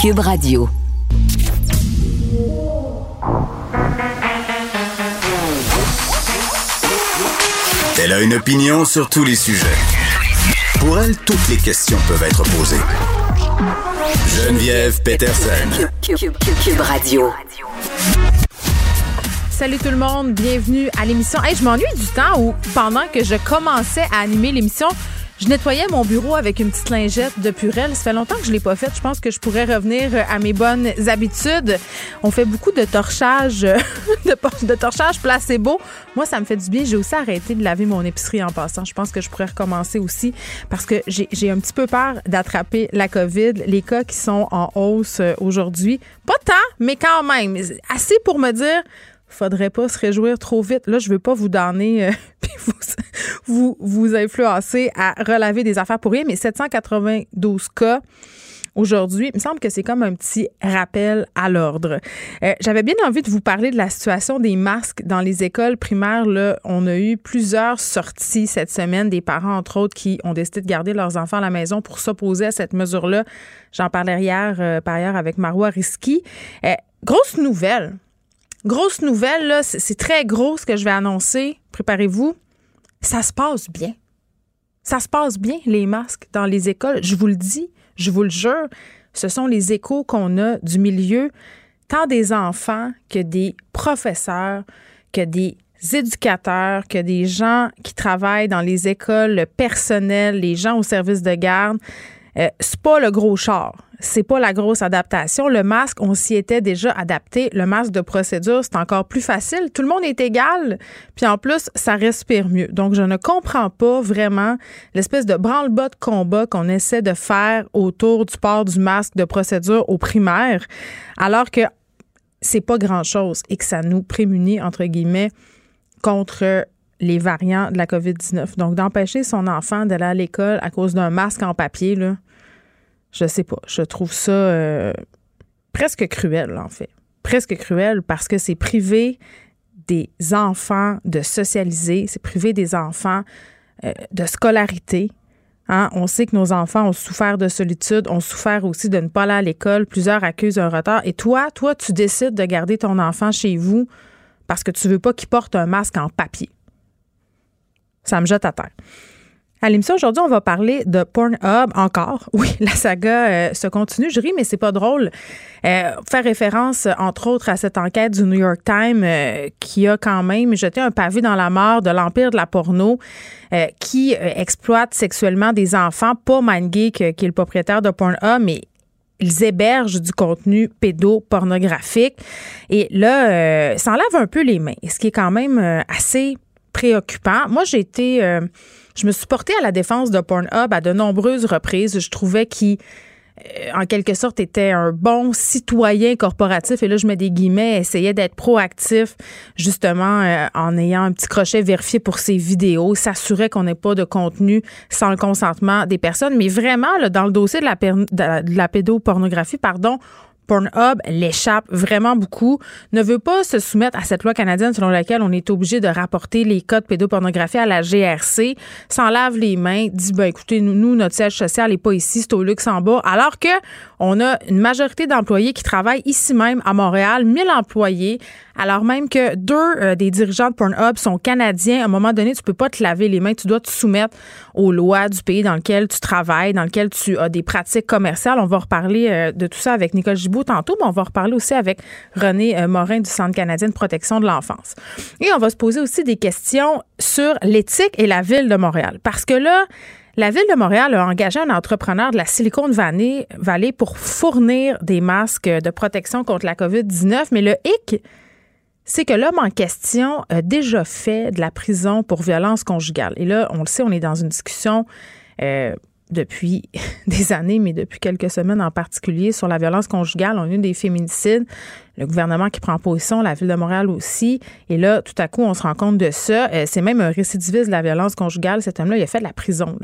Cube Radio. Elle a une opinion sur tous les sujets. Pour elle, toutes les questions peuvent être posées. Geneviève Peterson. Cube, Radio. Salut tout le monde, bienvenue à l'émission. Hey, je m'ennuie du temps où, pendant que je commençais à animer l'émission, je nettoyais mon bureau avec une petite lingette de Purel. Ça fait longtemps que je l'ai pas fait. Je pense que je pourrais revenir à mes bonnes habitudes. On fait beaucoup de torchage, de, de torchage placebo. Moi, ça me fait du bien. J'ai aussi arrêté de laver mon épicerie en passant. Je pense que je pourrais recommencer aussi parce que j'ai un petit peu peur d'attraper la COVID. Les cas qui sont en hausse euh, aujourd'hui. Pas tant, mais quand même. Assez pour me dire faudrait pas se réjouir trop vite. Là, je veux pas vous donner euh, puis vous, vous, influencer à relaver des affaires pour rien, mais 792 cas aujourd'hui. Il me semble que c'est comme un petit rappel à l'ordre. Euh, j'avais bien envie de vous parler de la situation des masques dans les écoles primaires. Là, on a eu plusieurs sorties cette semaine, des parents, entre autres, qui ont décidé de garder leurs enfants à la maison pour s'opposer à cette mesure-là. J'en parlais hier, euh, par ailleurs, avec Marois Risky. grosse nouvelle Grosse nouvelle, là, c'est très gros ce que je vais annoncer. Préparez-vous. Ça se passe bien. Ça se passe bien, les masques dans les écoles. Je vous le dis, je vous le jure. Ce sont les échos qu'on a du milieu, tant des enfants que des professeurs, que des éducateurs, que des gens qui travaillent dans les écoles, le personnel, les gens au service de garde. Euh, c'est pas le gros char. C'est pas la grosse adaptation. Le masque, on s'y était déjà adapté. Le masque de procédure, c'est encore plus facile. Tout le monde est égal. Puis en plus, ça respire mieux. Donc, je ne comprends pas vraiment l'espèce de branle-bas de combat qu'on essaie de faire autour du port du masque de procédure au primaire, alors que c'est pas grand-chose et que ça nous prémunit, entre guillemets, contre les variants de la COVID-19. Donc, d'empêcher son enfant d'aller à l'école à cause d'un masque en papier, là, je sais pas. Je trouve ça euh, presque cruel, en fait. Presque cruel parce que c'est privé des enfants de socialiser, c'est privé des enfants euh, de scolarité. Hein? On sait que nos enfants ont souffert de solitude, ont souffert aussi de ne pas aller à l'école. Plusieurs accusent un retard. Et toi, toi, tu décides de garder ton enfant chez vous parce que tu veux pas qu'il porte un masque en papier. Ça me jette à terre. À aujourd'hui, on va parler de Pornhub encore. Oui, la saga euh, se continue. Je ris, mais c'est pas drôle. Euh, faire référence, entre autres, à cette enquête du New York Times euh, qui a quand même jeté un pavé dans la mort de l'empire de la porno qui exploite sexuellement des enfants, pas MindGeek qui est le propriétaire de Pornhub, mais ils hébergent du contenu pédopornographique. Et là, ça enlève un peu les mains, ce qui est quand même assez préoccupant. Moi, j'ai été, je me suis portée à la défense de Pornhub à de nombreuses reprises. Je trouvais qu'il euh, en quelque sorte, était un bon citoyen corporatif. Et là, je mets des guillemets, essayait d'être proactif, justement, euh, en ayant un petit crochet vérifié pour ses vidéos, s'assurait qu'on n'ait pas de contenu sans le consentement des personnes. Mais vraiment, dans le dossier de la, de la pédopornographie, pardon, Pornhub l'échappe vraiment beaucoup, ne veut pas se soumettre à cette loi canadienne selon laquelle on est obligé de rapporter les de pédopornographie à la GRC, s'en lave les mains, dit ben écoutez nous notre siège social n'est pas ici, c'est au Luxembourg, alors que on a une majorité d'employés qui travaillent ici même à Montréal, 1000 employés alors même que deux euh, des dirigeants de Pornhub sont canadiens, à un moment donné, tu peux pas te laver les mains, tu dois te soumettre aux lois du pays dans lequel tu travailles, dans lequel tu as des pratiques commerciales. On va reparler euh, de tout ça avec Nicole Gibault tantôt, mais on va reparler aussi avec René euh, Morin du Centre canadien de protection de l'enfance. Et on va se poser aussi des questions sur l'éthique et la ville de Montréal. Parce que là, la ville de Montréal a engagé un entrepreneur de la Silicon Valley pour fournir des masques de protection contre la COVID-19, mais le hic, c'est que l'homme en question a déjà fait de la prison pour violence conjugale. Et là, on le sait, on est dans une discussion euh, depuis des années, mais depuis quelques semaines en particulier, sur la violence conjugale. On a eu des féminicides, le gouvernement qui prend position, la ville de Montréal aussi. Et là, tout à coup, on se rend compte de ça. Euh, c'est même un récidiviste de la violence conjugale. Cet homme-là, il a fait de la prison.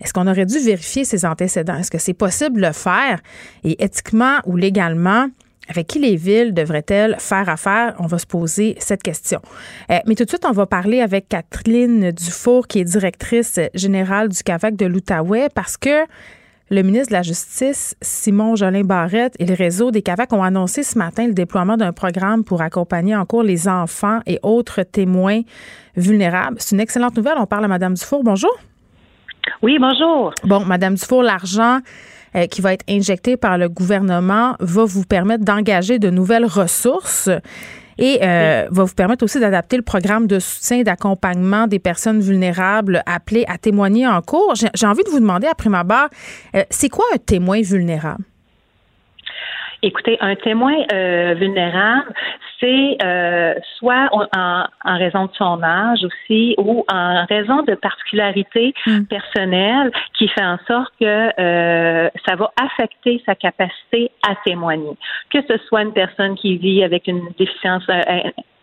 Est-ce qu'on aurait dû vérifier ses antécédents? Est-ce que c'est possible de le faire? Et éthiquement ou légalement, avec qui les villes devraient-elles faire affaire? On va se poser cette question. Euh, mais tout de suite, on va parler avec Catherine Dufour, qui est directrice générale du CAVAC de l'Outaouais, parce que Le ministre de la Justice, Simon Jolin Barrette, et le réseau des CAVAC ont annoncé ce matin le déploiement d'un programme pour accompagner en cours les enfants et autres témoins vulnérables. C'est une excellente nouvelle. On parle à Mme Dufour. Bonjour. Oui, bonjour. Bon, Mme Dufour, l'argent euh, qui va être injecté par le gouvernement va vous permettre d'engager de nouvelles ressources et euh, va vous permettre aussi d'adapter le programme de soutien et d'accompagnement des personnes vulnérables appelées à témoigner en cours. J'ai envie de vous demander, à prime abord, euh, c'est quoi un témoin vulnérable? Écoutez, un témoin euh, vulnérable, c'est euh, soit en, en, raison de son âge aussi ou en raison de particularités mm. personnelles qui fait en sorte que euh, ça va affecter sa capacité à témoigner. Que ce soit une personne qui vit avec une déficience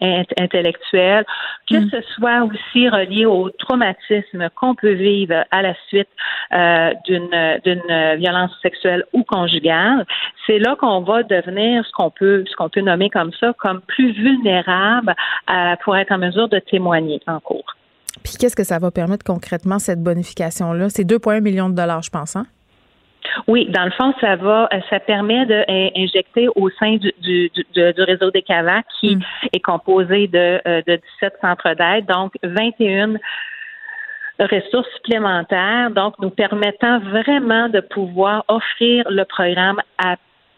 intellectuelle, que mm. ce soit aussi relié au traumatisme qu'on peut vivre à la suite euh, d'une d'une violence sexuelle ou conjugale, c'est là qu'on va devenir ce qu'on peut ce qu'on peut nommer comme ça comme plus vulnérable euh, pour être en mesure de témoigner en cours. Puis qu'est-ce que ça va permettre concrètement cette bonification là C'est 2,1 millions de dollars, je pense. Hein? Oui, dans le fond, ça va, euh, ça permet d'injecter au sein du, du, du, réseau des CAVAC qui mm. est composé de, euh, de 17 centres d'aide, donc 21 ressources supplémentaires, donc nous permettant vraiment de pouvoir offrir le programme à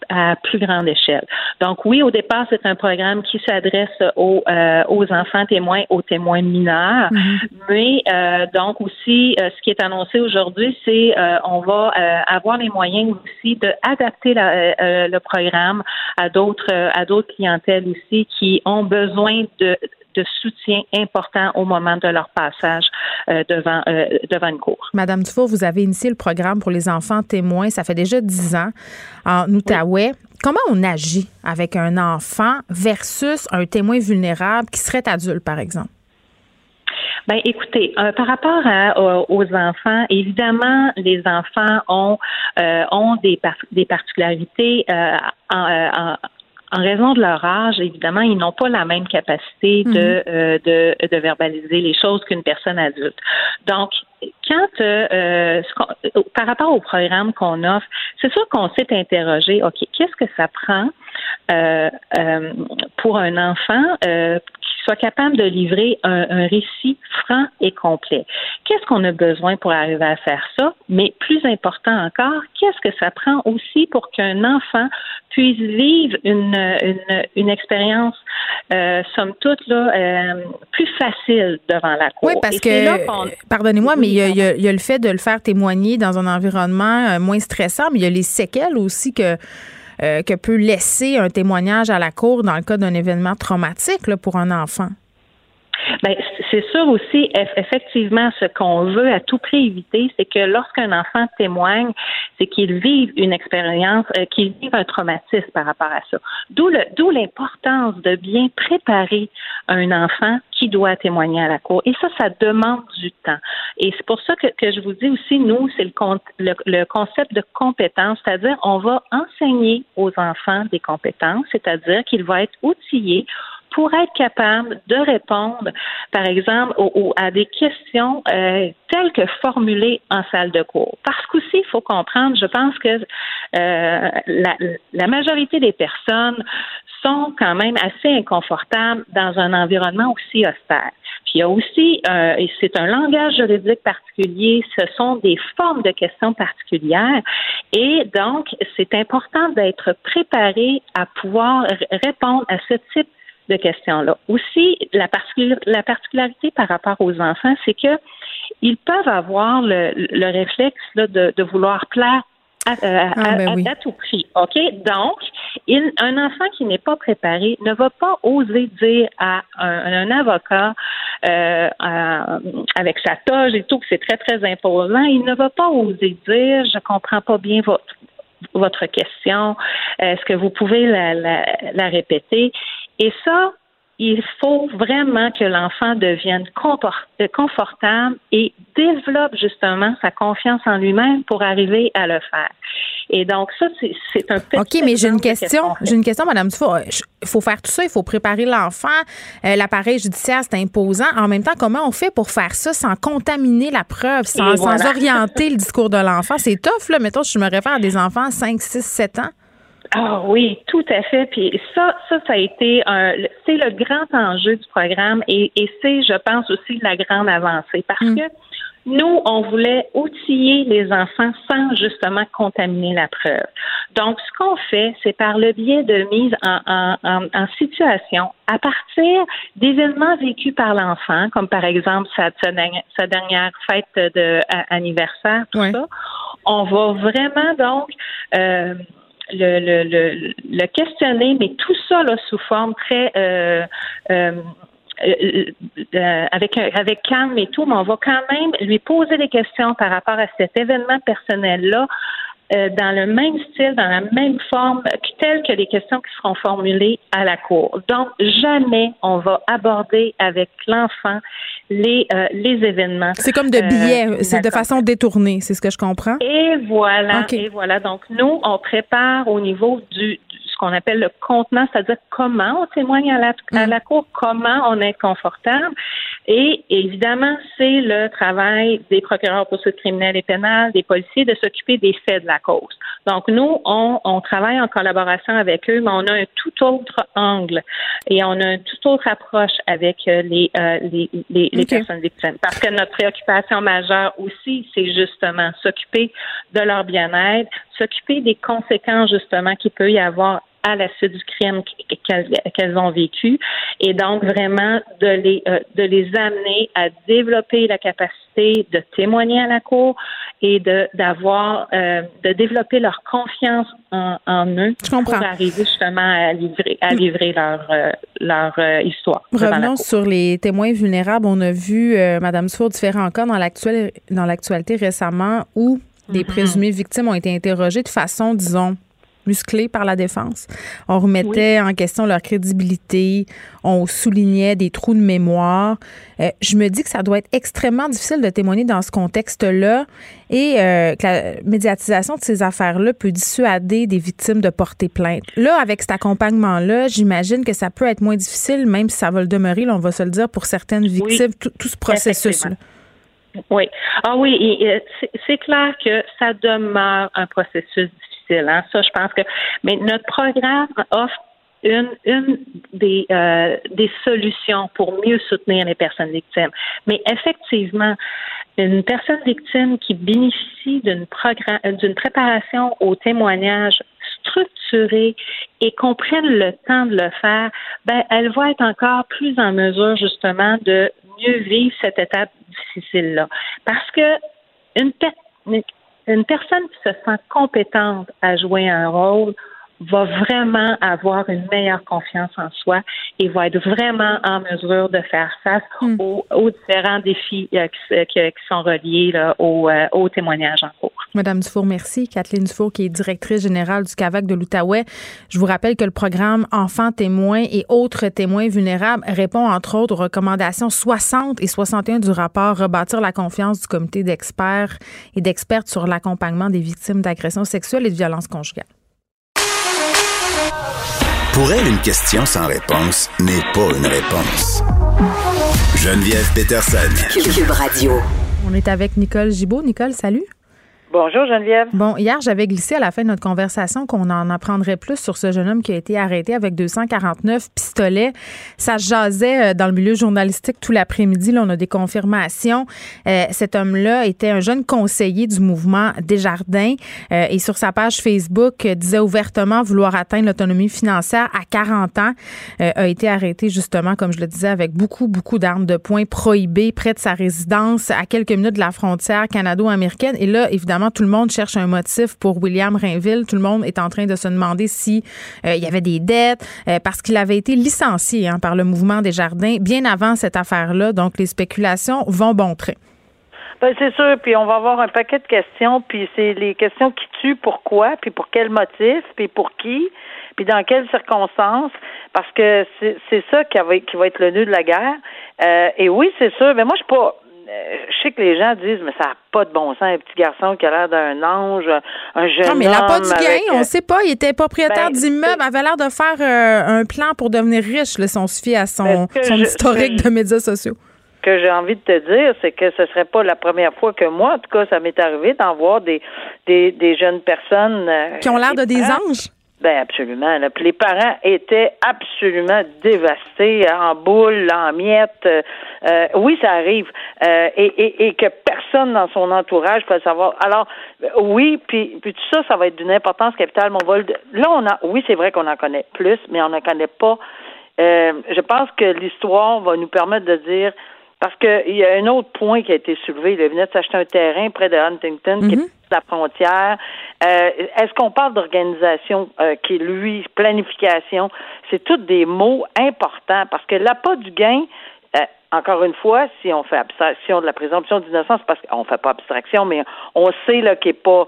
à plus grande échelle. Donc oui, au départ, c'est un programme qui s'adresse aux, euh, aux enfants témoins, aux témoins mineurs, mhm. mais euh, donc aussi, euh, ce qui est annoncé aujourd'hui, c'est on va avoir les moyens aussi d'adapter le programme à d'autres à d'autres clientèles aussi qui ont besoin de de soutien important au moment de leur passage devant, devant une cour. Madame Dufour, vous avez initié le programme pour les enfants témoins. Ça fait déjà dix ans en Outaouais. Comment on agit avec un enfant versus un témoin vulnérable qui serait adulte, par exemple? Ben, écoutez, euh, par rapport aux enfants, évidemment, les enfants ont euh, ont des, des particularités euh, en, en raison de leur âge, évidemment, ils n'ont pas la même capacité de, mhm. euh, de, de, verbaliser les choses qu'une personne adulte. Donc, quand euh, euh par rapport au programme qu'on offre, c'est sûr qu'on s'est interrogé, OK, qu'est-ce que ça prend euh, euh, pour un enfant euh, soit capable de livrer un, récit franc et complet. Qu'est-ce qu'on a besoin pour arriver à faire ça? Mais plus important encore, qu'est-ce que ça prend aussi pour qu'un enfant puisse vivre une, une, une expérience, euh, somme toute, là, euh, plus facile devant la cour? Oui, parce que, pardonnez-moi, mais il y, a, il y, a, le fait de le faire témoigner dans un environnement euh, moins stressant, mais il y a les séquelles aussi que euh, que peut laisser un témoignage à la cour dans le cas d'un événement traumatique pour un enfant? Bien, c'est sûr aussi, effectivement, ce qu'on veut à tout prix éviter, c'est que lorsqu'un enfant témoigne, c'est qu'il vive une expérience, euh, qu'il vive un traumatisme par rapport à ça. D'où l'importance de bien préparer un enfant qui doit témoigner à la cour. Et ça, ça demande du temps. Et c'est pour ça que, que, je vous dis aussi, nous, c'est le, le, le concept de compétence, c'est-à-dire on va enseigner aux enfants des compétences, c'est-à-dire qu'il va être outillé pour être capable de répondre, par exemple, à des questions euh, telles que formulées en salle de cours. Parce qu'aussi, il faut comprendre, je pense que euh, la, majorité des personnes sont quand même assez inconfortables dans un environnement aussi austère. Puis il y a aussi, euh, c'est un langage juridique particulier, ce sont des formes de questions particulières, et donc c'est important d'être préparé à pouvoir répondre à ce type de questions-là. Aussi, la, la particularité par rapport aux enfants, c'est que ils peuvent avoir le, le réflexe là, de, de vouloir plaire à, euh, ah, ben à, tout prix. OK? Donc, il, un enfant qui n'est pas préparé ne va pas oser dire à un, un avocat euh, avec sa toge et tout que c'est très, très imposant, il ne va pas oser dire je comprends pas bien votre votre question. Est-ce que vous pouvez la, la, la répéter? Et ça, il faut vraiment que l'enfant devienne euh, confortable et développe justement sa confiance en lui-même pour arriver à le faire. Et donc, ça, c'est un petit OK, mais j'ai une question. J'ai une question, Madame Dufour. Il faut faire tout ça, il faut préparer l'enfant. Euh, l'appareil judiciaire, c'est imposant. En même temps, comment on fait pour faire ça sans contaminer la preuve, sans, sans orienter le discours de l'enfant? C'est tough, là. Mettons, je me réfère à des enfants 5, 6, 7 ans. Ah oui, tout à fait. Puis ça, ça, ça a été un, c'est le grand enjeu du programme et, et c'est, je pense aussi, la grande avancée parce mm. que nous, on voulait outiller les enfants sans justement contaminer la preuve. Donc, ce qu'on fait, c'est par le biais de mise en, en, en, situation à partir d'événements vécus par l'enfant, comme par exemple sa, sa, dernière fête de anniversaire, tout ça. On va vraiment donc euh, le, le, le, le, questionner, mais tout ça là, sous forme très euh, euh, euh, euh avec avec calme et tout, mais on va quand même lui poser des questions par rapport à cet événement personnel là euh, dans le même style, dans la même forme, telles que les questions qui seront formulées à la cour. Donc, jamais on va aborder avec l'enfant les, euh, les événements. C'est comme de billets, euh, c'est de façon détournée, c'est ce que je comprends? Et voilà, et voilà. Donc, nous, on prépare au niveau du, ce qu'on appelle le contenant, c'est-à-dire comment on témoigne à la, à mm. la cour, comment on est confortable. Et évidemment, c'est le travail des procureurs pour poursuites criminelles et pénales, des policiers, de s'occuper des faits de la cause. Donc, nous, on, on, travaille en collaboration avec eux, mais on a un tout autre angle et on a une toute autre approche avec euh, les, euh, les, les, les personnes victimes. Parce que notre préoccupation majeure aussi, c'est justement s'occuper de leur bien-être, s'occuper des conséquences justement qu'il peut y avoir à la suite du crime qu'elles ont vécu et donc vraiment de les euh, de les amener à développer la capacité de témoigner à la cour et de d'avoir euh, de développer leur confiance en, en eux pour arriver justement à livrer à livrer leur euh, leur histoire. Revenons sur les témoins vulnérables. On a vu Madame Sour différents cas dans l'actuel dans l'actualité récemment où les mm-hmm. présumées victimes ont été interrogées de façon, disons, musclés par la défense. On remettait en question leur crédibilité, on soulignait des trous de mémoire. Euh, je me dis que ça doit être extrêmement difficile de témoigner dans ce contexte-là et euh, que la médiatisation de ces affaires-là peut dissuader des victimes de porter plainte. Là, avec cet accompagnement-là, j'imagine que ça peut être moins difficile, même si ça va le demeurer, là, on va se le dire, pour certaines victimes, tout, ce processus-là. Oui. Ah oui, c'est clair que ça demeure un processus Hein. Ça, je pense que. Mais notre programme offre une, euh, des solutions pour mieux soutenir les personnes victimes. Mais effectivement, une personne victime qui bénéficie d'une d'une préparation au témoignage structurée et qu'on prenne le temps de le faire, ben, elle va être encore plus en mesure justement de mieux vivre cette étape difficile-là. Parce que une, une personne qui se sent compétente à jouer un rôle va vraiment avoir une meilleure confiance en soi et va être vraiment en mesure de faire face hmm. aux, différents défis euh, qui, sont reliés là, au, euh, au, témoignage en cours. Madame Dufour, merci. Kathleen Dufour, qui est directrice générale du CAVAC de l'Outaouais. Je vous rappelle que le programme Enfants témoins et autres témoins vulnérables répond entre autres aux recommandations 60 et 61 du rapport Rebâtir la confiance du comité d'experts et d'expertes sur l'accompagnement des victimes d'agressions sexuelles et de violences conjugales. Pour elle, une question sans réponse n'est pas une réponse. Geneviève Peterson. Cube Radio. On est avec Nicole Gibaud. Nicole, salut. Bonjour Geneviève. Bon, hier, j'avais glissé à la fin de notre conversation qu'on en apprendrait plus sur ce jeune homme qui a été arrêté avec 249 pistolets. Ça jasait euh, dans le milieu journalistique tout l'après-midi. Là, on a des confirmations. Euh, cet homme-là était un jeune conseiller du mouvement Desjardins euh, et sur sa page Facebook disait ouvertement vouloir atteindre l'autonomie financière à 40 ans. a été arrêté justement, comme je le disais, avec beaucoup, beaucoup d'armes de poing prohibées près de sa résidence à quelques minutes de la frontière canado-américaine. Et là, évidemment, tout le monde cherche un motif pour William Rainville. Tout le monde est en train de se demander si euh, il y avait des dettes euh, parce qu'il avait été licencié hein, par le mouvement des jardins bien avant cette affaire-là. Donc les spéculations vont bon train. Ben, c'est sûr, puis on va avoir un paquet de questions, puis c'est les questions qui tuent pourquoi, puis pour quel motif, puis pour qui, puis dans quelles circonstances, parce que c'est ça qui va, être le nœud de la guerre. Euh, et oui, c'est sûr, mais moi je suis pas je sais que les gens disent, mais ça n'a pas de bon sens, un petit garçon qui a l'air d'un ange, un jeune Non, mais homme. il n'a pas du gain, avec, on euh, ne sait pas. Il était propriétaire Ben, d'immeubles, avait l'air de faire euh, un plan pour devenir riche, là, si on se fie à son, Ben, son je- historique de médias sociaux. Ce que j'ai envie de te dire, c'est que ce serait pas la première fois que moi, en tout cas, ça m'est arrivé d'en voir des, des, des jeunes personnes euh, Qui ont l'air de des anges. Ben absolument. Là. Puis les parents étaient absolument dévastés, en boules, en miettes. Euh, euh, oui, ça arrive. Euh, et, et, et que personne dans son entourage peut savoir. Alors, oui, puis, puis tout ça, ça va être d'une importance capitale. Mon vol. Là, on a. Oui, c'est vrai qu'on en connaît plus, mais on n'en connaît pas. Euh, je pense que l'histoire va nous permettre de dire parce qu'il y a un autre point qui a été soulevé. Il venait de s'acheter un terrain près de Huntington, qui est à la frontière. Euh, Est-ce qu'on parle d'organisation euh, qui est, lui, planification? C'est tous des mots importants parce que l'appât du gain, euh, encore une fois, si on fait abstraction de la présomption d'innocence, parce qu'on fait pas abstraction, mais on sait là qu'il n'est pas,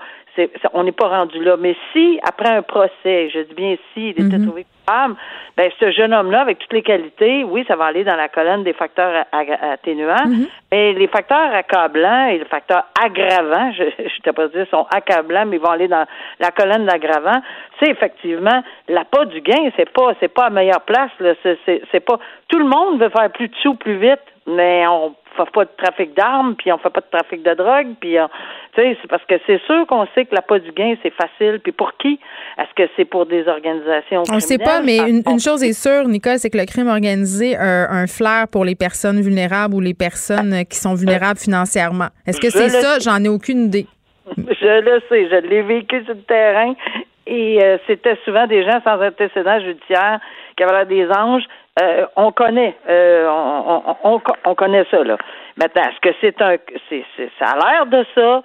on n'est pas rendu là. Mais si après un procès, je dis bien si, il était trouvé coupable, ben ce jeune homme-là, avec toutes les qualités, oui, ça va aller dans la colonne des facteurs atténuants, mais les facteurs accablants et les facteurs aggravants, je je t'ai pas dire sont accablants, mais ils vont aller dans la colonne d'aggravants. C'est effectivement l'appât du gain, c'est pas c'est pas à meilleure place, là. C'est pas tout le monde veut faire plus de sous plus vite, mais on fait pas de trafic d'armes, puis on fait pas de trafic de drogue, puis on- tu sais, c'est parce que c'est sûr qu'on sait que l'appât du gain c'est facile, puis pour qui? Est-ce que c'est pour des organisations On ne sait pas, mais criminelles? une, une chose est sûre, Nicole, c'est que le crime organisé a un flair pour les personnes vulnérables ou les personnes euh, qui sont vulnérables financièrement. Est-ce que c'est ça? J'en ai aucune idée. Je le sais, je l'ai vécu sur le terrain et euh, c'était souvent des gens sans antécédent judiciaire qui avaient l'air des anges. Euh, on connaît, euh, on, on, on, on connaît ça là. Maintenant, est-ce que c'est un, c'est, c'est, ça a l'air de ça?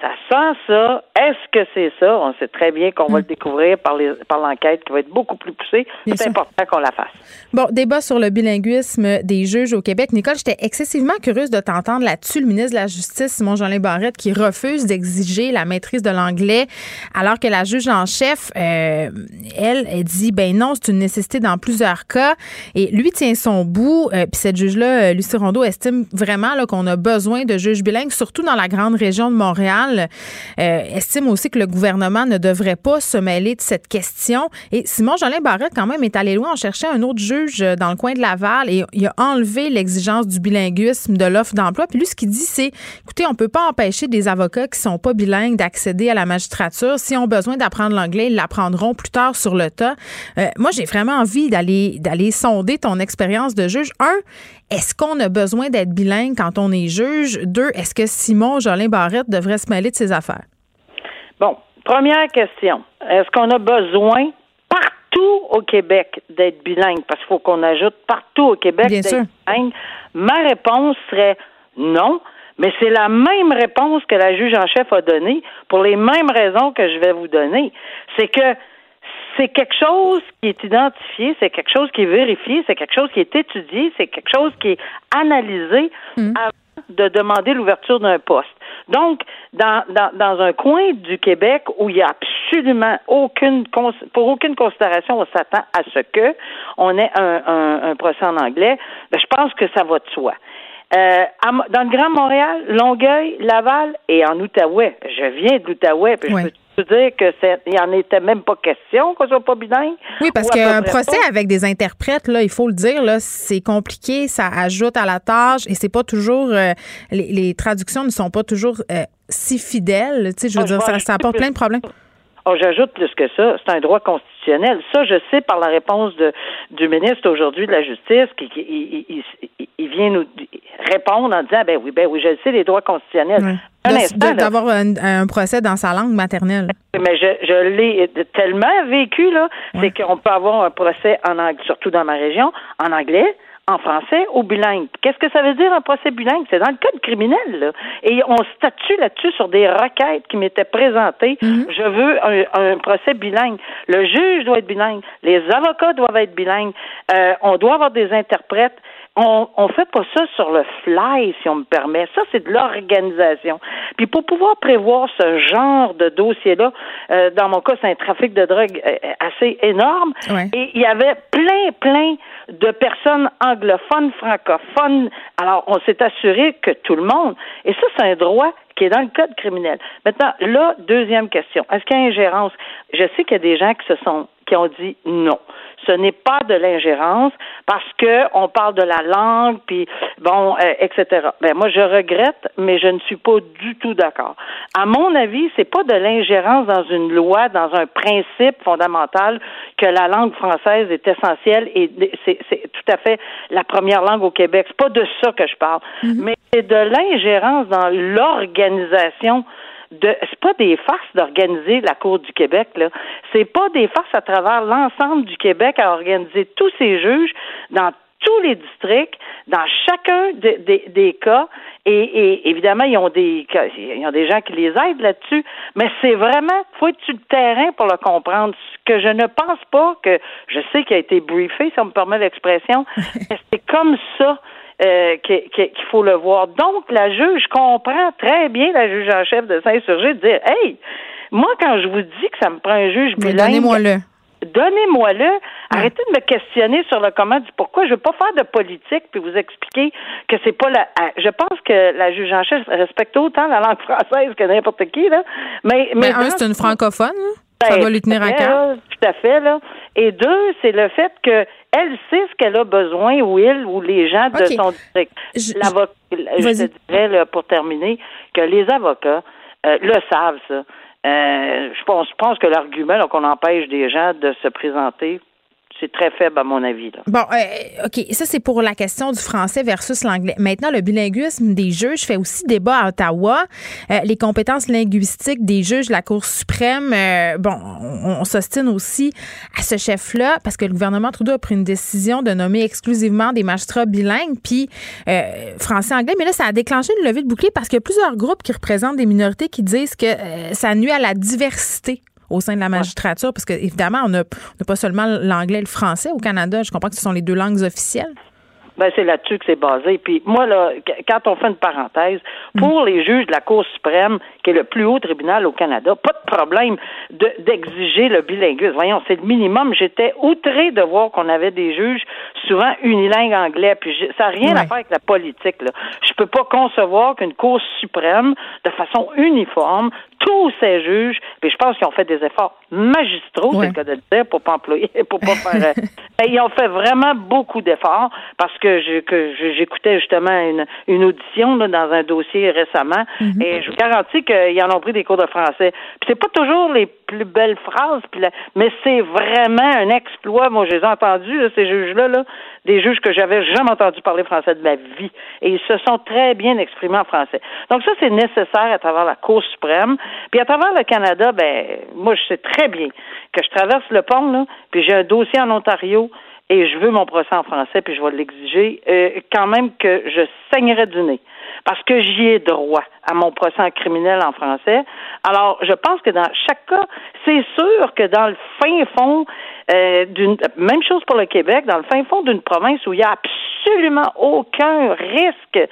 Ça sent ça. Est-ce que c'est ça? On sait très bien qu'on va le découvrir par, les, par l'enquête qui va être beaucoup plus poussée. Bien c'est sûr. important qu'on la fasse. Bon, débat sur le bilinguisme des juges au Québec. Nicole, j'étais excessivement curieuse de t'entendre là-dessus. Le ministre de la Justice, Simon-Jolin Barrette, qui refuse d'exiger la maîtrise de l'anglais, alors que la juge en chef, euh, elle, elle dit, ben non, c'est une nécessité dans plusieurs cas. Et lui tient son bout. Euh, Puis cette juge-là, euh, Lucie Rondeau, estime vraiment là, qu'on a besoin de juges bilingues, surtout dans la grande région de Montréal. Euh, estime aussi que le gouvernement ne devrait pas se mêler de cette question. Et Simon-Jolin Barrette, quand même, est allé loin en cherchant un autre juge euh, dans le coin de Laval et il a enlevé l'exigence du bilinguisme de l'offre d'emploi. Puis lui, ce qu'il dit, c'est, écoutez, on peut pas empêcher des avocats qui sont pas bilingues d'accéder à la magistrature. S'ils ont besoin d'apprendre l'anglais, ils l'apprendront plus tard sur le tas. Euh, moi, j'ai vraiment envie d'aller d'aller sonder ton expérience de juge. Un, est-ce qu'on a besoin d'être bilingue quand on est juge? Deux, est-ce que Simon Jolin Barrette devrait se mêler de ses affaires? Bon, première question. Est-ce qu'on a besoin partout au Québec d'être bilingue? Parce qu'il faut qu'on ajoute partout au Québec d'être bilingue. Ma réponse serait non. Mais c'est la même réponse que la juge en chef a donnée pour les mêmes raisons que je vais vous donner. C'est que c'est quelque chose qui est identifié, c'est quelque chose qui est vérifié, c'est quelque chose qui est étudié, c'est quelque chose qui est analysé avant de demander l'ouverture d'un poste. Donc, dans, dans, dans un coin du Québec où il n'y a absolument aucune, pour aucune considération, on s'attend à ce que on ait un, un, un procès en anglais, ben, je pense que ça va de soi. Euh, dans le Grand Montréal, Longueuil, Laval et en Outaouais. Je viens de l'Outaouais, puis je peux te dire que c'est, il en était même pas question qu'on soit pas bilingue? Oui, parce qu'un procès pas. avec des interprètes, là, il faut le dire, là, c'est compliqué, ça ajoute à la tâche et c'est pas toujours euh, les, les traductions ne sont pas toujours euh, si fidèles. Tu sais, je veux Ah, dire, ça, apporte plein de problèmes. Oh, j'ajoute plus que ça, c'est un droit constitutionnel. Ça, je sais par la réponse de, du ministre aujourd'hui de la Justice, qui, qui- il, il- il- il vient nous répondre en disant, ben oui, ben oui, je le sais, les droits constitutionnels. Là. D'avoir un, un procès dans sa langue maternelle. Mais je, je l'ai tellement vécu, là, c'est qu'on peut avoir un procès en anglais, surtout dans ma région, en anglais, en français ou bilingue. Qu'est-ce que ça veut dire un procès bilingue? C'est dans le code criminel, là. Et on statue là-dessus sur des requêtes qui m'étaient présentées. Je veux un, un procès bilingue. Le juge doit être bilingue. Les avocats doivent être bilingues. Euh, on doit avoir des interprètes. on, on fait pas ça sur le fly, si on me permet. Ça, c'est de l'organisation. Puis pour pouvoir prévoir ce genre de dossier-là, euh, dans mon cas, c'est un trafic de drogue euh, assez énorme. Et il y avait plein, plein de personnes anglophones, francophones. Alors, on s'est assuré que tout le monde, et ça, c'est un droit qui est dans le code criminel. Maintenant, là, deuxième question. Est-ce qu'il y a ingérence? Je sais qu'il y a des gens qui se sont qui ont dit non. Ce n'est pas de l'ingérence parce que on parle de la langue, puis bon, euh, etc. Ben moi, je regrette, mais je ne suis pas du tout d'accord. À mon avis, c'est pas de l'ingérence dans une loi, dans un principe fondamental que la langue française est essentielle et c'est, tout à fait la première langue au Québec. C'est pas de ça que je parle, mm-hmm. mais c'est de l'ingérence dans l'organisation de c'est pas des farces d'organiser la Cour du Québec là, c'est pas des farces à travers l'ensemble du Québec à organiser tous ces juges dans tous les districts, dans chacun des cas, et, évidemment, ils ont des ils ont des gens qui les aident là-dessus, mais c'est vraiment faut être sur le terrain pour le comprendre. Ce que je ne pense pas que je sais qu'il a été briefé, si on me permet l'expression, c'est comme ça euh, qu'il faut le voir. Donc, la juge comprend très bien, la juge en chef de Saint-Surgé, de dire Hey, moi, quand je vous dis que ça me prend un juge bilingue. Donnez-moi-le. Donnez-moi-le. Arrêtez de me questionner sur le comment du pourquoi. Je veux pas faire de politique puis vous expliquer que c'est pas la. Je pense que la juge en chef respecte autant la langue française que n'importe qui là. Mais mais, un, c'est une francophone. ça ben, va lui tenir à cœur. Tout à fait là. Et deux, c'est le fait que elle sait ce qu'elle a besoin, ou il, ou les gens de son district. Je, je te dirais, pour terminer, que les avocats euh, le savent, ça. Euh, je pense, je pense que l'argument qu'on empêche des gens de se présenter c'est très faible à mon avis. Bon, euh, OK, ça c'est pour la question du français versus l'anglais. Maintenant, le bilinguisme des juges fait aussi débat à Ottawa. Euh, les compétences linguistiques des juges de la Cour suprême, euh, bon, on, s'ostine aussi à ce chef-là parce que le gouvernement Trudeau a pris une décision de nommer exclusivement des magistrats bilingues, puis français-anglais. Mais là, ça a déclenché une levée de bouclier parce qu'il y a plusieurs groupes qui représentent des minorités qui disent que ça nuit à la diversité au sein de la magistrature? Parce que, évidemment, on n'a pas seulement l'anglais et le français au Canada. Je comprends que ce sont les deux langues officielles. Ben, c'est là-dessus que c'est basé. Puis moi, là, quand on fait une parenthèse, pour les juges de la Cour suprême, qui est le plus haut tribunal au Canada, pas de problème d'exiger le bilinguisme. Voyons, c'est le minimum. J'étais outré de voir qu'on avait des juges souvent unilingues anglais. Puis ça n'a rien à faire avec la politique. Là. Je peux pas concevoir qu'une Cour suprême, de façon uniforme, tous ces juges, puis je pense qu'ils ont fait des efforts magistraux, c'est le cas de le dire, pour pas employer, pour pas faire. Euh, ils ont fait vraiment beaucoup d'efforts parce que j'écoutais justement une, une audition là, dans un dossier récemment mm-hmm. et je vous garantis qu'ils en ont pris des cours de français. Puis c'est pas toujours les plus belles phrases, mais c'est vraiment un exploit. Moi, j'ai entendu ces juges-là, là, des juges que j'avais jamais entendu parler français de ma vie, et ils se sont très bien exprimés en français. Donc ça, c'est nécessaire à travers la Cour suprême. Puis à travers le Canada, ben moi, je sais très bien que je traverse le pont, là, puis j'ai un dossier en Ontario et je veux mon procès en français, puis je vais l'exiger, euh, quand même que je saignerais du nez. Parce que j'y ai droit à mon procès en criminel en français. Alors, je pense que dans chaque cas, c'est sûr que dans le fin fond euh, d'une même chose pour le Québec, dans le fin fond d'une province où il n'y a absolument aucun risque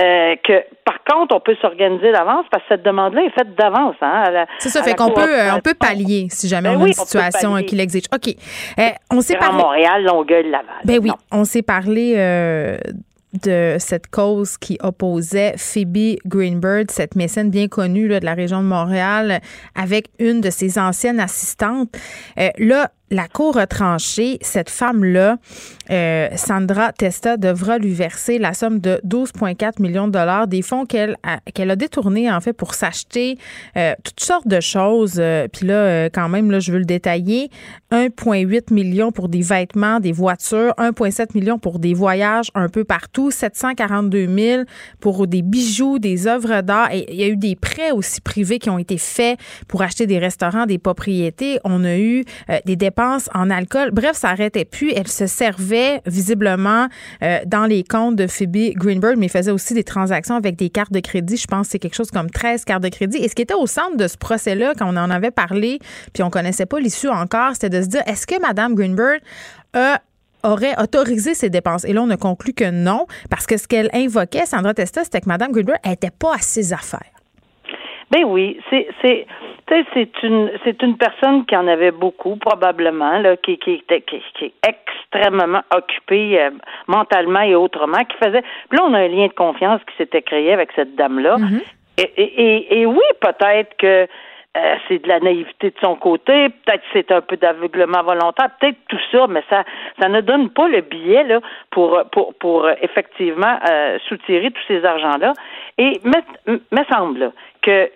euh, que par contre, on peut s'organiser d'avance parce que cette demande-là est faite d'avance. Hein, c'est ça, fait qu'on peut, euh, on peut pallier si jamais ben on a une situation qui l'exige. OK. Euh, on s'est parlé. Montréal, Longueuil, Laval. Ben oui, on s'est parlé de cette cause qui opposait Phoebe Greenberg, cette mécène bien connue là, de la région de Montréal, avec une de ses anciennes assistantes. là, la Cour a tranché, cette femme-là, euh, Sandra Testa, devra lui verser la somme de 12,4 millions de dollars, des fonds qu'elle a, a détournés, en fait, pour s'acheter euh, toutes sortes de choses. Euh, puis là, quand même, là, je veux le détailler. 1,8 million pour des vêtements, des voitures, 1,7 million pour des voyages un peu partout, 742 000 pour des bijoux, des œuvres d'art. Et il y a eu des prêts aussi privés qui ont été faits pour acheter des restaurants, des propriétés. On a eu des dépenses en alcool. Bref, ça arrêtait plus. Elle se servait visiblement euh, dans les comptes de Phoebe Greenberg, mais faisait aussi des transactions avec des cartes de crédit. Je pense que c'est quelque chose comme 13 cartes de crédit. Et ce qui était au centre de ce procès-là, quand on en avait parlé, puis on connaissait pas l'issue encore, c'était de se dire, est-ce que Mme Greenberg aurait autorisé ces dépenses? Et là, on a conclu que non, parce que ce qu'elle invoquait, Sandra Testa, c'était que Mme Greenberg n'était pas à ses affaires. Ben oui, c'est c'est c'est une c'est une personne qui en avait beaucoup probablement là, qui qui était qui, est extrêmement occupée euh, mentalement et autrement, qui faisait. Puis là, on a un lien de confiance qui s'était créé avec cette dame là. Mm-hmm. et, et, et, oui, peut-être que euh, c'est de la naïveté de son côté, peut-être c'est un peu d'aveuglement volontaire, peut-être tout ça, mais ça ça ne donne pas le billet là pour pour pour euh, effectivement euh, soutirer tous ces argents là. Et me, me semble que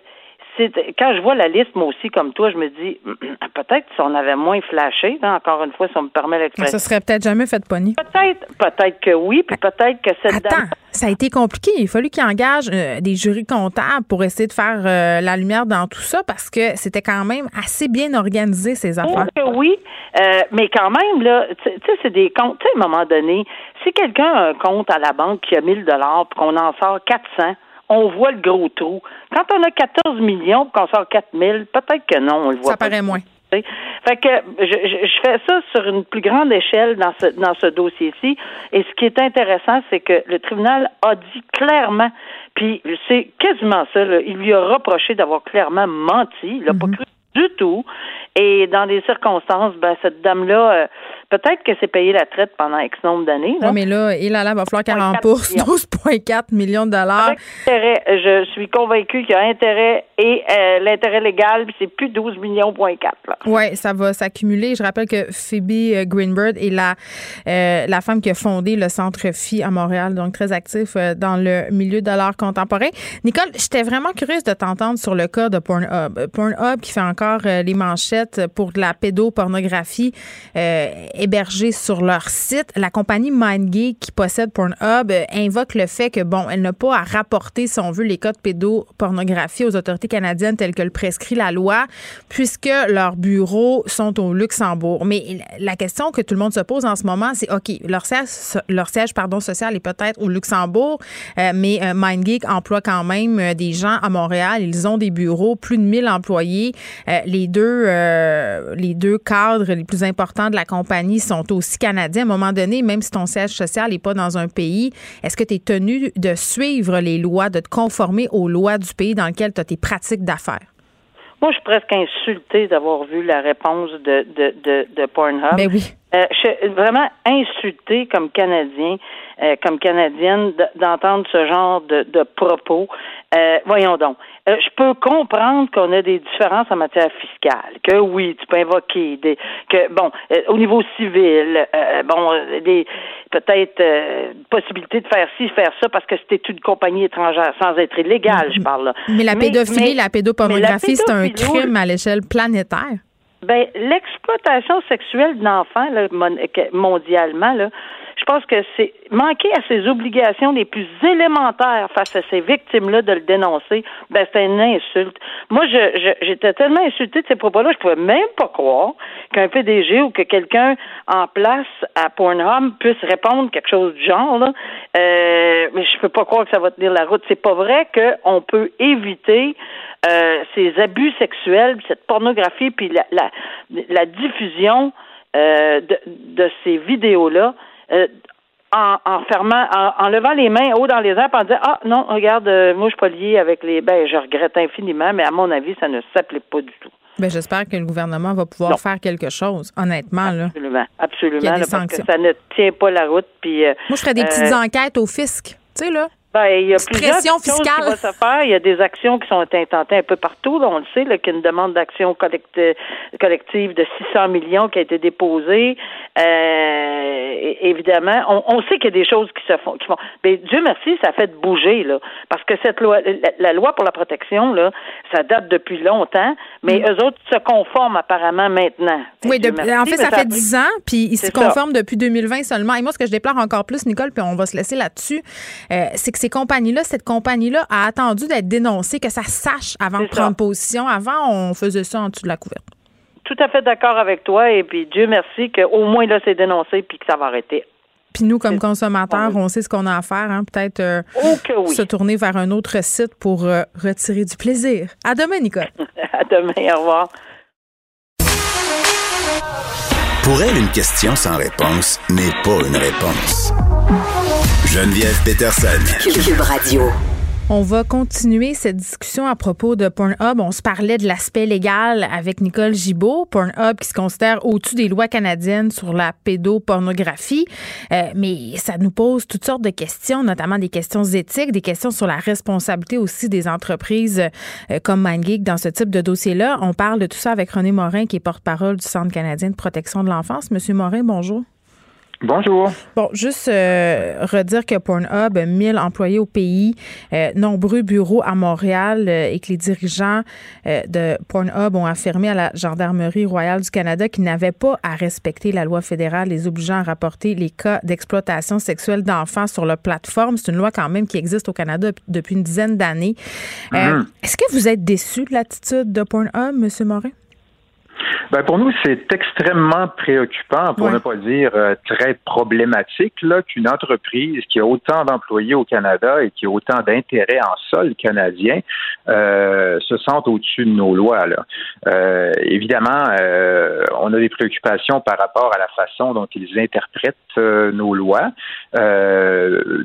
quand je vois la liste, moi aussi, comme toi, je me dis, peut-être si on avait moins flashé, encore une fois, si on me permet l'expression. Ça serait peut-être jamais fait de pogner. Peut-être, peut-être que oui, puis peut-être que cette Attends, ça a été compliqué. Il a fallu qu'il engage euh, des jurys comptables pour essayer de faire euh, la lumière dans tout ça parce que c'était quand même assez bien organisé, ces affaires. oui, euh, mais quand même, là, tu sais, c'est des comptes, tu sais, à un moment donné, si quelqu'un a un compte à la banque qui a 1000 dollars puis qu'on en sort 400, on voit le gros trou. Quand on a 14 millions qu'on sort 4 000, peut-être que non, on le voit Ça paraît moins. Fait que je, je, fais ça sur une plus grande échelle dans ce, dans ce dossier-ci. Et ce qui est intéressant, c'est que le tribunal a dit clairement, puis c'est quasiment ça, il lui a reproché d'avoir clairement menti. Il n'a pas mhm. cru du tout. Et dans des circonstances, ben, cette dame-là, euh, peut-être que c'est payé la traite pendant X nombre d'années. Oui, mais là, il là, va falloir qu'elle rembourse 12,4 millions de dollars. je suis convaincue qu'il y a intérêt et euh, l'intérêt légal, c'est plus 12 millions, Oui, ça va s'accumuler. Je rappelle que Phoebe euh, Greenberg est la, la femme qui a fondé le Centre Phi à Montréal, donc très actif dans le milieu de l'art contemporain. Nicole, j'étais vraiment curieuse de t'entendre sur le cas de Pornhub. Pornhub qui fait encore les manchettes pour de la pédopornographie euh, hébergée sur leur site. La compagnie MindGeek qui possède Pornhub euh, invoque le fait que, bon, elle n'a pas à rapporter, si on veut, les de pédopornographie aux autorités canadiennes telles que le prescrit la loi, puisque leurs bureaux sont au Luxembourg. Mais la question que tout le monde se pose en ce moment, c'est, OK, leur siège, social est peut-être au Luxembourg, euh, mais MindGeek emploie quand même des gens à Montréal. Ils ont des bureaux, plus de 1000 employés. euh, les deux cadres les plus importants de la compagnie sont aussi canadiens. À un moment donné, même si ton siège social n'est pas dans un pays, est-ce que tu es tenu de suivre les lois, de te conformer aux lois du pays dans lequel tu as tes pratiques d'affaires? Moi, je suis presque insultée d'avoir vu la réponse de, de, de, de Pornhub. Ben oui. Euh, je suis vraiment insultée comme Canadien, euh, comme Canadienne, d'entendre ce genre de, de propos. Euh, voyons donc. Euh, je peux comprendre qu'on a des différences en matière fiscale, que oui, tu peux invoquer des, que bon, euh, au niveau civil, euh, bon, des peut-être possibilité de faire ci, faire ça parce que c'était une compagnie étrangère sans être illégale, je parle là. Mais la pédophilie, la pédopornographie, c'est un crime à l'échelle planétaire. Ben, l'exploitation sexuelle d'enfants, mondialement, là, pense que c'est manquer à ses obligations les plus élémentaires face à ces victimes-là de le dénoncer, ben c'est une insulte. Moi, je, j'étais tellement insultée de ces propos-là, je pouvais même pas croire qu'un PDG ou que quelqu'un en place à Pornhub puisse répondre quelque chose du genre. Là. Euh, mais je peux pas croire que ça va tenir la route. C'est pas vrai qu'on peut éviter euh, ces abus sexuels, cette pornographie, puis la, la, la diffusion euh, de, de ces vidéos-là euh, en, en, fermant, en, levant les mains haut dans les airs, en disant ah non, regarde, euh, moi je suis pas lié avec les. Ben, je regrette infiniment, mais à mon avis, ça ne s'applique pas du tout. Ben, j'espère que le gouvernement va pouvoir faire quelque chose, honnêtement. Là. Absolument, absolument, parce que ça ne tient pas la route. Puis, euh, moi, je ferais des petites enquêtes au fisc, tu sais là. Ben, il y a plusieurs pression fiscale. Qui va se faire. Il y a des actions qui sont intentées un peu partout. on le sait, qu'il y a une demande d'action collective de 600 millions qui a été déposée. Euh, évidemment, on, sait qu'il y a des choses qui se font. Qui font. Mais Dieu merci, ça fait bouger là, parce que cette loi, la, loi pour la protection là, ça date depuis longtemps, mais mm. eux autres se conforment apparemment maintenant. Oui, en fait, ça, fait 10 ans, puis ils se conforment depuis 2020 seulement. Et moi, ce que je déplore encore plus, Nicole, puis on va se laisser là-dessus, euh, c'est que ces compagnies-là, cette compagnie-là a attendu d'être dénoncée, que ça sache avant de prendre position. Avant, on faisait ça en dessous de la couverte. Tout à fait d'accord avec toi. Et puis, Dieu merci qu'au moins là, c'est dénoncé puis que ça va arrêter. Puis nous, comme consommateurs, on sait ce qu'on a à faire. Hein? Peut-être euh, oh se tourner vers un autre site pour euh, retirer du plaisir. À demain, Nicole. à demain. Au revoir. Pour elle, une question sans réponse n'est pas une réponse. Geneviève Peterson. Cube Radio. On va continuer cette discussion à propos de Pornhub. On se parlait de l'aspect légal avec Nicole Gibault. Pornhub qui se considère au-dessus des lois canadiennes sur la pédopornographie. Euh, mais ça nous pose toutes sortes de questions, notamment des questions éthiques, des questions sur la responsabilité aussi des entreprises euh, comme MindGeek dans ce type de dossier-là. On parle de tout ça avec René Morin, qui est porte-parole du Centre canadien de protection de l'enfance. Monsieur Morin, bonjour. Bonjour. Bon, juste euh, redire que Pornhub a 1000 employés au pays, euh, nombreux bureaux à Montréal euh, et que les dirigeants de Pornhub ont affirmé à la Gendarmerie royale du Canada qu'ils n'avaient pas à respecter la loi fédérale les obligeant à rapporter les cas d'exploitation sexuelle d'enfants sur leur plateforme. C'est une loi quand même qui existe au Canada depuis une dizaine d'années. Mhm. Est-ce que vous êtes déçu de l'attitude de Pornhub, M. Morin? Ben pour nous, c'est extrêmement préoccupant, pour ne pas dire euh, très problématique, qu'une entreprise qui a autant d'employés au Canada et qui a autant d'intérêts en sol canadien euh, se sente au-dessus de nos lois. Là. Euh, évidemment, on a des préoccupations par rapport à la façon dont ils interprètent nos lois.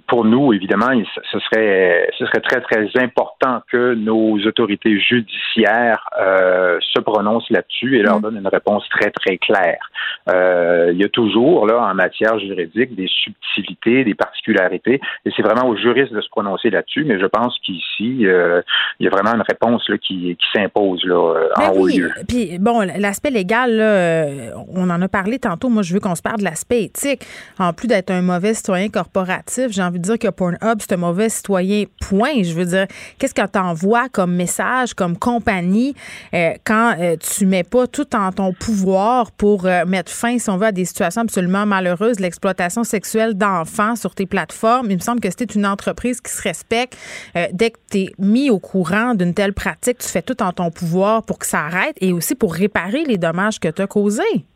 pour nous, évidemment, ce serait, ce serait très, très important que nos autorités judiciaires se prononcent là-dessus et leur donnent une réponse très, très claire. Euh, il y a toujours, là, en matière juridique, des subtilités, des particularités, et c'est vraiment aux juristes de se prononcer là-dessus, mais je pense qu'ici, euh, il y a vraiment une réponse là, qui, qui s'impose là, euh, en Ben haut oui. lieu. Puis bon, l'aspect légal, là, on en a parlé tantôt. Moi, je veux qu'on se parle de l'aspect éthique. En plus d'être un mauvais citoyen corporatif, j'ai envie de dire que Pornhub, c'est un mauvais citoyen, point. Je veux dire, qu'est-ce que t'envoies comme message, comme compagnie, euh, quand euh, tu mets pas tout en ton pouvoir pour euh, mettre fin, si on veut, à des situations absolument malheureuses, l'exploitation sexuelle d'enfants sur tes plateformes. Il me semble que c'était une entreprise qui se respecte. euh, dès que tu es mis au courant d'une telle pratique, tu fais tout en ton pouvoir pour que ça arrête et aussi pour réparer les dommages que tu as causés.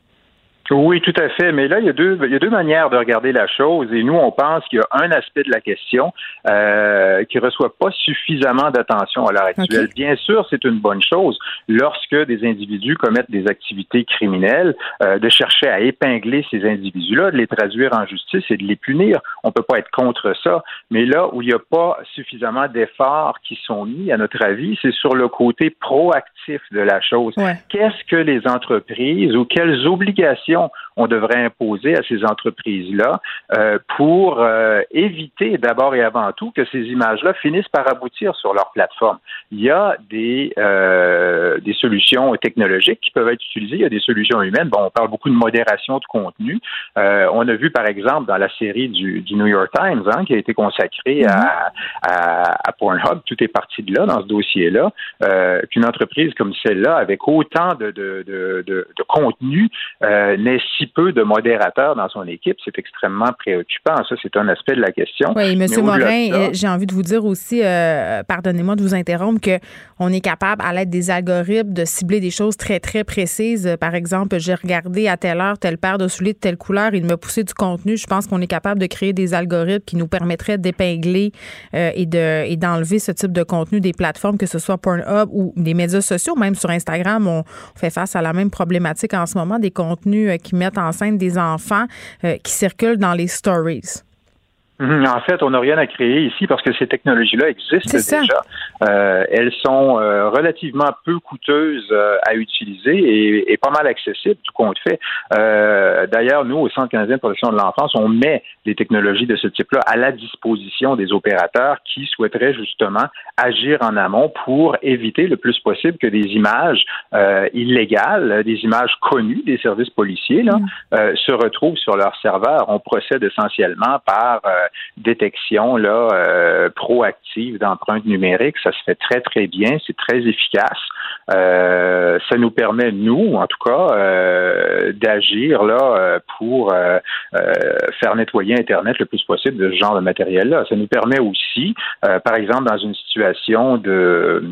Oui, tout à fait. Mais là, il y a deux, il y a deux manières de regarder la chose. Et nous, on pense qu'il y a un aspect de la question euh, qui reçoit pas suffisamment d'attention à l'heure actuelle. Bien sûr, c'est une bonne chose lorsque des individus commettent des activités criminelles, euh, de chercher à épingler ces individus-là, de les traduire en justice et de les punir. On peut pas être contre ça. Mais là où il n'y a pas suffisamment d'efforts qui sont mis, à notre avis, c'est sur le côté proactif de la chose. Ouais. Qu'est-ce que les entreprises ou quelles obligations on devrait imposer à ces entreprises-là euh, pour euh, éviter d'abord et avant tout que ces images-là finissent par aboutir sur leur plateforme. Il y a des, euh, des solutions technologiques qui peuvent être utilisées, il y a des solutions humaines. Bon, on parle beaucoup de modération de contenu. On a vu par exemple dans la série du, du New York Times hein, qui a été consacrée à, à, à Pornhub, tout est parti de là dans ce dossier-là, qu'une entreprise comme celle-là, avec autant de, de, de, de, de contenu, si peu de modérateurs dans son équipe, c'est extrêmement préoccupant. Ça, c'est un aspect de la question. Oui, M. Morin, euh, j'ai envie de vous dire aussi, euh, pardonnez-moi de vous interrompre, qu'on est capable, à l'aide des algorithmes, de cibler des choses très, très précises. Euh, Par exemple, j'ai regardé à telle heure telle paire de souliers de telle couleur, il m'a poussé du contenu. Je pense qu'on est capable de créer des algorithmes qui nous permettraient d'épingler euh, et de et d'enlever ce type de contenu des plateformes, que ce soit Pornhub ou des médias sociaux. Même sur Instagram, on fait face à la même problématique en ce moment, des contenus qui mettent en scène des enfants euh, qui circulent dans les stories. Mhm. En fait, on n'a rien à créer ici parce que ces technologies-là existent déjà. Euh, elles sont euh, relativement peu coûteuses euh, à utiliser et, et pas mal accessibles, tout compte fait. Euh, D'ailleurs, nous, au Centre canadien de protection de l'enfance, on met des technologies de ce type-là à la disposition des opérateurs qui souhaiteraient justement agir en amont pour éviter le plus possible que des images euh, illégales, des images connues des services policiers, là, euh, se retrouvent sur leur serveur. On procède essentiellement par euh, détection là euh, proactive d'empreintes numériques. Ça se fait très très bien, c'est très efficace. Euh, ça nous permet nous, en tout cas, euh, d'agir là euh, pour euh, euh, faire nettoyer Internet le plus possible de ce genre de matériel-là. Ça nous permet aussi, euh, par exemple, dans une situation de,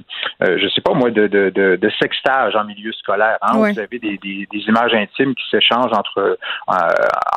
euh, je sais pas moi, de, de, de, de sextage en milieu scolaire. Hein, où. Vous avez des, des, des images intimes qui s'échangent entre euh,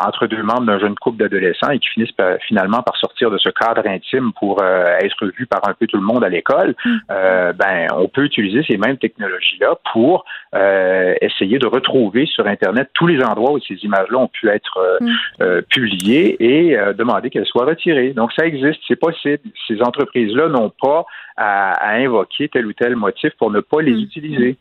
entre deux membres d'un jeune couple d'adolescents et qui finissent par- finalement par sortir de ce cadre intime pour euh, être vus par un peu tout le monde à l'école. Euh, ben, on peut utiliser ces mêmes technologies-là pour essayer de retrouver sur Internet tous les endroits où ces images-là ont pu être mm. publiées et demander qu'elles soient retirées. Donc, ça existe, c'est possible. Ces entreprises-là n'ont pas à, invoquer tel ou tel motif pour ne pas les mm. utiliser.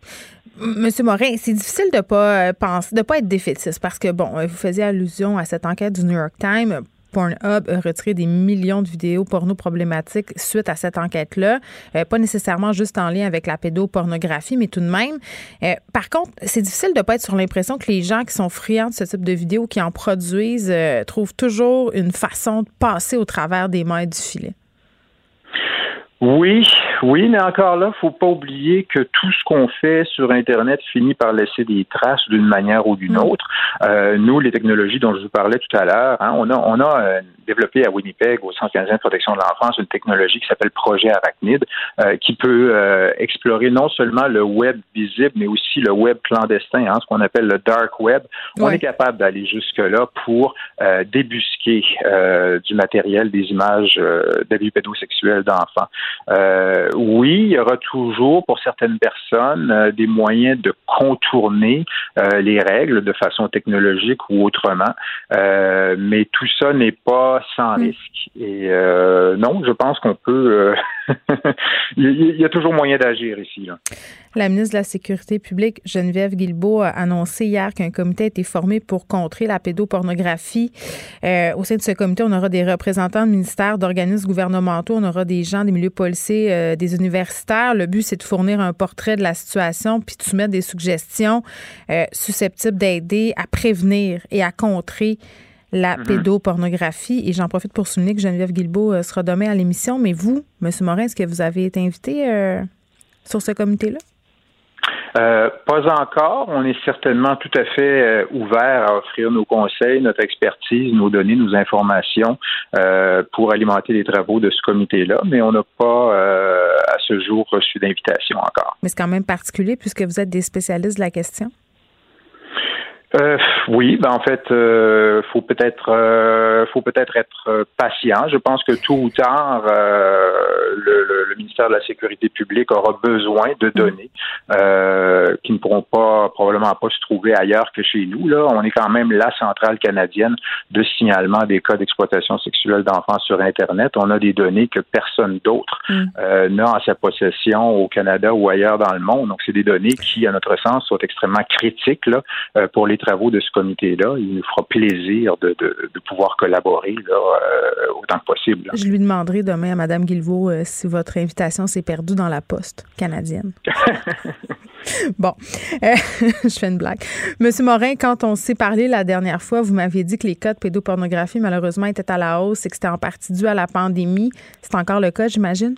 Monsieur Morin, c'est difficile de pas penser, de pas être défaitiste parce que bon, vous faisiez allusion à cette enquête du New York Times. Pornhub a retiré des millions de vidéos porno problématiques suite à cette enquête-là. Euh, pas nécessairement juste en lien avec la pédopornographie, mais tout de même. Euh, par contre, c'est difficile de pas être sur l'impression que les gens qui sont friands de ce type de vidéos, qui en produisent, euh, trouvent toujours une façon de passer au travers des mailles du filet. Oui, oui, mais encore là, faut pas oublier que tout ce qu'on fait sur Internet finit par laisser des traces d'une manière ou d'une mm. autre. Euh, nous, les technologies dont je vous parlais tout à l'heure, hein, on a, on a euh, développé à Winnipeg, au Centre canadien de protection de l'enfance, une technologie qui s'appelle Projet Arachnid, euh, qui peut explorer non seulement le web visible, mais aussi le web clandestin, hein, ce qu'on appelle le dark web. On est capable d'aller jusque-là pour débusquer du matériel, des images d'abus pédosexuels d'enfants. Euh, oui, il y aura toujours pour certaines personnes euh, des moyens de contourner euh, les règles de façon technologique ou autrement, mais tout ça n'est pas sans mm. risque. Et non, je pense qu'on peut. il y a toujours moyen d'agir ici. Là. La ministre de la Sécurité publique, Geneviève Guilbeault, a annoncé hier qu'un comité a été formé pour contrer la pédopornographie. au sein de ce comité, on aura des représentants de ministères, d'organismes gouvernementaux, on aura des gens des milieux policiers, des universitaires. Le but, c'est de fournir un portrait de la situation puis de soumettre des suggestions euh, susceptibles d'aider à prévenir et à contrer la mm-hmm. pédopornographie. Et j'en profite pour souligner que Geneviève Guilbeault euh, sera demain à l'émission. Mais vous, M. Morin, est-ce que vous avez été invité euh, sur ce comité-là? Euh, pas encore. On est certainement tout à fait euh, ouvert à offrir nos conseils, notre expertise, nos données, nos informations euh, pour alimenter les travaux de ce comité-là, mais on n'a pas à ce jour reçu d'invitation encore. Mais c'est quand même particulier puisque vous êtes des spécialistes de la question. Euh, oui, ben en fait, euh, faut peut-être, euh, faut peut-être être euh, patient. Je pense que tôt ou tard, le, le, ministère de la Sécurité publique aura besoin de données qui ne pourront pas probablement pas se trouver ailleurs que chez nous. Là, on est quand même la centrale canadienne de signalement des cas d'exploitation sexuelle d'enfants sur Internet. On a des données que personne d'autre mm. n'a en sa possession au Canada ou ailleurs dans le monde. Donc, c'est des données qui, à notre sens, sont extrêmement critiques là, pour les travaux de ce comité-là. Il nous fera plaisir de, pouvoir collaborer euh, autant que possible. Je lui demanderai demain à Mme Guilvaux euh, si votre invitation s'est perdue dans la poste canadienne. Bon, euh, je fais une blague. Monsieur Morin, quand on s'est parlé la dernière fois, vous m'aviez dit que les cas de pédopornographie, malheureusement, étaient à la hausse et que c'était en partie dû à la pandémie. C'est encore le cas, j'imagine?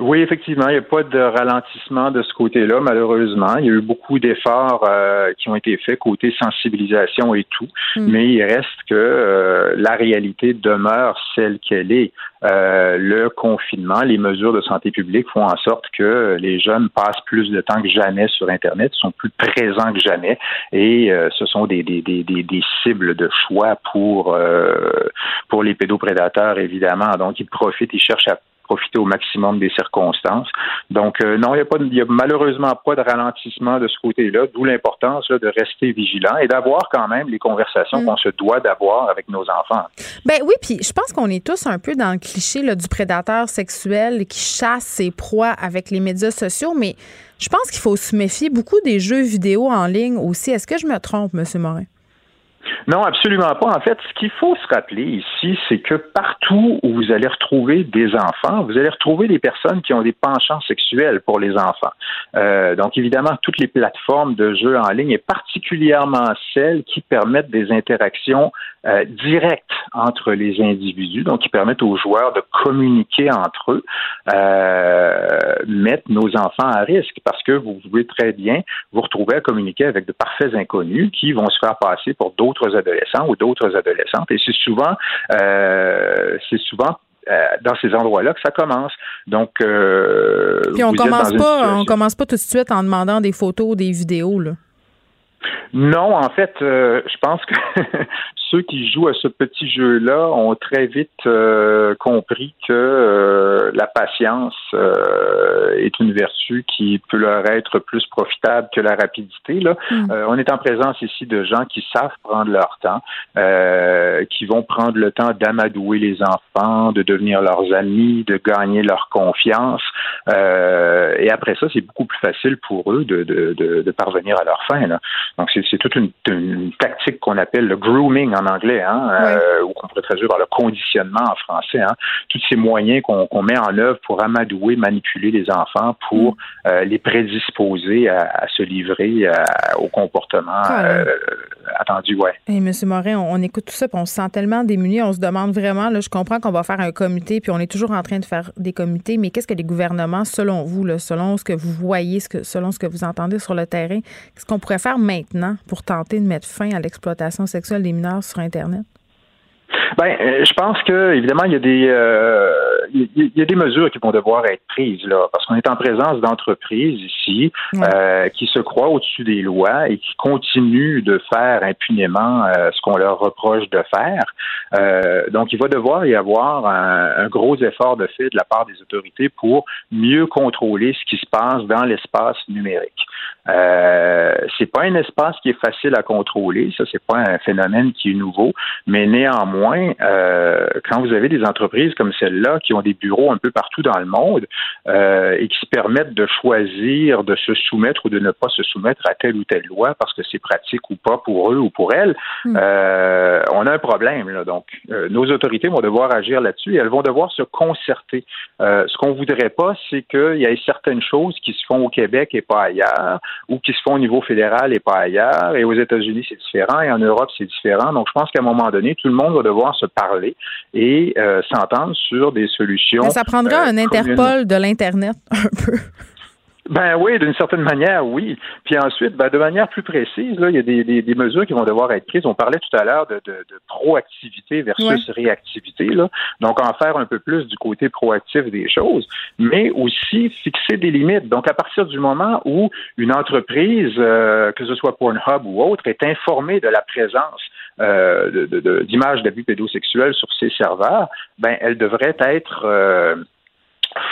Oui, effectivement, il n'y a pas de ralentissement de ce côté-là, malheureusement. Il y a eu beaucoup d'efforts euh, qui ont été faits côté sensibilisation et tout, mm. mais il reste que euh, la réalité demeure celle qu'elle est. Euh, le confinement, les mesures de santé publique font en sorte que les jeunes passent plus de temps que jamais sur Internet, sont plus présents que jamais, et ce sont des, des, des, des, cibles de choix pour pour les pédoprédateurs, évidemment. Donc, ils profitent, ils cherchent à profiter au maximum des circonstances. Donc, euh, non, il n'y a, a malheureusement pas de ralentissement de ce côté-là, d'où l'importance de rester vigilant et d'avoir quand même les conversations mm. qu'on se doit d'avoir avec nos enfants. Ben oui, puis je pense qu'on est tous un peu dans le cliché du prédateur sexuel qui chasse ses proies avec les médias sociaux, mais je pense qu'il faut se méfier beaucoup des jeux vidéo en ligne aussi. Est-ce que je me trompe, M. Morin? Non, absolument pas. En fait, ce qu'il faut se rappeler ici, c'est que partout où vous allez retrouver des enfants, vous allez retrouver des personnes qui ont des penchants sexuels pour les enfants. Euh, donc, évidemment, toutes les plateformes de jeux en ligne, et particulièrement celles qui permettent des interactions euh, directes entre les individus, donc qui permettent aux joueurs de communiquer entre eux, euh, mettent nos enfants à risque parce que vous pouvez très bien vous retrouver à communiquer avec de parfaits inconnus qui vont se faire passer pour d'autres adolescents ou d'autres adolescentes. Et c'est souvent, euh, c'est souvent euh, dans ces endroits-là que ça commence. Donc, euh, puis on commence pas, on commence pas tout de suite en demandant des photos, des vidéos là. Non, en fait, je pense que ceux qui jouent à ce petit jeu-là ont très vite euh, compris que euh, la patience euh, est une vertu qui peut leur être plus profitable que la rapidité. Là. Mm. on est en présence ici de gens qui savent prendre leur temps, qui vont prendre le temps d'amadouer les enfants, de devenir leurs amis, de gagner leur confiance. et après ça, c'est beaucoup plus facile pour eux de, de, de, parvenir à leur fin. Là. Donc, c'est toute une, une tactique qu'on appelle le grooming en anglais, hein, euh, ou qu'on pourrait traduire par le conditionnement en français. Hein, tous ces moyens qu'on met en œuvre pour amadouer, manipuler les enfants, pour mm. euh, les prédisposer à, se livrer euh, au comportement attendu. Ouais. Et Monsieur Morin, on, écoute tout ça, puis on se sent tellement démuni, on se demande vraiment. Là, je comprends qu'on va faire un comité, puis on est toujours en train de faire des comités, mais qu'est-ce que les gouvernements, selon vous, là, selon ce que vous voyez, ce que, selon ce que vous entendez sur le terrain, qu'est-ce qu'on pourrait faire maintenant pour tenter de mettre fin à l'exploitation sexuelle des mineurs sur Internet? Ben, euh, je pense que évidemment il y a des euh, il y a des mesures qui vont devoir être prises là, parce qu'on est en présence d'entreprises ici euh, qui se croient au-dessus des lois et qui continuent de faire impunément ce qu'on leur reproche de faire. donc, il va devoir y avoir un, un, gros effort de fait de la part des autorités pour mieux contrôler ce qui se passe dans l'espace numérique. Euh, c'est pas un espace qui est facile à contrôler, ça c'est pas un phénomène qui est nouveau, mais néanmoins, euh, quand vous avez des entreprises comme celle-là qui ont des bureaux un peu partout dans le monde euh, et qui se permettent de choisir de se soumettre ou de ne pas se soumettre à telle ou telle loi parce que c'est pratique ou pas pour eux ou pour elles, hmm. euh, on a un problème. Là. Donc, euh, nos autorités vont devoir agir là-dessus et elles vont devoir se concerter. ce qu'on voudrait pas, c'est qu'il y ait certaines choses qui se font au Québec et pas ailleurs ou qui se font au niveau fédéral et pas ailleurs. Et aux États-Unis, c'est différent. Et en Europe, c'est différent. Donc, je pense qu'à un moment donné, tout le monde va devoir se parler et euh, s'entendre sur des solutions. Mais ça prendra euh, un Interpol de l'Internet, un peu. Ben oui, d'une certaine manière, oui. Puis ensuite, ben, de manière plus précise, là, il y a des, des, mesures qui vont devoir être prises. On parlait tout à l'heure de, de, de, proactivité versus réactivité. Là. Donc, en faire un peu plus du côté proactif des choses, mais aussi fixer des limites. Donc, à partir du moment où une entreprise, euh, que ce soit Pornhub ou autre, est informée de la présence euh, d'images d'abus pédosexuels sur ses serveurs, ben, elle devrait être euh,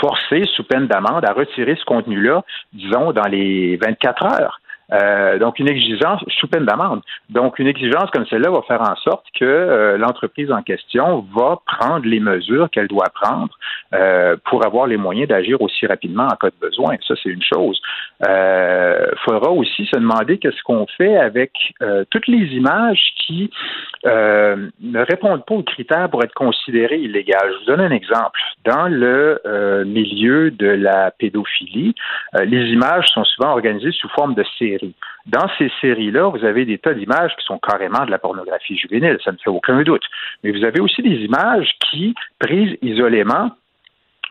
forcé, sous peine d'amende, à retirer ce contenu-là, disons, dans les 24 heures. Euh, donc, une exigence sous peine d'amende. Donc, une exigence comme celle-là va faire en sorte que euh, l'entreprise en question va prendre les mesures qu'elle doit prendre euh, pour avoir les moyens d'agir aussi rapidement en cas de besoin. Ça, c'est une chose. Il faudra aussi se demander qu'est-ce qu'on fait avec toutes les images qui ne répondent pas aux critères pour être considérées illégales. Je vous donne un exemple. Dans le milieu de la pédophilie, les images sont souvent organisées sous forme de séries dans ces séries-là, vous avez des tas d'images qui sont carrément de la pornographie juvénile, ça ne fait aucun doute. Mais vous avez aussi des images qui, prises isolément,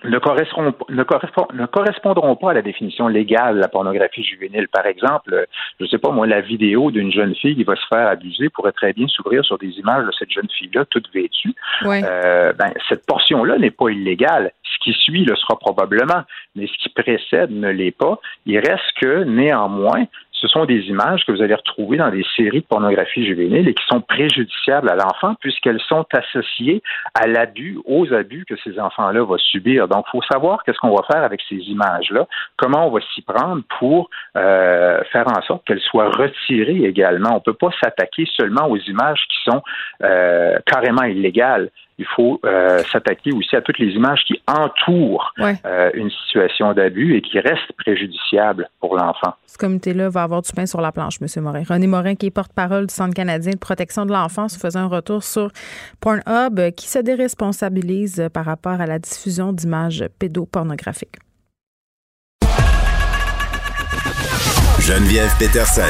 ne correspondront, ne, correspondront pas à la définition légale de la pornographie juvénile. Par exemple, je ne sais pas moi, la vidéo d'une jeune fille qui va se faire abuser pourrait très bien s'ouvrir sur des images de cette jeune fille-là, toute vêtue. Euh, ben, cette portion-là n'est pas illégale. Ce qui suit le sera probablement, mais ce qui précède ne l'est pas. Il reste que, néanmoins, ce sont des images que vous allez retrouver dans des séries de pornographie juvénile et qui sont préjudiciables à l'enfant puisqu'elles sont associées à l'abus, aux abus que ces enfants-là vont subir. Donc, il faut savoir qu'est-ce qu'on va faire avec ces images-là, comment on va s'y prendre pour euh, faire en sorte qu'elles soient retirées également. On ne peut pas s'attaquer seulement aux images qui sont euh, carrément illégales il faut euh, s'attaquer aussi à toutes les images qui entourent euh, une situation d'abus et qui restent préjudiciables pour l'enfant. Ce comité-là va avoir du pain sur la planche, M. Morin. René Morin, qui est porte-parole du Centre canadien de protection de l'enfance, faisait un retour sur Pornhub euh, qui se déresponsabilise par rapport à la diffusion d'images pédopornographiques. Geneviève Peterson.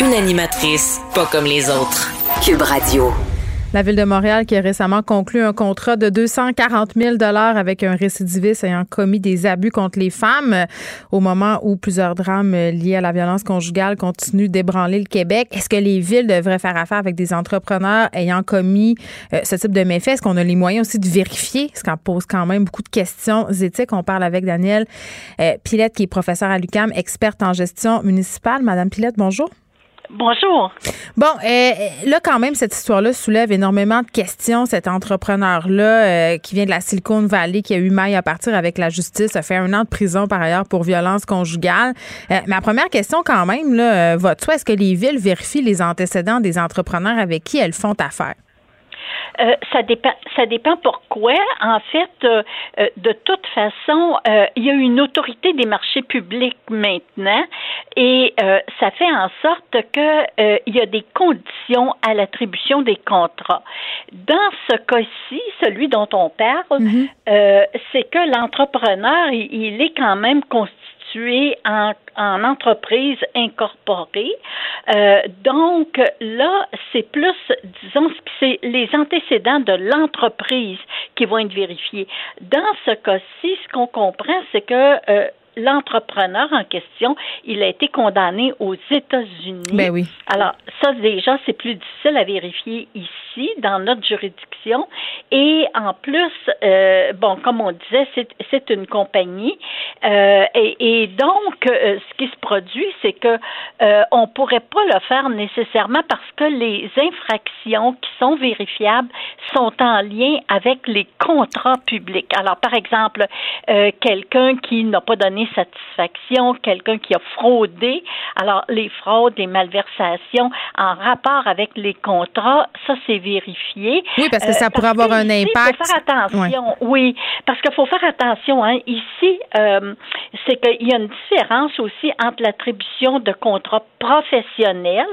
Une animatrice pas comme les autres. Cube Radio. La Ville de Montréal qui a récemment conclu un contrat de 240 000 avec un récidiviste ayant commis des abus contre les femmes au moment où plusieurs drames liés à la violence conjugale continuent d'ébranler le Québec. Est-ce que les villes devraient faire affaire avec des entrepreneurs ayant commis euh, ce type de méfaits? Est-ce qu'on a les moyens aussi de vérifier? Ce qui pose quand même beaucoup de questions éthiques. On parle avec Danielle euh, Pilette, qui est professeure à l'UCAM, experte en gestion municipale. Madame Pilette, bonjour. Bonjour. Bon, euh, là, quand même, cette histoire-là soulève énormément de questions. Cet entrepreneur-là, euh, qui vient de la Silicon Valley, qui a eu maille à partir avec la justice, a fait un an de prison par ailleurs pour violence conjugale. Euh, ma première question, quand même, là, va de soi, est-ce que les villes vérifient les antécédents des entrepreneurs avec qui elles font affaire? Euh, ça dépend. Ça dépend pourquoi. En fait, euh, euh, de toute façon, il y a une autorité des marchés publics maintenant, et ça fait en sorte que il y a des conditions à l'attribution des contrats. Dans ce cas-ci, celui dont on parle, mm-hmm. c'est que l'entrepreneur, il, est quand même constitué en, en entreprise incorporée. Euh, donc là, c'est plus, disons, c'est les antécédents de l'entreprise qui vont être vérifiés. Dans ce cas-ci, ce qu'on comprend, c'est que euh, l'entrepreneur en question, il a été condamné aux États-Unis. Ben oui. Alors, ça, déjà, c'est plus difficile à vérifier ici, dans notre juridiction. Et en plus, euh, bon, comme on disait, c'est une compagnie. Euh, et, et, donc, euh, ce qui se produit, c'est que on pourrait pas le faire nécessairement parce que les infractions qui sont vérifiables sont en lien avec les contrats publics. Alors, par exemple, quelqu'un qui n'a pas donné satisfaction, quelqu'un qui a fraudé. Alors, les fraudes, les malversations en rapport avec les contrats, ça, c'est vérifié. Oui, parce que ça euh, pourrait avoir un impact. Il faut faire attention. Oui, parce qu'il faut faire attention. Hein. Ici, euh, c'est qu'il y a une différence aussi entre l'attribution de contrats professionnels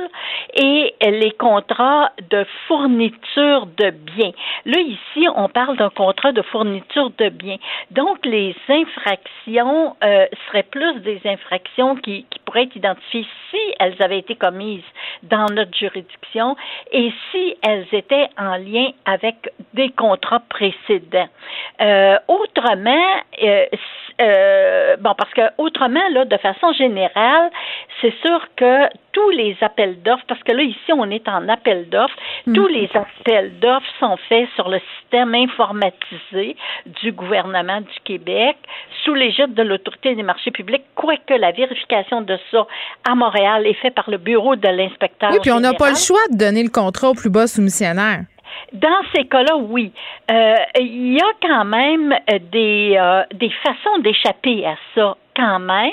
et les contrats de fourniture de biens. Là, ici, on parle d'un contrat de fourniture de biens. Donc, les infractions euh, seraient plus des infractions qui, qui, pourraient être identifiées si elles avaient été commises dans notre juridiction et si elles étaient en lien avec des contrats précédents. Euh, autrement, euh, euh, bon, parce que autrement, là, de façon générale, c'est sûr que tous les appels d'offres, parce que là, ici, on est en appel d'offres, mm. tous les appels d'offres sont faits sur le système informatisé du gouvernement du Québec sous l'égide de l'autorité des marchés publics, quoique la vérification de ça à Montréal est faite par le bureau de l'inspecteur. Oui, puis on n'a pas le choix de donner le contrat au plus bas soumissionnaire. Dans ces cas-là, oui. Euh, il y a quand même des, euh, des façons d'échapper à ça quand même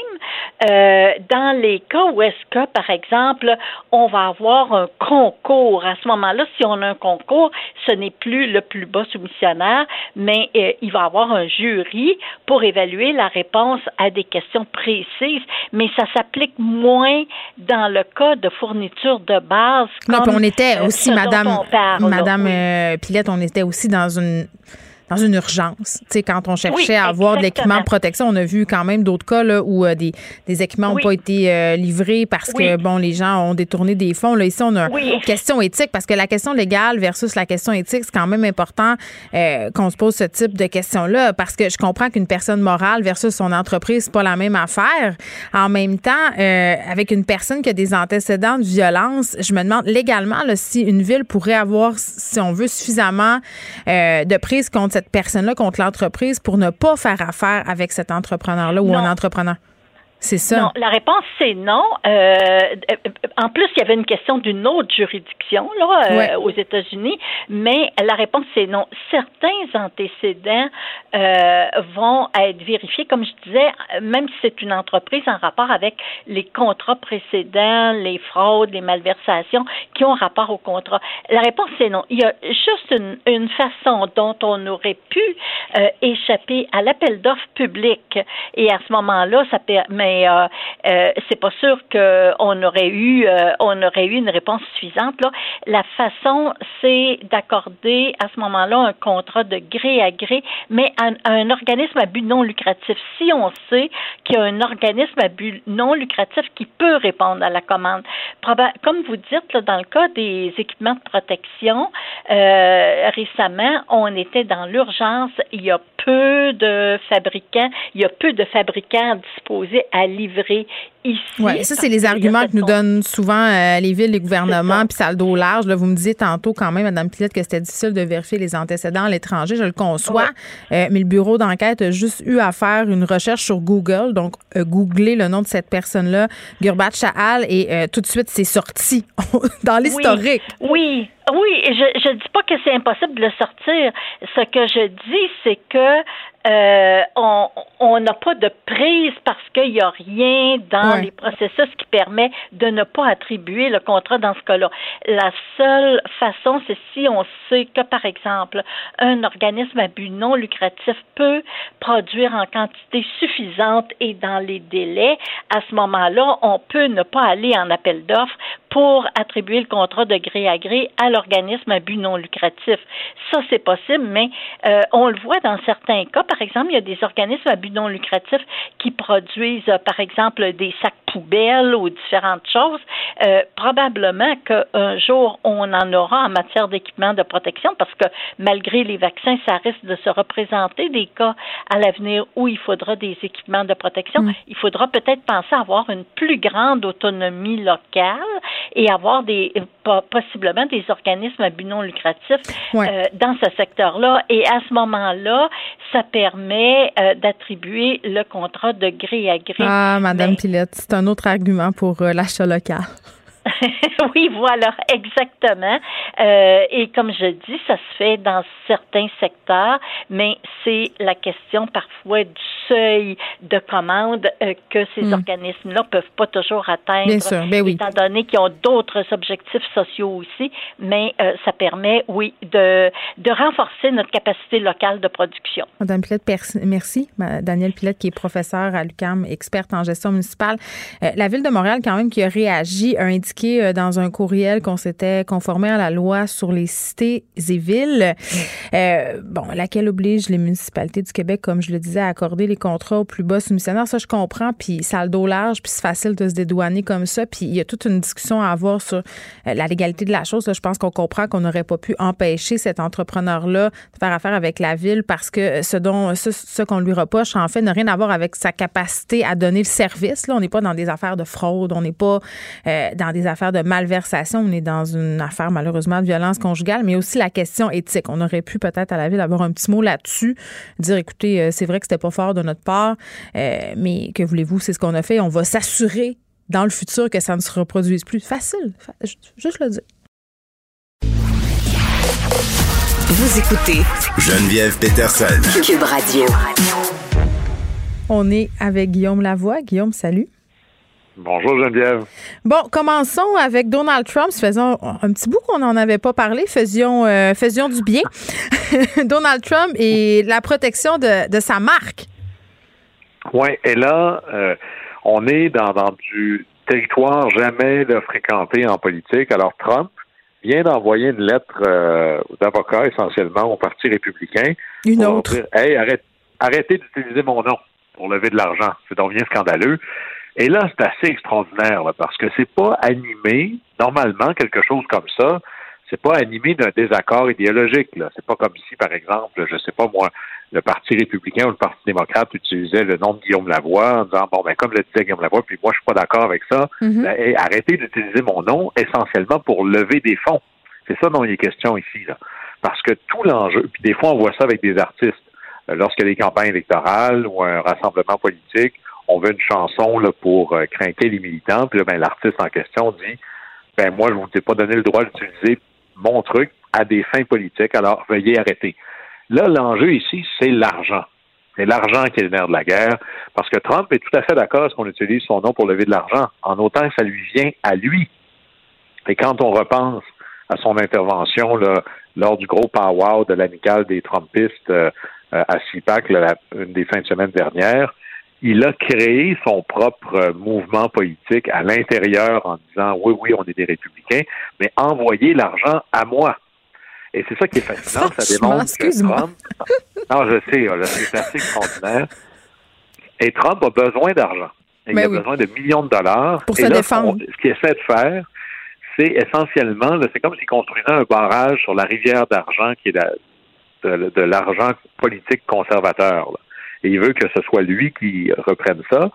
euh, dans les cas où est-ce que, par exemple, on va avoir un concours. À ce moment-là, si on a un concours, ce n'est plus le plus bas soumissionnaire, mais euh, il va y avoir un jury pour évaluer la réponse à des questions précises. Mais ça s'applique moins dans le cas de fourniture de base. Non, puis on était aussi, Madame, Madame Pilette, on était aussi dans une dans une urgence. Tu sais, quand on cherchait à avoir de l'équipement de protection, on a vu quand même d'autres cas là, où euh, des, des, équipements n'ont pas été euh, livrés parce que, bon, les gens ont détourné des fonds. Là, ici, on a une question éthique parce que la question légale versus la question éthique, c'est quand même important euh, qu'on se pose ce type de questions-là parce que je comprends qu'une personne morale versus son entreprise, c'est pas la même affaire. En même temps, avec une personne qui a des antécédents de violence, je me demande légalement là, si une ville pourrait avoir, si on veut, suffisamment de prise contre cette personne-là contre l'entreprise pour ne pas faire affaire avec cet entrepreneur-là ou un entrepreneur? C'est ça. Non, la réponse c'est non. Euh, en plus, il y avait une question d'une autre juridiction là euh, aux États-Unis, mais la réponse c'est non. Certains antécédents euh, vont être vérifiés, comme je disais, même si c'est une entreprise en rapport avec les contrats précédents, les fraudes, les malversations qui ont rapport au contrat. La réponse c'est non. Il y a juste une, une façon dont on aurait pu échapper à l'appel d'offres public, et à ce moment-là, ça permet mais euh, euh, c'est pas sûr qu'on aurait eu euh, on aurait eu une réponse suffisante. La façon, c'est d'accorder à ce moment-là un contrat de gré à gré, mais à, un organisme à but non lucratif. Si on sait qu'il y a un organisme à but non lucratif qui peut répondre à la commande, comme vous dites, dans le cas des équipements de protection, récemment, on était dans l'urgence. Il y a peu de fabricants, il y a peu de fabricants disposés à livrer ici. Oui, ça, c'est les arguments que nous donnent souvent euh, les villes, les gouvernements, puis ça a le dos large. Là, vous me disiez tantôt quand même, Mme Pilette, que c'était difficile de vérifier les antécédents à l'étranger. Je le conçois. Euh, mais le bureau d'enquête a juste eu à faire une recherche sur Google. Donc, euh, googler le nom de cette personne-là, Gurbat Shahal, et tout de suite, c'est sorti dans l'historique. Oui. oui. je ne dis pas que c'est impossible de le sortir. Ce que je dis, c'est que euh, on n'a pas de prise parce qu'il n'y a rien dans les processus qui permet de ne pas attribuer le contrat dans ce cas-là. La seule façon, c'est si on sait que, par exemple, un organisme à but non lucratif peut produire en quantité suffisante et dans les délais, à ce moment-là, on peut ne pas aller en appel d'offres pour attribuer le contrat de gré à gré à l'organisme à but non lucratif. Ça, c'est possible, mais euh, on le voit dans certains cas. Par exemple, il y a des organismes à but non lucratif qui produisent, par exemple, des sacs poubelles ou différentes choses. Euh, probablement qu'un jour, on en aura en matière d'équipement de protection parce que malgré les vaccins, ça risque de se représenter des cas à l'avenir où il faudra des équipements de protection. Mm. Il faudra peut-être penser à avoir une plus grande autonomie locale et avoir des possiblement des organismes à but non lucratif euh, dans ce secteur-là. Et à ce moment-là, ça permet euh, d'attribuer le contrat de gré à gré. Ah, Madame Pilette, c'est un autre argument pour euh, l'achat local. oui, voilà, exactement. Euh, et comme je dis, ça se fait dans certains secteurs, mais c'est la question parfois du seuil de commande euh, que ces hmm. organismes-là peuvent pas toujours atteindre, Bien sûr, ben oui. étant donné qu'ils ont d'autres objectifs sociaux aussi. Mais euh, ça permet, oui, de, de renforcer notre capacité locale de production. Madame Pilette, merci. Danielle Pilette, qui est professeure à l'UCAM, experte en gestion municipale. la Ville de Montréal, quand même, qui a réagi, a indiqué euh, dans un courriel qu'on s'était conformé à la loi sur les cités et villes, euh, bon, laquelle oblige les municipalités du Québec, comme je le disais, à accorder les contrats aux plus bas soumissionnaires? Ça, je comprends, puis ça a le dos large, puis c'est facile de se dédouaner comme ça. Puis il y a toute une discussion à avoir sur euh, la légalité de la chose. je pense qu'on comprend qu'on n'aurait pas pu empêcher cet entrepreneur-là de faire affaire avec la ville parce que ce dont ce, qu'on lui reproche, en fait, n'a rien à voir avec sa capacité à donner le service. Là, on n'est pas dans des affaires de fraude, on n'est pas dans des affaires de malversation, on est dans une affaire malheureusement de violence conjugale, mais aussi la question éthique. On aurait pu peut-être à la ville avoir un petit mot là-dessus, dire écoutez, euh, c'est vrai que c'était pas fort de notre part, euh, mais que voulez-vous, c'est ce qu'on a fait. On va s'assurer dans le futur que ça ne se reproduise plus. Facile, juste le dire. Vous écoutez Geneviève Peterson. Cube Radio. On est avec Guillaume Lavoie. Guillaume, salut. Bonjour Geneviève. Bon, commençons avec Donald Trump. Faisons un petit bout qu'on n'en avait pas parlé. Faisions, euh, faisions du bien. Donald Trump et la protection de, sa marque. Oui, et là, euh, on est dans, du territoire jamais fréquenté en politique. Alors Trump vient d'envoyer une lettre euh, d'avocat essentiellement au Parti républicain. Une autre. Dire, hey, arrêtez d'utiliser mon nom pour lever de l'argent. C'est donc bien scandaleux. Et là, c'est assez extraordinaire parce que c'est pas animé normalement quelque chose comme ça. C'est pas animé d'un désaccord idéologique. Là. C'est pas comme si, par exemple, je sais pas moi, le Parti républicain ou le Parti démocrate utilisait le nom de Guillaume Lavoie en disant bon ben comme le disait Guillaume Lavoie, puis moi je suis pas d'accord avec ça. Mm-hmm. Ben, arrêtez d'utiliser mon nom essentiellement pour lever des fonds. C'est ça dont il est question ici là. Parce que tout l'enjeu, puis des fois on voit ça avec des artistes. Lorsqu'il y a des campagnes électorales ou un rassemblement politique, on veut une chanson là, pour euh, craquer les militants. Puis là, ben, l'artiste en question dit ben moi, je ne vous ai pas donné le droit d'utiliser mon truc à des fins politiques, alors veuillez arrêter. Là, l'enjeu ici, c'est l'argent. C'est l'argent qui est le nerf de la guerre, parce que Trump est tout à fait d'accord à ce qu'on utilise son nom pour lever de l'argent, en autant ça lui vient à lui. Et quand on repense à son intervention là, lors du gros power de l'amicale des Trumpistes euh, à CIPAC, une des fins de semaine dernière, il a créé son propre mouvement politique à l'intérieur en disant oui, oui, on est des républicains, mais envoyez l'argent à moi. Et c'est ça qui est fascinant, ça démontre que Trump. Non, je sais, c'est assez extraordinaire. Et Trump a besoin d'argent. Il ben a besoin de millions de dollars. Pour se défendre. ce qu'il essaie de faire, c'est essentiellement, c'est comme s'il construisait un barrage sur la rivière d'argent qui est de, de l'argent politique conservateur. Là et il veut que ce soit lui qui reprenne ça.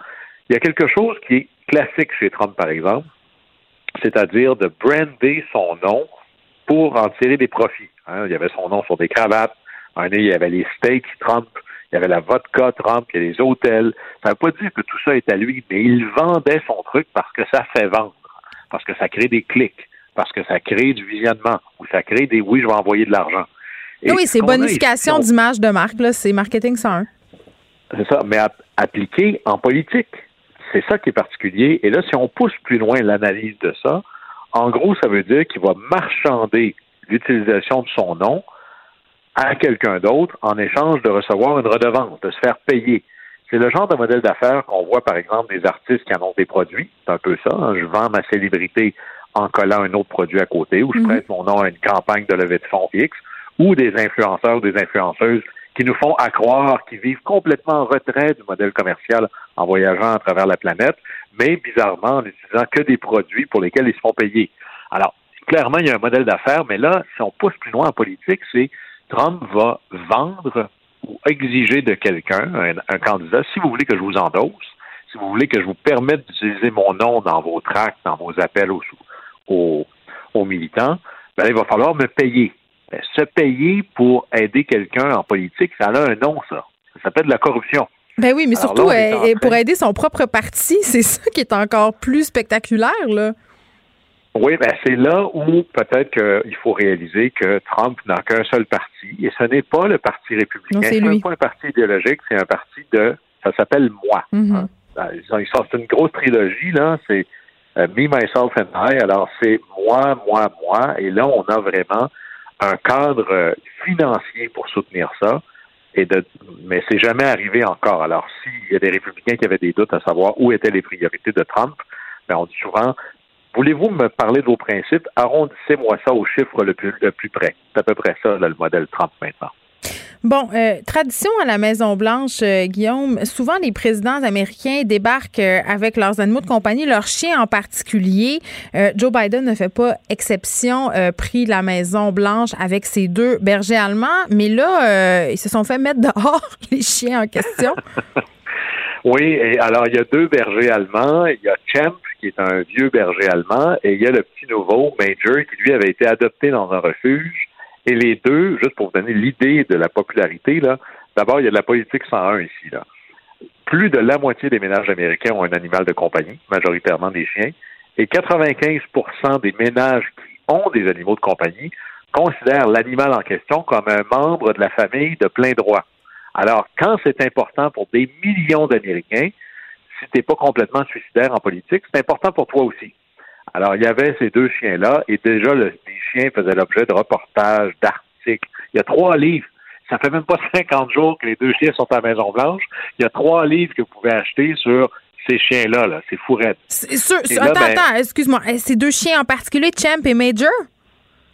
Il y a quelque chose qui est classique chez Trump, par exemple, c'est-à-dire de brander son nom pour en tirer des profits. Hein. Il y avait son nom sur des cravates. Un il y avait les steaks Trump, il y avait la vodka Trump, il y a les hôtels. Ça ne veut pas dire que tout ça est à lui, mais il vendait son truc parce que ça fait vendre, parce que ça crée des clics, parce que ça crée du visionnement, ou ça crée des oui, je vais envoyer de l'argent. oui, c'est bonification d'image de marque, là, c'est marketing 101. C'est ça, mais appliqué en politique. C'est ça qui est particulier. Et là, si on pousse plus loin l'analyse de ça, en gros, ça veut dire qu'il va marchander l'utilisation de son nom à quelqu'un d'autre en échange de recevoir une redevance, de se faire payer. C'est le genre de modèle d'affaires qu'on voit, par exemple, des artistes qui en ont des produits. C'est un peu ça. Hein. Je vends ma célébrité en collant un autre produit à côté, ou je mhm. prête mon nom à une campagne de levée de fonds X, ou des influenceurs ou des influenceuses qui nous font accroire qu'ils vivent complètement en retrait du modèle commercial en voyageant à travers la planète, mais bizarrement en utilisant que des produits pour lesquels ils se font payer. Alors, clairement, il y a un modèle d'affaires, mais là, si on pousse plus loin en politique, c'est Trump va vendre ou exiger de quelqu'un, un, candidat, si vous voulez que je vous endosse, si vous voulez que je vous permette d'utiliser mon nom dans vos tracts, dans vos appels aux, aux, aux militants, ben, il va falloir me payer. Ben, se payer pour aider quelqu'un en politique, ça a un nom, ça. Ça s'appelle de la corruption. Ben oui, mais surtout euh, pour aider son propre parti, c'est ça qui est encore plus spectaculaire, là. Oui, ben c'est là où peut-être qu'il faut réaliser que Trump n'a qu'un seul parti, et ce n'est pas le Parti républicain. Ce n'est pas un parti idéologique, c'est un parti de, ça s'appelle moi. Mm-hmm. Hein. Ben, c'est une grosse trilogie là. C'est euh, Me, Myself and I. Alors c'est moi, moi, moi. Et là, on a vraiment un cadre euh, financier pour soutenir ça. Et de, mais c'est jamais arrivé encore. Alors, s'il y a des républicains qui avaient des doutes à savoir où étaient les priorités de Trump, ben on dit souvent Voulez-vous me parler de vos principes? Arrondissez-moi ça au chiffre le plus, le plus près. C'est à peu près ça, le modèle Trump maintenant. Bon, euh, tradition à la Maison-Blanche, euh, Guillaume, souvent les présidents américains débarquent euh, avec leurs animaux de compagnie, leurs chiens en particulier. Joe Biden ne fait pas exception, pris la Maison-Blanche avec ses deux bergers allemands, mais là, ils se sont fait mettre dehors, les chiens en question. oui, et alors il y a deux bergers allemands. Il y a Champ, qui est un vieux berger allemand, et il y a le petit nouveau, Major, qui lui avait été adopté dans un refuge. Et les deux, juste pour vous donner l'idée de la popularité, là, d'abord, il y a de la politique 101 ici. Plus de la moitié des ménages américains ont un animal de compagnie, majoritairement des chiens, et 95% des ménages qui ont des animaux de compagnie considèrent l'animal en question comme un membre de la famille de plein droit. Alors, quand c'est important pour des millions d'Américains, si tu n'es pas complètement suicidaire en politique, c'est important pour toi aussi. Alors, il y avait ces deux chiens-là, et déjà, les chiens faisaient l'objet de reportages, d'articles. Il y a trois livres. Ça fait même pas 50 jours que les deux chiens sont à la Maison-Blanche. Il y a trois livres que vous pouvez acheter sur ces chiens-là, là. C'est fourrette. attends, ben, attends, excuse-moi. Eh, ces deux chiens en particulier, Champ et Major?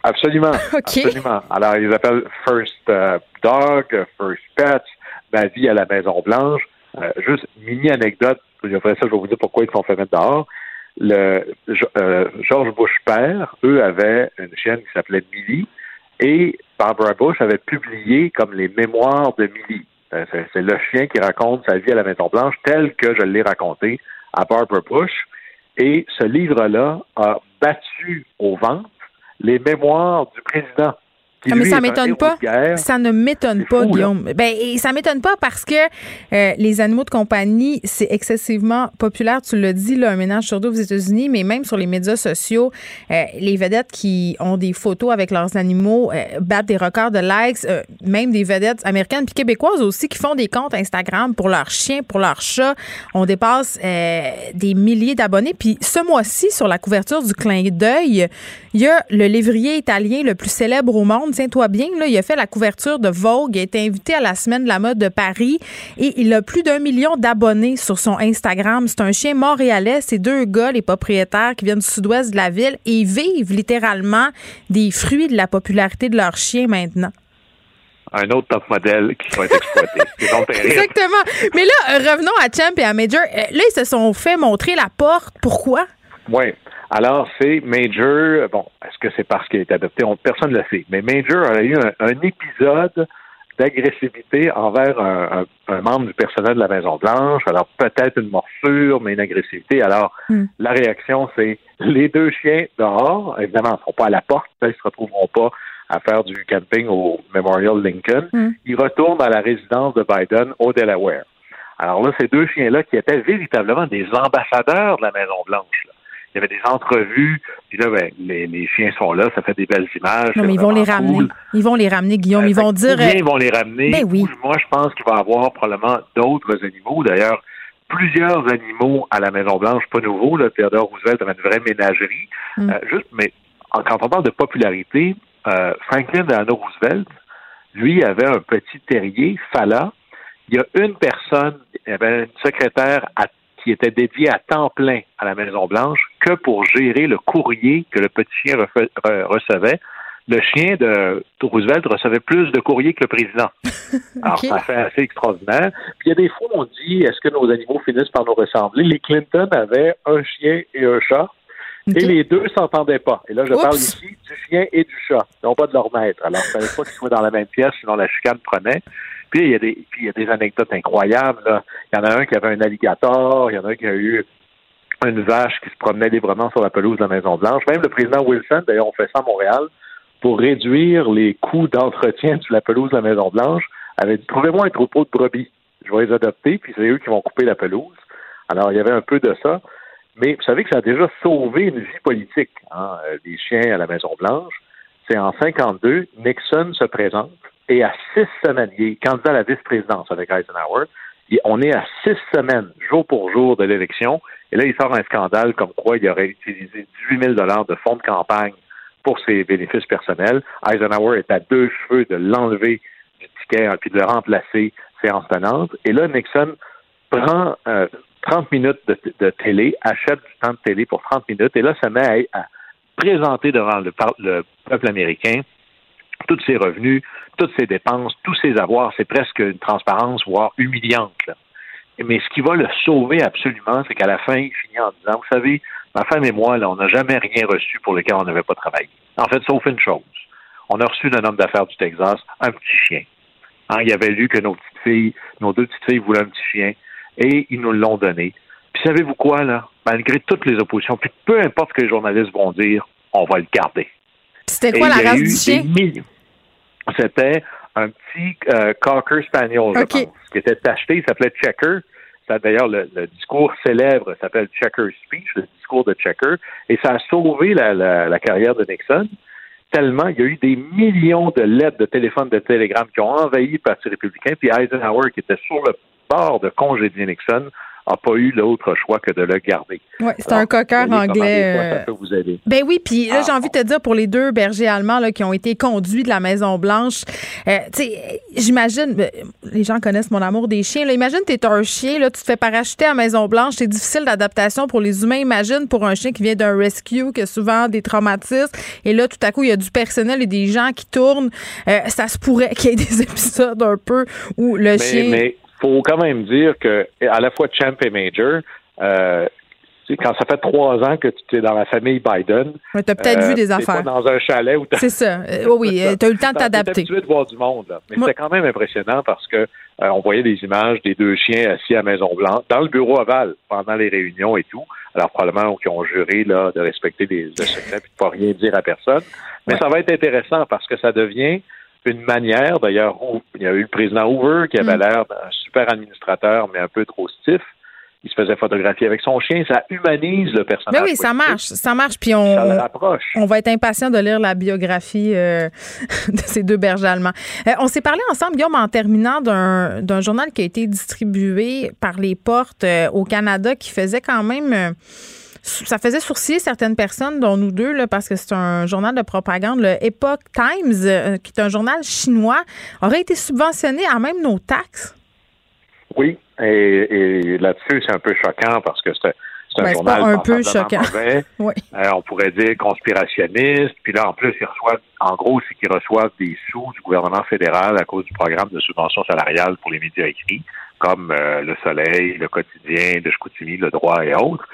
Absolument. Absolument. Alors, ils appellent First euh, Dog, First Pet, ma vie à la Maison-Blanche. Euh, juste mini anecdote, après ça, je vais vous dire pourquoi ils sont fait mettre dehors. Le, euh, George Bush père, eux, avaient une chaîne qui s'appelait Millie, et Barbara Bush avait publié comme les mémoires de Millie. Euh, c'est le chien qui raconte sa vie à la Maison Blanche tel que je l'ai raconté à Barbara Bush. Et ce livre-là a battu au ventre les mémoires du président ah, mais ça m'étonne pas. Ça ne m'étonne pas, Guillaume. Ben, et ça m'étonne pas parce que euh, les animaux de compagnie, c'est excessivement populaire. Tu l'as dit, là, un ménage sur deux aux États-Unis, mais même sur les médias sociaux, euh, les vedettes qui ont des photos avec leurs animaux euh, battent des records de likes. même des vedettes américaines puis québécoises aussi qui font des comptes Instagram pour leurs chiens, pour leurs chats. On dépasse des milliers d'abonnés. Puis ce mois-ci, sur la couverture du clin d'œil, il y a le lévrier italien le plus célèbre au monde tiens-toi bien, là, il a fait la couverture de Vogue, il a été invité à la Semaine de la mode de Paris et il a plus d'un million d'abonnés sur son Instagram. C'est un chien montréalais, c'est deux gars, les propriétaires qui viennent du sud-ouest de la ville et ils vivent littéralement des fruits de la popularité de leur chien maintenant un autre top modèle qui va être exploité. Exactement. Mais là, revenons à Champ et à Major. Euh, là, ils se sont fait montrer la porte. Pourquoi? Oui. Alors, c'est Major, bon, est-ce que c'est parce qu'il est adopté? personne ne le sait. Mais Major a eu un, épisode d'agressivité envers un, membre du personnel de la Maison-Blanche. Alors, peut-être une morsure, mais une agressivité. Alors, hmm. la réaction, c'est les deux chiens dehors. Évidemment, ils ne seront pas à la porte. Ils ne se retrouveront pas à faire du camping au Memorial Lincoln. Hmm. Ils retournent à la résidence de Biden au Delaware. Alors là, ces deux chiens-là qui étaient véritablement des ambassadeurs de la Maison-Blanche il y avait des entrevues, puis là, ben, les, chiens sont là, ça fait des belles images. Non, mais ils vont les ramener. Ils vont les ramener, Guillaume. ils vont dire. Ils vont les ramener. Ben oui. Moi, je pense qu'il va y avoir probablement d'autres animaux. D'ailleurs, plusieurs animaux à la Maison-Blanche, pas nouveau. Là, Theodore Roosevelt avait une vraie ménagerie. Mm. Euh, juste, mais quand on parle de popularité, euh, Franklin Delano Roosevelt, lui, avait un petit terrier, Fala. Il y a une personne, il y avait une secrétaire à qui était dédié à temps plein à la Maison-Blanche que pour gérer le courrier que le petit chien recevait. Le chien de Roosevelt recevait plus de courriers que le président. Alors, ça fait assez extraordinaire. Puis il y a des fois, on dit, est-ce que nos animaux finissent par nous ressembler? Les Clinton avaient un chien et un chat. Et les deux s'entendaient pas. Et là, je parle ici du chien et du chat, non pas de leur maître. Alors, il ne fallait pas qu'ils soient dans la même pièce, sinon la chicane prenait. Puis il y a des, anecdotes incroyables. Il y en a un qui avait un alligator, il y en a un qui a eu une vache qui se promenait librement sur la pelouse de la Maison Blanche. Même le président Wilson, d'ailleurs, on fait ça à Montréal pour réduire les coûts d'entretien sur la pelouse de la Maison Blanche. Avait dit trouvez-moi un troupeau de brebis, je vais les adopter, puis c'est eux qui vont couper la pelouse. Alors il y avait un peu de ça. Mais vous savez que ça a déjà sauvé une vie politique, hein, des chiens à la Maison Blanche. C'est en 52, Nixon se présente et à six semaines, il est candidat à la vice-présidence avec Eisenhower. Et on est à six semaines, jour pour jour de l'élection. Et là, il sort un scandale comme quoi il aurait utilisé 18 000 de fonds de campagne pour ses bénéfices personnels. Eisenhower est à deux cheveux de l'enlever du ticket et puis de le remplacer séance tenante. Et là, Nixon prend 30 euh, minutes de, télé, achète du temps de télé pour 30 minutes, et là, ça met à, présenter devant le peuple américain tous ses revenus, toutes ses dépenses, tous ses avoirs. C'est presque une transparence, voire humiliante. Mais ce qui va le sauver absolument, c'est qu'à la fin, il finit en disant, vous savez, ma femme et moi, là, on n'a jamais rien reçu pour lequel on n'avait pas travaillé. En fait, sauf une chose. On a reçu d'un homme d'affaires du Texas un petit chien. Hein, il avait lu que nos petites filles, nos deux petites filles voulaient un petit chien, et ils nous l'ont donné. Puis savez-vous quoi, là? Malgré toutes les oppositions, puis peu importe ce que les journalistes vont dire, on va le garder. C'était quoi la race du chien? C'était un petit euh, Cocker Spaniel, je pense, qui était acheté. Il s'appelait Checker. D'ailleurs, le, discours célèbre s'appelle Checker Speech, le discours de Checker. Et ça a sauvé la, carrière de Nixon tellement il y a eu des millions de lettres de téléphone, de télégrammes qui ont envahi le Parti républicain. Puis Eisenhower, qui était sur le bord de congédier Nixon, n'a pas eu l'autre choix que de le garder. Oui, c'est un coqueur anglais. euh, vous aider. Ben oui, puis là, j'ai ah, envie de te dire pour les deux bergers allemands là, qui ont été conduits de la Maison Blanche, euh, tu sais, j'imagine, ben, les gens connaissent mon amour des chiens. Là, imagine, tu es un chien, là, tu te fais parachuter à Maison Blanche, c'est difficile d'adaptation pour les humains. Imagine pour un chien qui vient d'un rescue, qui a souvent des traumatismes, et là, tout à coup, il y a du personnel et des gens qui tournent. Euh, ça se pourrait qu'il y ait des épisodes un peu où le chien faut quand même dire que à la fois champ et major, euh, quand ça fait trois ans que tu es dans la famille Biden, tu as peut-être vu euh, des affaires. Pas dans un chalet où C'est ça. Euh, oui, tu as eu le temps de t'adapter. habitué de voir du monde. Mais c'était quand même impressionnant parce que on voyait des images des deux chiens assis à Maison Blanche dans le bureau ovale pendant les réunions et tout. Alors probablement qui ont juré là de respecter les, le secret et de pas rien dire à personne. Mais ça va être intéressant parce que ça devient une manière, d'ailleurs, il y a eu le président Hoover qui avait mm. l'air d'un super administrateur, mais un peu trop stiff. Il se faisait photographier avec son chien. Ça humanise le personnage. Mais oui, ça marche. Ça marche. Puis on, on va être impatient de lire la biographie euh, de ces deux bergers allemands. Euh, on s'est parlé ensemble, Guillaume, en terminant d'un journal qui a été distribué par les portes euh, au Canada qui faisait quand même ça faisait sourciller certaines personnes, dont nous deux, là, parce que c'est un journal de propagande, le Epoch Times, euh, qui est un journal chinois, aurait été subventionné à même nos taxes. Oui, et, là-dessus, c'est un peu choquant parce que c'est un ben, journal un peu choquant. oui. Euh, on pourrait dire conspirationniste. Puis là, en plus, ils reçoivent, en gros, c'est qu'ils reçoivent des sous du gouvernement fédéral à cause du programme de subvention salariale pour les médias écrits, comme euh, Le Soleil, Le Quotidien, de Chicoutimi, Le Droit et autres.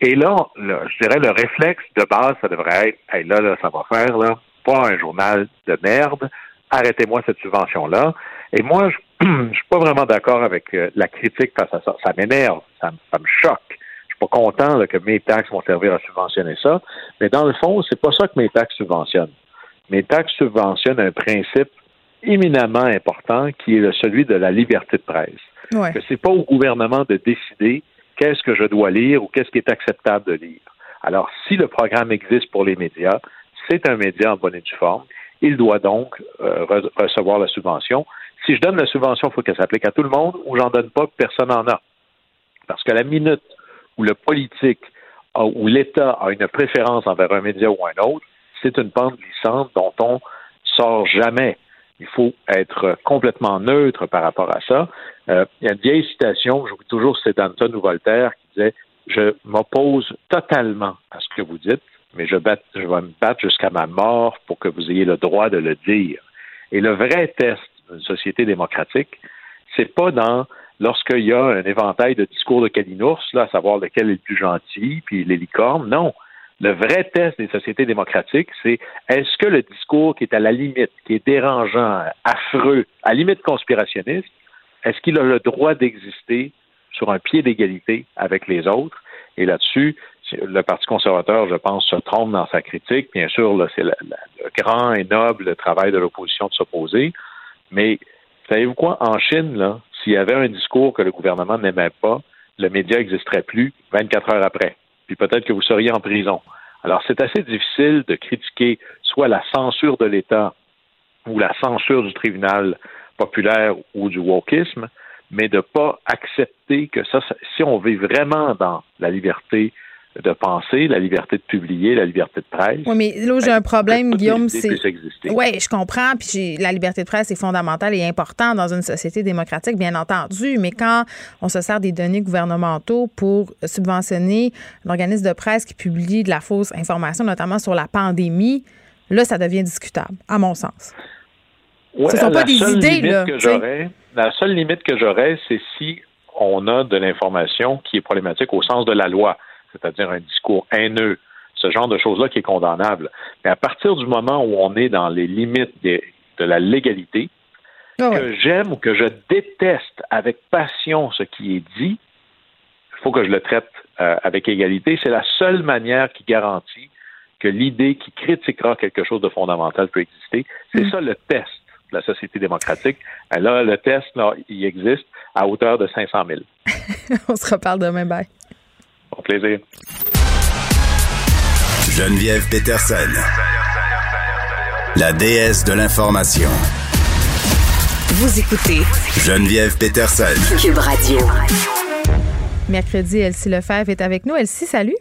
Et là, je dirais le réflexe de base, ça devrait être, hey, là, là, ça va faire, là, pas un journal de merde, arrêtez-moi cette subvention-là. Et moi, je ne suis pas vraiment d'accord avec euh, la critique face à ça. Ça m'énerve, ça, me choque. Je suis pas content que mes taxes vont servir à subventionner ça. Mais dans le fond, c'est pas ça que mes taxes subventionnent. Mes taxes subventionnent un principe éminemment important qui est celui de la liberté de presse. Ouais. Que c'est pas au gouvernement de décider qu'est-ce que je dois lire ou qu'est-ce qui est acceptable de lire. Alors, si le programme existe pour les médias, c'est un média en bonne et due forme. Il doit donc euh, recevoir la subvention. Si je donne la subvention, il faut qu'elle s'applique à tout le monde ou j'en donne pas, personne n'en a. Parce que la minute où le politique ou l'État a une préférence envers un média ou un autre, c'est une pente glissante dont on sort jamais. Il faut être complètement neutre par rapport à ça. Euh, il y a une vieille citation, je vous toujours c'est d'Anton ou Voltaire, qui disait Je m'oppose totalement à ce que vous dites, mais je, je vais me battre jusqu'à ma mort pour que vous ayez le droit de le dire. Et le vrai test d'une société démocratique, c'est pas dans lorsqu'il y a un éventail de discours de Kalinours, là, à savoir lequel est le plus gentil, puis les licornes. Non. Le vrai test des sociétés démocratiques, c'est est-ce que le discours qui est à la limite, qui est dérangeant, affreux, à limite conspirationniste, est-ce qu'il a le droit d'exister sur un pied d'égalité avec les autres? Et là-dessus, le Parti conservateur, je pense, se trompe dans sa critique. Bien sûr, c'est le, grand et noble travail de l'opposition de s'opposer. Mais savez-vous quoi? En Chine, s'il y avait un discours que le gouvernement n'aimait pas, le média n'existerait plus 24 heures après. Puis peut-être que vous seriez en prison. Alors, c'est assez difficile de critiquer soit la censure de l'État ou la censure du tribunal populaire ou du wokisme, mais de ne pas accepter que ça, si on vit vraiment dans la liberté de penser, la liberté de publier, la liberté de presse. Oui, mais là, j'ai un problème, Guillaume, c'est. Oui, je comprends. Puis la liberté de presse est fondamentale et importante dans une société démocratique, bien entendu. Mais quand on se sert des données gouvernementaux pour subventionner l'organisme de presse qui publie de la fausse information, notamment sur la pandémie, là, ça devient discutable, à mon sens. Ce ne sont pas des idées, là. la seule limite que j'aurais, c'est si on a de l'information qui est problématique au sens de la loi c'est-à-dire un discours haineux, ce genre de choses-là qui est condamnable. Mais à partir du moment où on est dans les limites de la légalité, ah que j'aime ou que je déteste avec passion ce qui est dit, il faut que je le traite euh, avec égalité. C'est la seule manière qui garantit que l'idée qui critiquera quelque chose de fondamental peut exister. C'est mm. ça le test de la société démocratique. Là, le test, là, il existe à hauteur de 500 000. On se reparle demain. Bye. Au plaisir. Geneviève Peterson. La déesse de l'information. Vous écoutez Geneviève Peterson. Cube Radio. Mercredi, Elsie Lefebvre est avec nous. Elsie, salut.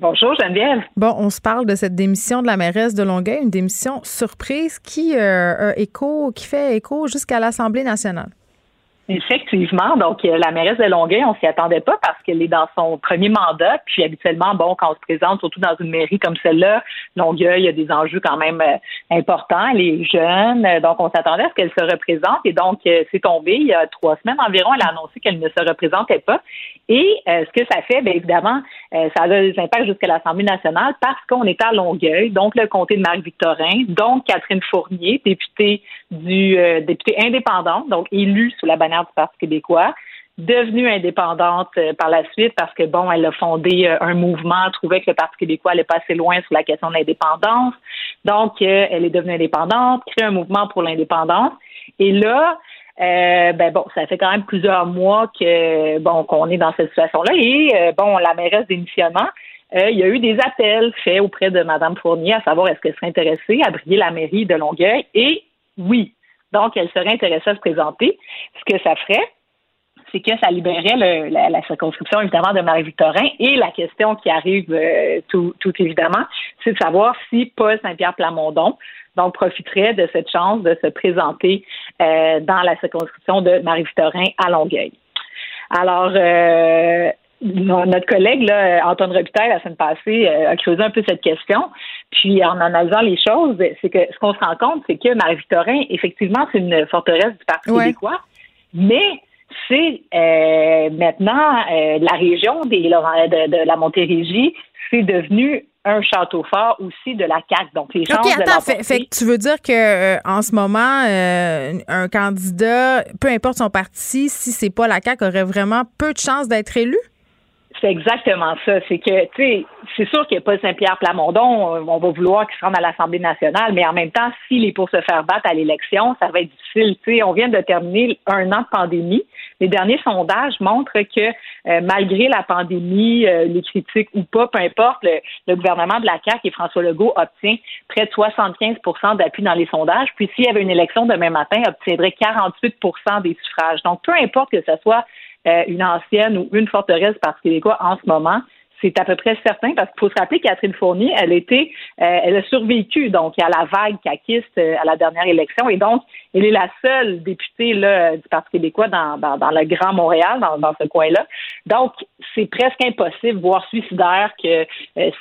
Bonjour Geneviève. Bon, on se parle de cette démission de la mairesse de Longueuil, une démission surprise qui, euh, écho, qui fait écho jusqu'à l'Assemblée nationale. Effectivement. Donc, euh, la mairesse de Longueuil, on s'y attendait pas parce qu'elle est dans son premier mandat. Puis, habituellement, bon, quand on se présente, surtout dans une mairie comme celle-là, Longueuil, il y a des enjeux quand même euh, importants. Elle est jeune. Euh, donc, on s'attendait à ce qu'elle se représente. Et donc, c'est tombé il y a trois semaines environ. Elle a annoncé qu'elle ne se représentait pas. Et ce que ça fait, bien évidemment, ça a des impacts jusqu'à l'Assemblée nationale parce qu'on est à Longueuil, donc le comté de Marc-Victorin, donc Catherine Fournier, députée du députée indépendante, donc élue sous la bannière du Parti québécois devenue indépendante euh, par la suite parce que bon, elle a fondé euh, un mouvement, trouvait que le Parti québécois allait pas assez loin sur la question de l'indépendance. Donc, euh, elle est devenue indépendante, crée un mouvement pour l'indépendance. Et là, ben bon, ça fait quand même plusieurs mois que bon qu'on est dans cette situation-là. Et bon, la mairesse démissionnement, il y a eu des appels faits auprès de Mme Fournier à savoir est-ce qu'elle serait intéressée à briller la mairie de Longueuil. Et oui, donc, elle serait intéressée à se présenter. Ce que ça ferait, c'est que ça libérait la, circonscription, évidemment, de Marie-Victorin. Et la question qui arrive euh, tout, évidemment, c'est de savoir si Paul Saint-Pierre Plamondon donc profiterait de cette chance de se présenter euh, dans la circonscription de Marie-Victorin à Longueuil. Alors, euh, notre collègue, là, Antoine Robitaille, la semaine passée, euh, a creusé un peu cette question. Puis, en analysant les choses, c'est que ce qu'on se rend compte, c'est que Marie-Victorin, effectivement, c'est une forteresse du Parti québécois, mais c'est euh, maintenant euh, la région des, de, de, la Montérégie, c'est devenu un château fort aussi de la CAQ. Donc, les chances OK, attends, de fait, fait, que tu veux dire que euh, en ce moment, euh, un candidat, peu importe son parti, si c'est pas la CAQ, aurait vraiment peu de chances d'être élu? C'est exactement ça. C'est que, tu sais, c'est sûr qu'il n'y a pas Saint-Pierre Plamondon. Euh, on va vouloir qu'il se rende à l'Assemblée nationale, mais en même temps, s'il est pour se faire battre à l'élection, ça va être difficile. Tu sais, on vient de terminer un an de pandémie. Les derniers sondages montrent que euh, malgré la pandémie, euh, les critiques ou pas, peu importe, le, gouvernement de la CAQ et François Legault obtient près de 75% d'appui dans les sondages. Puis s'il y avait une élection demain matin, obtiendrait 48% des suffrages. Donc, peu importe que ce soit euh, une ancienne ou une forteresse est quoi en ce moment, c'est à peu près certain parce qu'il faut se rappeler Catherine Fournier, elle était, euh, elle a survécu donc à la vague caquiste euh, à la dernière élection et donc elle est la seule députée là, du Parti québécois dans, dans, le Grand Montréal, dans, ce coin-là. Donc c'est presque impossible, voire suicidaire, que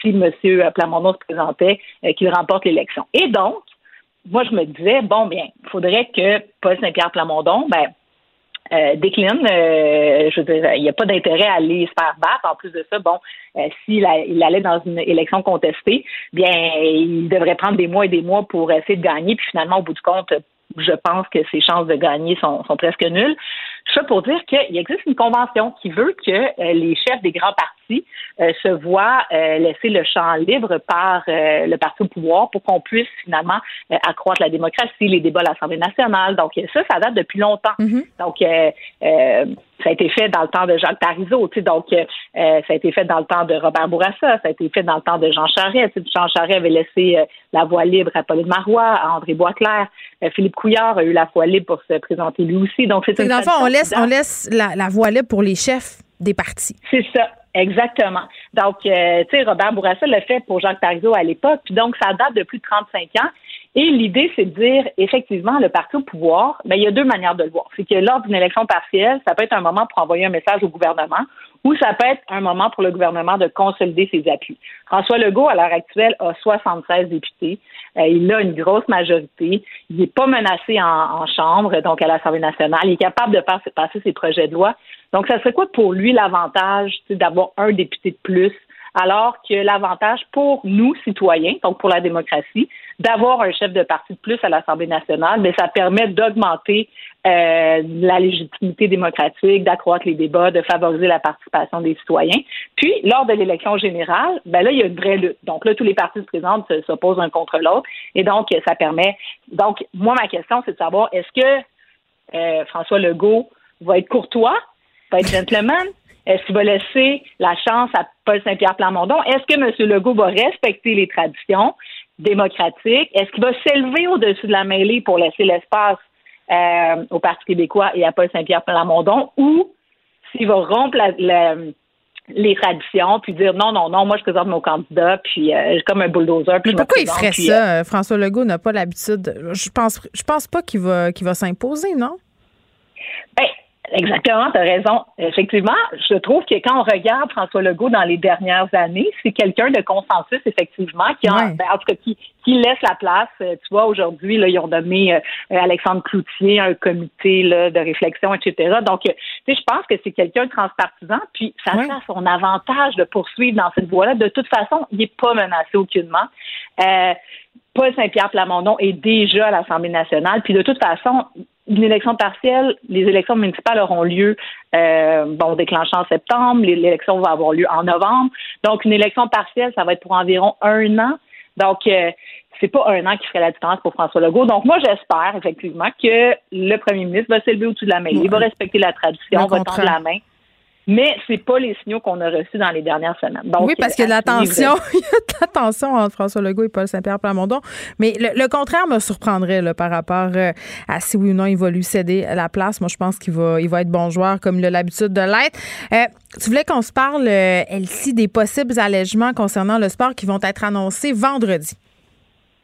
si M. Plamondon se présentait, qu'il remporte l'élection. Et donc, moi je me disais bon bien, faudrait que Paul Saint-Pierre Plamondon, ben euh, décline. Euh, je veux dire, il n'y a pas d'intérêt à aller se faire battre. En plus de ça, bon, euh, s'il il allait dans une élection contestée, bien, il devrait prendre des mois et des mois pour essayer de gagner. Puis finalement, au bout du compte, je pense que ses chances de gagner sont, sont presque nulles. Ça pour dire qu'il existe une convention qui veut que euh, les chefs des grands partis euh, se voient euh, laisser le champ libre par le parti au pouvoir pour qu'on puisse finalement accroître la démocratie, les débats à l'Assemblée nationale. Donc ça, ça date depuis longtemps. Mm-hmm. Donc ça a été fait dans le temps de Jacques Parizeau, tu sais, donc ça a été fait dans le temps de Robert Bourassa, ça a été fait dans le temps de Jean Charest. Jean Charest avait laissé la voie libre à Pauline Marois, à André Boisclair. Philippe Couillard a eu la voie libre pour se présenter lui aussi. Donc c'est dans le fond, on laisse, on laisse la, la voie libre pour les chefs des partis. C'est ça. Exactement. Donc, euh, tu sais, Robert Bourassa l'a fait pour Jacques Parizeau à l'époque, puis donc ça date de plus de 35 ans. Et l'idée, c'est de dire, effectivement, le parti au pouvoir, mais ben, il y a deux manières de le voir. C'est que lors d'une élection partielle, ça peut être un moment pour envoyer un message au gouvernement ou ça peut être un moment pour le gouvernement de consolider ses appuis. François Legault, à l'heure actuelle, a 76 députés. Euh, il a une grosse majorité. Il n'est pas menacé en, Chambre, donc à l'Assemblée nationale. Il est capable de passer, passer ses projets de loi. Donc, ça serait quoi pour lui l'avantage d'avoir un député de plus alors que l'avantage pour nous, citoyens, donc pour la démocratie, d'avoir un chef de parti de plus à l'Assemblée nationale, mais ça permet d'augmenter euh, la légitimité démocratique, d'accroître les débats, de favoriser la participation des citoyens. Puis, lors de l'élection générale, ben là, il y a une vraie lutte. Donc là, tous les partis se présentent, s'opposent un contre l'autre, et donc ça permet. Donc, moi, ma question, c'est de savoir est-ce que euh, François Legault va être courtois, va être gentleman? Est-ce qu'il va laisser la chance à Paul Saint-Pierre Plamondon? Est-ce que M. Legault va respecter les traditions démocratiques? Est-ce qu'il va s'élever au-dessus de la mêlée pour laisser l'espace euh, au Parti québécois et à Paul Saint-Pierre Plamondon? Ou s'il va rompre les traditions, puis dire non, non, non, moi je présente mon candidat, puis euh, comme un bulldozer. Mais pourquoi il ferait ça? Euh, François Legault n'a pas l'habitude? Je pense, je pense pas qu'il va, qu'il va s'imposer, non? Ben, Exactement, tu as raison. Effectivement, je trouve que quand on regarde François Legault dans les dernières années, c'est quelqu'un de consensus, effectivement, qui, ben, en tout cas, qui, laisse la place. Euh, tu vois, aujourd'hui, là, ils ont nommé euh, Alexandre Cloutier, un comité là, de réflexion, etc. Donc, euh, tu sais, je pense que c'est quelqu'un de transpartisan, puis ça fait son avantage de poursuivre dans cette voie-là. De toute façon, il n'est pas menacé aucunement. Paul Saint-Pierre Plamondon est déjà à l'Assemblée nationale, puis de toute façon, une élection partielle, les élections municipales auront lieu, euh, bon, déclenchant en septembre, l'élection va avoir lieu en novembre. Donc, une élection partielle, ça va être pour environ un an. Donc, euh, c'est pas un an qui ferait la différence pour François Legault. Donc, moi, j'espère effectivement que le premier ministre va s'élever au-dessus de la main. Il va respecter la tradition, va tendre la main mais c'est pas les signaux qu'on a reçus dans les dernières semaines. oui, parce qu'il y a de l'attention, il y a de l'attention entre François Legault et Paul Saint-Pierre Plamondon. Mais le, contraire me surprendrait là, par rapport euh, à si oui ou non il va lui céder la place. Moi, je pense qu'il va, il va être bon joueur comme il a l'habitude de l'être. Euh, tu voulais qu'on se parle, euh, Elsie, des possibles allègements concernant le sport qui vont être annoncés vendredi.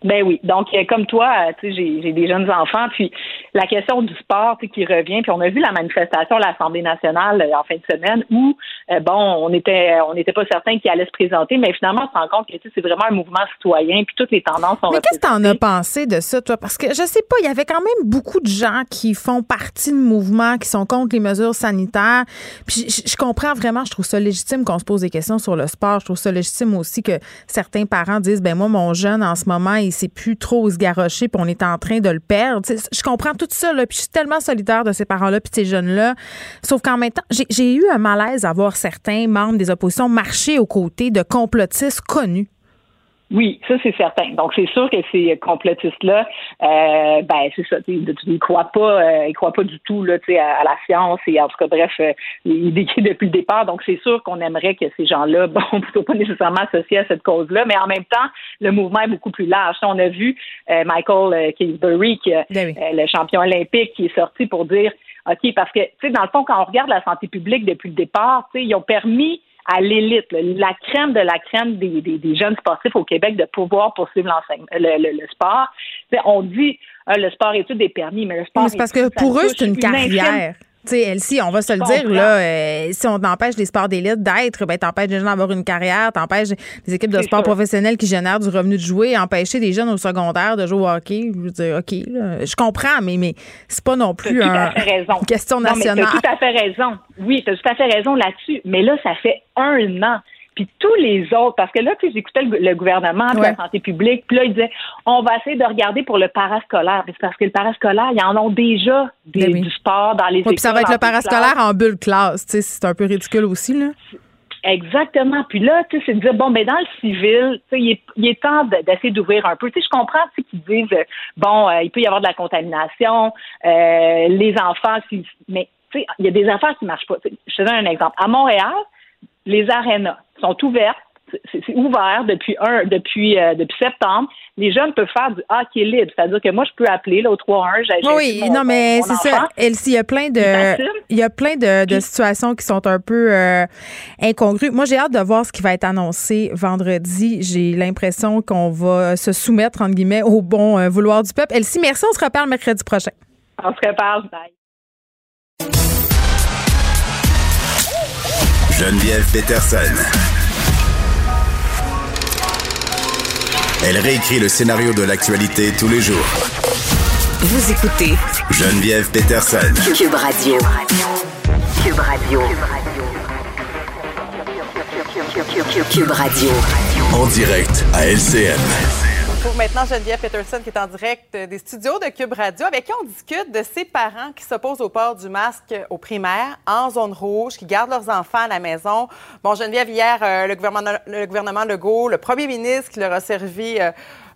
Ben oui. Donc, comme toi, tu sais, j'ai des jeunes enfants, puis la question du sport qui revient. Puis on a vu la manifestation à l'Assemblée nationale en fin de semaine où, bon, on était on n'était pas certain qu'il allait se présenter, mais finalement, on se rend compte que c'est vraiment un mouvement citoyen, puis toutes les tendances sont Mais qu'est-ce que tu en as pensé de ça, toi? Parce que je sais pas, il y avait quand même beaucoup de gens qui font partie de mouvements, qui sont contre les mesures sanitaires. Puis je, comprends vraiment, je trouve ça légitime qu'on se pose des questions sur le sport. Je trouve ça légitime aussi que certains parents disent, ben moi, mon jeune, en ce moment, il sait plus trop se garrocher, puis on est en train de le perdre. je comprends tout ça, là, puis je suis tellement solidaire de ces parents-là, puis ces jeunes-là. Sauf qu'en même temps, j'ai eu un malaise à voir certains membres des oppositions marcher aux côtés de complotistes connus. Oui, ça c'est certain. Donc c'est sûr que ces complotistes-là, euh, ben c'est ça, ils croient pas, euh, ils croient pas du tout là, à, à la science et en tout cas bref, euh, ils décrivent depuis le départ. Donc c'est sûr qu'on aimerait que ces gens-là, bon, plutôt pas nécessairement associés à cette cause-là, mais en même temps, le mouvement est beaucoup plus large. On a vu euh, Michael Kingsbury, qui, ben le champion olympique, qui est sorti pour dire, ok, parce que tu sais dans le fond, quand on regarde la santé publique depuis le départ, tu sais, ils ont permis à l'élite, la crème de la crème des, des, jeunes sportifs au Québec de pouvoir poursuivre le, le, sport. on dit ah, le sport études est permis, mais le sport. C'est parce que pour eux, c'est une carrière. Tu sais, Elsie, on va se le dire, là, euh, si on empêche les sports d'élite d'être, ben, t'empêches les gens d'avoir une carrière, t'empêches les équipes de sport professionnels qui génèrent du revenu de jouer, empêcher des jeunes au secondaire de jouer au hockey. Je veux dire, OK, je comprends, mais, mais c'est pas non plus un, une question nationale. Tu as tout à fait raison. Oui, tu as tout à fait raison là-dessus. Mais là, ça fait un an puis tous les autres, parce que là, puis j'écoutais le, gouvernement de la santé publique, puis là, ils disaient, on va essayer de regarder pour le parascolaire. Parce que le parascolaire, ils en ont déjà des, ben du sport dans les écoles. Puis ça va être le parascolaire en bulle classe, tu sais, c'est un peu ridicule aussi, là. Exactement. Puis là, tu sais, c'est de dire, bon, mais dans le civil, tu sais, il est, temps d'essayer d'ouvrir un peu. Tu sais, je comprends, tu sais, qu'ils disent, bon, euh, il peut y avoir de la contamination, euh, les enfants, mais, tu sais, il y a des affaires qui marchent pas. je te donne un exemple. À Montréal, les arénas sont ouvertes. C'est ouvert depuis un depuis euh, depuis septembre. Les jeunes peuvent faire du hockey libre, c'est-à-dire que moi je peux appeler là, au 3-1. Oui, non mais c'est ça. Elsie, il y a plein de il y a plein de, situations qui sont un peu euh, incongrues. Moi j'ai hâte de voir ce qui va être annoncé vendredi. J'ai l'impression qu'on va se soumettre entre guillemets au bon euh, vouloir du peuple. Elsie, merci. On se reparle mercredi prochain. On se reparle. Bye. Geneviève Peterson. Elle réécrit le scénario de l'actualité tous les jours. Vous écoutez Geneviève Peterson. Cube Radio. Cube Radio. Cube Radio. En direct à LCN retrouve maintenant Geneviève Peterson qui est en direct des studios de Cube Radio avec qui on discute de ces parents qui s'opposent au port du masque au primaire en zone rouge, qui gardent leurs enfants à la maison. Bon, Geneviève, hier, euh, le, gouvernement, le gouvernement Legault, le premier ministre qui leur a servi euh,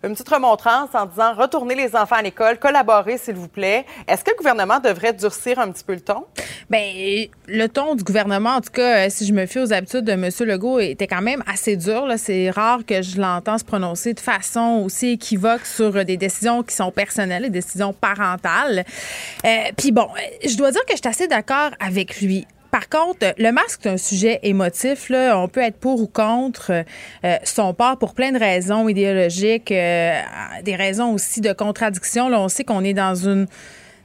une petite remontrance en disant retournez les enfants à l'école, collaborez s'il vous plaît. Est-ce que le gouvernement devrait durcir un petit peu le ton? Bien, le ton du gouvernement, en tout cas, euh, si je me fie aux habitudes de M. Legault, était quand même assez dur. C'est rare que je l'entends se prononcer de façon aussi équivoque sur des décisions qui sont personnelles, des décisions parentales. Euh, Puis bon, je dois dire que je suis assez d'accord avec lui. Par contre, le masque est un sujet émotif. Là. On peut être pour ou contre euh, son port pour plein de raisons idéologiques, euh, des raisons aussi de contradiction. Là, on sait qu'on est dans une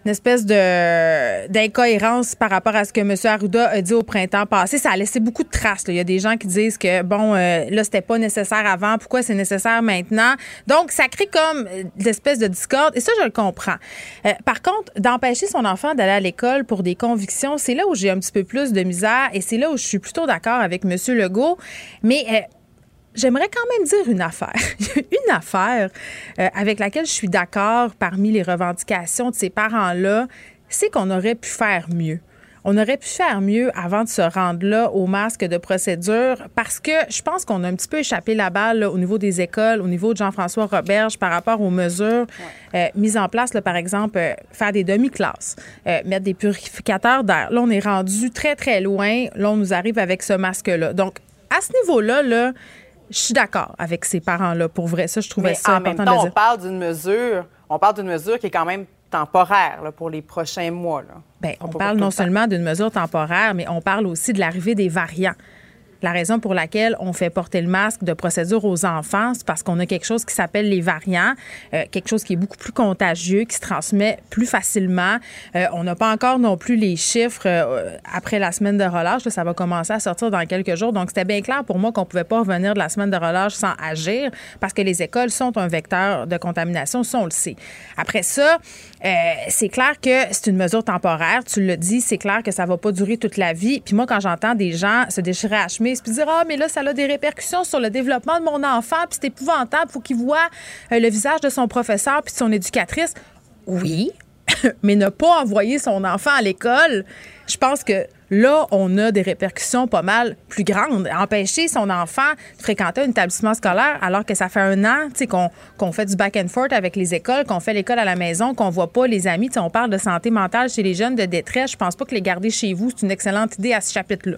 une espèce de d'incohérence par rapport à ce que M. Arruda a dit au printemps passé. Ça a laissé beaucoup de traces. Il y a des gens qui disent que, bon, euh, là, c'était pas nécessaire avant. Pourquoi c'est nécessaire maintenant? Donc, ça crée comme l'espèce de discorde. Et ça, je le comprends. Euh, par contre, d'empêcher son enfant d'aller à l'école pour des convictions, c'est là où j'ai un petit peu plus de misère et c'est là où je suis plutôt d'accord avec M. Legault. Mais... Euh, J'aimerais quand même dire une affaire. une affaire euh, avec laquelle je suis d'accord parmi les revendications de ces parents-là, c'est qu'on aurait pu faire mieux. On aurait pu faire mieux avant de se rendre là au masque de procédure parce que je pense qu'on a un petit peu échappé la balle au niveau des écoles, au niveau de Jean-François Roberge par rapport aux mesures euh, mises en place, là, par exemple, euh, faire des demi-classes, mettre des purificateurs d'air. Là, on est rendu très, très loin. Là, on nous arrive avec ce masque-là. Donc, à ce niveau-là, là, je suis d'accord avec ces parents-là. Pour vrai, ça, je trouvais Mais ça en même temps, on parle d'une mesure, on parle d'une mesure qui est quand même temporaire pour les prochains mois. Là. Bien, on, parle non seulement d'une mesure temporaire, mais on parle aussi de l'arrivée des variants. La raison pour laquelle on fait porter le masque de procédure aux enfants, c'est parce qu'on a quelque chose qui s'appelle les variants, euh, quelque chose qui est beaucoup plus contagieux, qui se transmet plus facilement. Euh, on n'a pas encore non plus les chiffres euh, après la semaine de relâche. ça va commencer à sortir dans quelques jours. Donc, c'était bien clair pour moi qu'on ne pouvait pas revenir de la semaine de relâche sans agir parce que les écoles sont un vecteur de contamination, ça, on le sait. Après ça, c'est clair que c'est une mesure temporaire. Tu le dis, c'est clair que ça va pas durer toute la vie. Puis moi, quand j'entends des gens se déchirer à la chemise puis dire Ah, mais là, ça a des répercussions sur le développement de mon enfant, puis c'est épouvantable, faut qu'il voit euh, le visage de son professeur puis de son éducatrice. Oui, mais ne pas envoyer son enfant à l'école, je pense que là, on a des répercussions pas mal plus grandes. Empêcher son enfant de fréquenter un établissement scolaire alors que ça fait un an qu'on fait du back and forth avec les écoles, qu'on fait l'école à la maison, qu'on voit pas les amis. on parle de santé mentale chez les jeunes, de détresse. Je pense pas que les garder chez vous, c'est une excellente idée à ce chapitre-là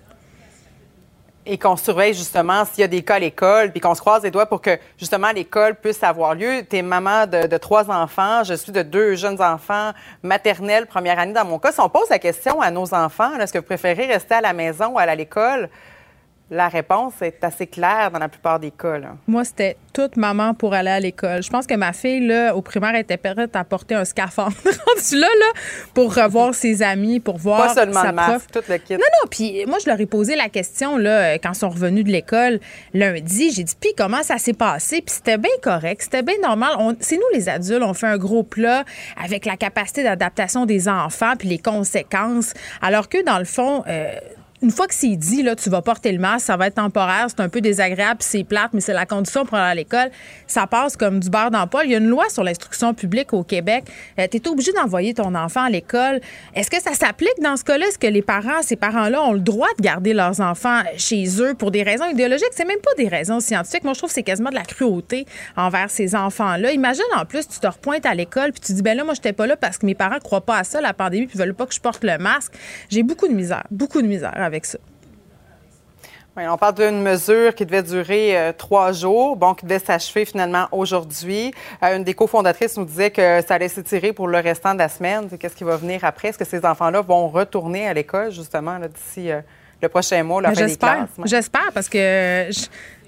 et qu'on surveille justement s'il y a des cas à l'école, puis qu'on se croise les doigts pour que justement l'école puisse avoir lieu. Tu es maman de, trois enfants, je suis de deux jeunes enfants maternels, première année dans mon cas. Si on pose la question à nos enfants, est-ce que vous préférez rester à la maison ou aller à l'école? La réponse est assez claire dans la plupart des cas. Moi, c'était toute maman pour aller à l'école. Je pense que ma fille, là, au primaire, était prête à porter un scaphandre. là, là, pour revoir ses amis, pour voir Pas seulement sa le masque, tout le kit. Non, non, puis moi, je leur ai posé la question, là, quand ils sont revenus de l'école lundi. J'ai dit, puis comment ça s'est passé? Puis c'était bien correct, c'était bien normal. C'est nous, les adultes, on fait un gros plat avec la capacité d'adaptation des enfants puis les conséquences. Alors que, dans le fond... Euh, une fois que c'est dit, là, tu vas porter le masque, ça va être temporaire, c'est un peu désagréable, c'est plate, mais c'est la condition pour aller à l'école. Ça passe comme du beurre dans Il y a une loi sur l'instruction publique au Québec. Euh, tu es obligé d'envoyer ton enfant à l'école. Est-ce que ça s'applique dans ce cas-là? Est-ce que les parents, ces parents-là, ont le droit de garder leurs enfants chez eux pour des raisons idéologiques? C'est même pas des raisons scientifiques. Moi, je trouve que c'est quasiment de la cruauté envers ces enfants-là. Imagine, en plus, tu te repointes à l'école puis tu dis, ben là, moi, j'étais pas là parce que mes parents croient pas à ça, la pandémie, puis veulent pas que je porte le masque. J'ai beaucoup de misère, beaucoup de misère ça. Oui, on parle d'une mesure qui devait durer euh, trois jours, bon, qui devait s'achever finalement aujourd'hui. Euh, une des cofondatrices nous disait que ça allait s'étirer pour le restant de la semaine. Qu'est-ce qui va venir après? Est-ce que ces enfants-là vont retourner à l'école, justement, d'ici euh, le prochain mois, la fin des classes? J'espère, parce que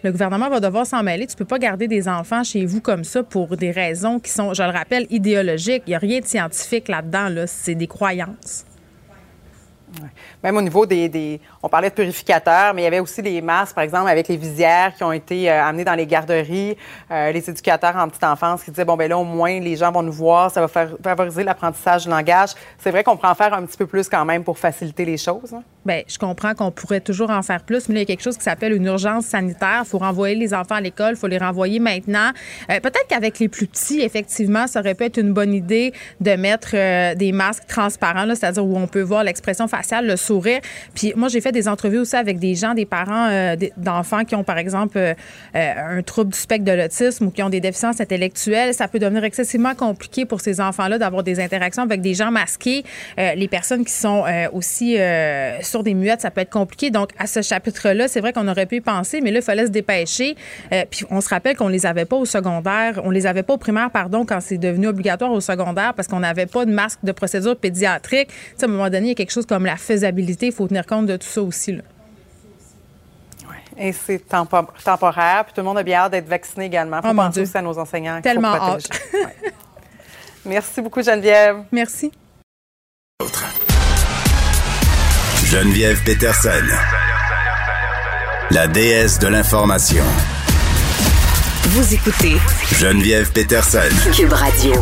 le gouvernement va devoir s'en mêler. Tu peux pas garder des enfants chez vous comme ça pour des raisons qui sont, je le rappelle, idéologiques. Il n'y a rien de scientifique là-dedans. Là. C'est des croyances. Même au niveau des, On parlait de purificateurs, mais il y avait aussi les masques, par exemple, avec les visières qui ont été euh, amenées dans les garderies. Euh, les éducateurs en petite enfance qui disaient, bon, ben là, au moins, les gens vont nous voir, ça va favoriser l'apprentissage du langage. C'est vrai qu'on pourrait en faire un petit peu plus quand même pour faciliter les choses. Hein? Bien, je comprends qu'on pourrait toujours en faire plus, mais il y a quelque chose qui s'appelle une urgence sanitaire. Il faut renvoyer les enfants à l'école, il faut les renvoyer maintenant. Euh, peut-être qu'avec les plus petits, effectivement, ça aurait pu être une bonne idée de mettre des masques transparents, c'est-à-dire où on peut voir l'expression faciale, le sourire. Puis moi, j'ai fait des entrevues aussi avec des gens, des parents euh, d'enfants qui ont, par exemple, euh, euh, un trouble du spectre de l'autisme ou qui ont des déficiences intellectuelles. Ça peut devenir excessivement compliqué pour ces enfants-là d'avoir des interactions avec des gens masqués. les personnes qui sont aussi sur des muettes, ça peut être compliqué. Donc, à ce chapitre-là, c'est vrai qu'on aurait pu y penser, mais là, il fallait se dépêcher. puis on se rappelle qu'on les avait pas au secondaire, on les avait pas au primaire, pardon, quand c'est devenu obligatoire au secondaire parce qu'on n'avait pas de masque de procédure pédiatrique. Tu à un moment donné, il y a quelque chose comme la faisabilité il faut tenir compte de tout ça aussi. Là. Et c'est temporaire. Puis tout le monde a bien hâte d'être vacciné également. Faut oh penser aussi à nos enseignants. Tellement hâte. Merci beaucoup, Geneviève. Merci. Geneviève Peterson, la déesse de l'information. Vous écoutez Geneviève Peterson, Cube Radio.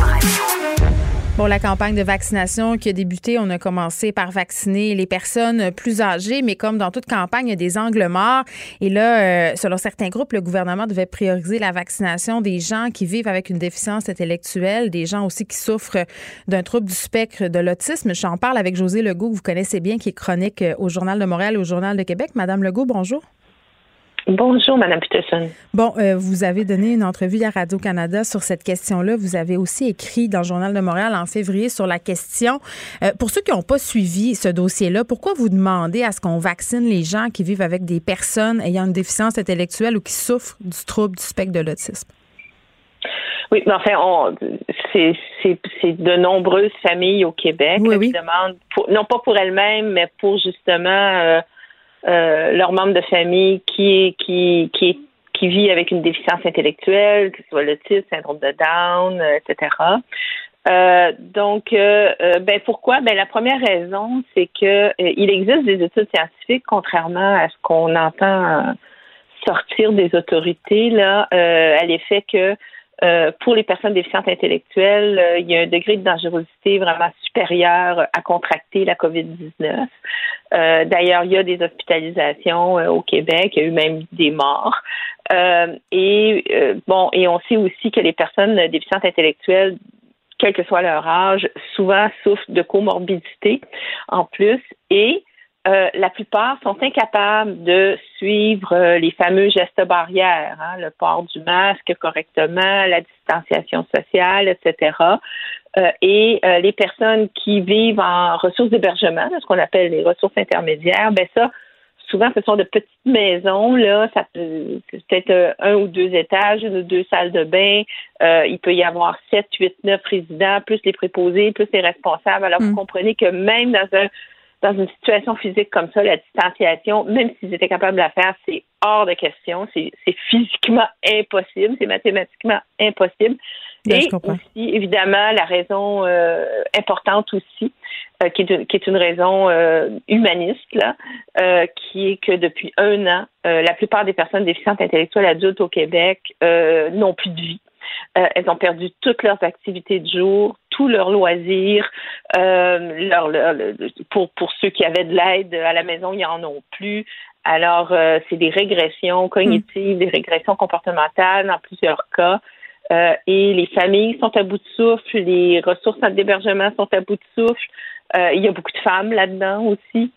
Bon, la campagne de vaccination qui a débuté, on a commencé par vacciner les personnes plus âgées, mais comme dans toute campagne, il y a des angles morts. Et là, euh, selon certains groupes, le gouvernement devait prioriser la vaccination des gens qui vivent avec une déficience intellectuelle, des gens aussi qui souffrent d'un trouble du spectre de l'autisme. J'en parle avec José Legault, que vous connaissez bien, qui est chronique euh, au Journal de Montréal au Journal de Québec. Madame Legault, bonjour. Bonjour, Madame Peterson. Bon, euh, vous avez donné une entrevue à Radio-Canada sur cette question-là. Vous avez aussi écrit dans le Journal de Montréal en février sur la question. Euh, pour ceux qui n'ont pas suivi ce dossier-là, pourquoi vous demandez à ce qu'on vaccine les gens qui vivent avec des personnes ayant une déficience intellectuelle ou qui souffrent du trouble du spectre de l'autisme? Oui, mais enfin, c'est de nombreuses familles au Québec oui, qui demandent, non pas pour elles-mêmes, mais pour justement... Euh, leur membre de famille qui qui qui qui vit avec une déficience intellectuelle, que ce soit l'autisme, syndrome de Down, etc. Euh, donc, euh, euh, ben pourquoi? Ben la première raison, c'est que il existe des études scientifiques, contrairement à ce qu'on entend sortir des autorités là, à l'effet que pour les personnes déficientes intellectuelles, il y a un degré de dangerosité vraiment supérieur à contracter la COVID-19. D'ailleurs, il y a des hospitalisations au Québec, il y a eu même des morts. et bon, et on sait aussi que les personnes déficientes intellectuelles quel que soit leur âge, souvent souffrent de comorbidité en plus euh, la plupart sont incapables de suivre euh, les fameux gestes barrières, hein, le port du masque correctement, la distanciation sociale, etc. Euh, et les personnes qui vivent en ressources d'hébergement, ce qu'on appelle les ressources intermédiaires, ben ça, souvent, ce sont de petites maisons, là, ça peut peut-être euh, un ou deux étages, une ou deux salles de bain. Euh, il peut y avoir sept, huit, neuf résidents, plus les préposés, plus les responsables. Alors, vous mm. comprenez que même dans un dans une situation physique comme ça, la distanciation, même s'ils étaient capables de la faire, c'est hors de question. C'est physiquement impossible. C'est mathématiquement impossible. Et aussi, évidemment, la raison euh, importante aussi, euh, qui, est une, qui, est une, raison euh, humaniste, là, qui est que depuis un an, la plupart des personnes déficientes intellectuelles adultes au Québec n'ont plus de vie. Elles ont perdu toutes leurs activités de jour, tous leurs loisirs. Leur, pour, pour ceux qui avaient de l'aide à la maison, ils n'en ont plus. Alors, c'est des régressions cognitives, des régressions comportementales dans plusieurs cas. Euh, et les familles sont à bout de souffle, les ressources d'hébergement sont à bout de souffle. Euh, il y a beaucoup de femmes là-dedans aussi.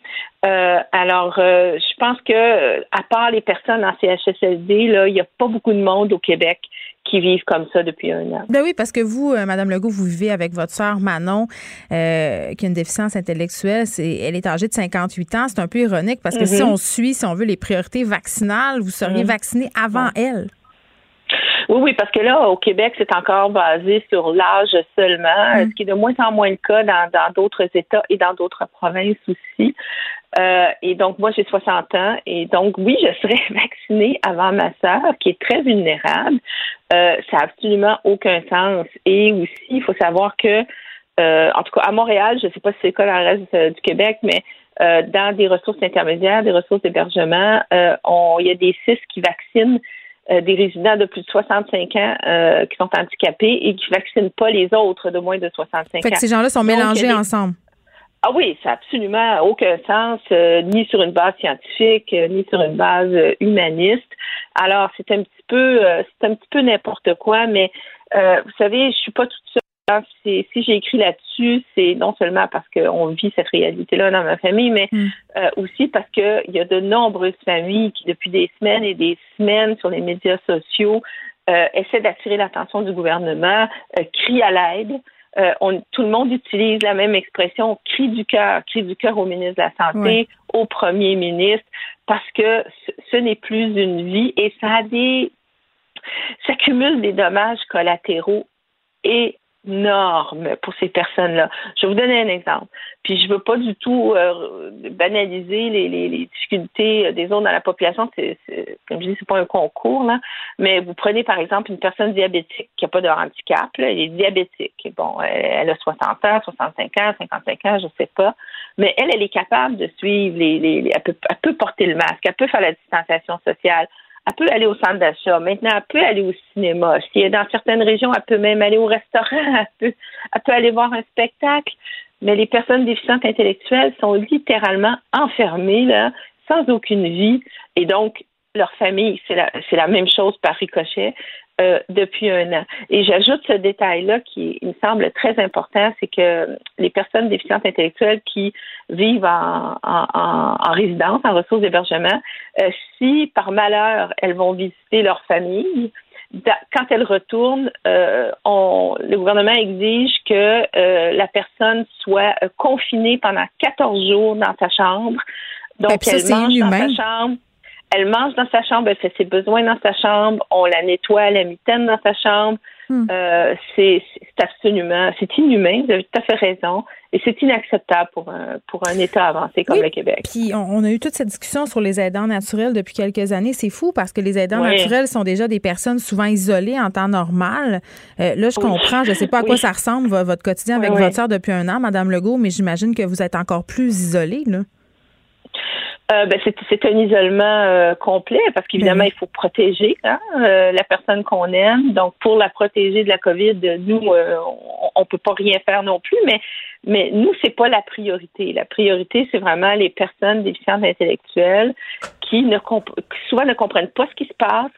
Euh, alors, je pense que à part les personnes en CHSLD, là, il n'y a pas beaucoup de monde au Québec qui vivent comme ça depuis un an. Ben oui, parce que vous, Madame Legault, vous vivez avec votre sœur Manon, qui a une déficience intellectuelle. C'est, elle est âgée de 58 ans. C'est un peu ironique parce que si mm-hmm. on suit, si on veut, les priorités vaccinales, vous seriez mm-hmm. vaccinée avant elle. Oui, oui, parce que là, au Québec, c'est encore basé sur l'âge seulement, mm. ce qui est de moins en moins le cas dans d'autres États et dans d'autres provinces aussi. Euh, et donc, moi, j'ai 60 ans. Et donc, oui, je serais vaccinée avant ma sœur, qui est très vulnérable. Euh, ça n'a absolument aucun sens. Et aussi, il faut savoir que, euh, en tout cas, à Montréal, je ne sais pas si c'est le cas dans le reste du Québec, mais dans des ressources intermédiaires, des ressources d'hébergement, il y a des CIS qui vaccinent euh, des résidents de plus de 65 ans euh, qui sont handicapés et qui ne vaccinent pas les autres de moins de 65 fait que ces gens-là sont mélangés ensemble. Ah oui, ça n'a absolument aucun sens, euh, ni sur une base scientifique, ni sur une base humaniste. Alors, c'est un petit peu, c'est un petit peu n'importe quoi, mais vous savez, je suis pas toute seule si, j'ai écrit là-dessus, c'est non seulement parce qu'on vit cette réalité-là dans ma famille, mais mm. euh, aussi parce qu'il y a de nombreuses familles qui, depuis des semaines et des semaines sur les médias sociaux, euh, essaient d'attirer l'attention du gouvernement, euh, crient à l'aide. tout le monde utilise la même expression, cri du cœur, cri du cœur au ministre de la Santé, au premier ministre, parce que ce, ce n'est plus une vie et ça a des ça cumule des dommages collatéraux et énorme pour ces personnes-là. Je vais vous donner un exemple. Puis je veux pas du tout euh, banaliser les, les, les, difficultés des autres dans la population. C'est, comme je dis, c'est pas un concours là. Mais vous prenez par exemple une personne diabétique qui a pas de handicap. Là, elle est diabétique. Bon, elle, a 60 ans, 65 ans, 55 ans, je sais pas. Mais elle, elle est capable de suivre les, les, elle, peut, elle peut porter le masque, elle peut faire la distanciation sociale elle peut aller au centre d'achat. Maintenant, elle peut aller au cinéma. Si elle est dans certaines régions, elle peut même aller au restaurant. Elle peut, aller voir un spectacle. Mais les personnes déficientes intellectuelles sont littéralement enfermées là, sans aucune vie. Et donc, leur famille, c'est la, c'est la même chose par ricochet. Euh, depuis un an. Et j'ajoute ce détail-là qui il me semble très important, c'est que les personnes déficientes intellectuelles qui vivent en, en, en résidence, en ressources d'hébergement, euh, si par malheur elles vont visiter leur famille, quand elles retournent, euh, on, le gouvernement exige que la personne soit confinée pendant 14 jours dans sa chambre. Donc, elle mange dans sa chambre Elle mange dans sa chambre, elle fait ses besoins dans sa chambre, on la nettoie la mitaine dans sa chambre. Hmm. Euh, c'est absolument, c'est inhumain, vous avez tout à fait raison, et c'est inacceptable pour un, pour un État avancé comme Oui, le Québec. Puis on, on a eu toute cette discussion sur les aidants naturels depuis quelques années. C'est fou parce que les aidants Oui. naturels sont déjà des personnes souvent isolées en temps normal. Euh, là, je Oui. comprends, je ne sais pas à quoi ça ressemble vo- votre quotidien avec votre soeur depuis un an, Madame Legault, mais j'imagine que vous êtes encore plus isolée. Là. Euh, ben, c'est, c'est un isolement euh, complet parce qu'évidemment, Ben il faut protéger hein, euh, la personne qu'on aime. Donc, pour la protéger de la COVID, nous, euh, on, on peut pas rien faire non plus, mais mais nous, c'est pas la priorité. La priorité, c'est vraiment les personnes déficientes intellectuelles qui ne comp- qui souvent ne comprennent pas ce qui se passe,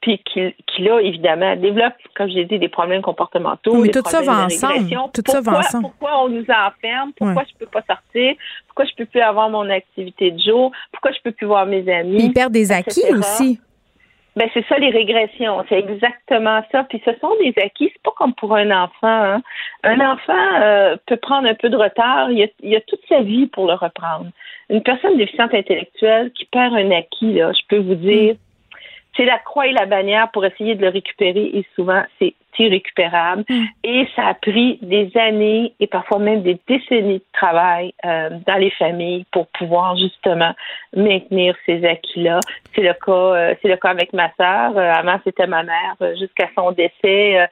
puis qui, qui là, évidemment, développent, comme j'ai dit, des problèmes comportementaux. Oui, mais des tout ça va ensemble. Tout ça va pourquoi, ensemble. Pourquoi on nous enferme? Pourquoi Ouais. je peux pas sortir? Pourquoi je peux plus avoir mon activité de jour? Pourquoi je peux plus voir mes amis? Ils perdent des acquis etc. aussi. Ben c'est ça les régressions, c'est exactement ça. Puis ce sont des acquis, c'est pas comme pour un enfant. hein. Un enfant euh, peut prendre un peu de retard, il a, il a toute sa vie pour le reprendre. Une personne déficiente intellectuelle qui perd un acquis, là, je peux vous dire, c'est la croix et la bannière pour essayer de le récupérer et souvent c'est irrécupérable. Et ça a pris des années et parfois même des décennies de travail euh, dans les familles pour pouvoir justement maintenir ces acquis-là. C'est le cas, euh, c'est le cas avec ma sœur. Euh, avant, c'était ma mère jusqu'à son décès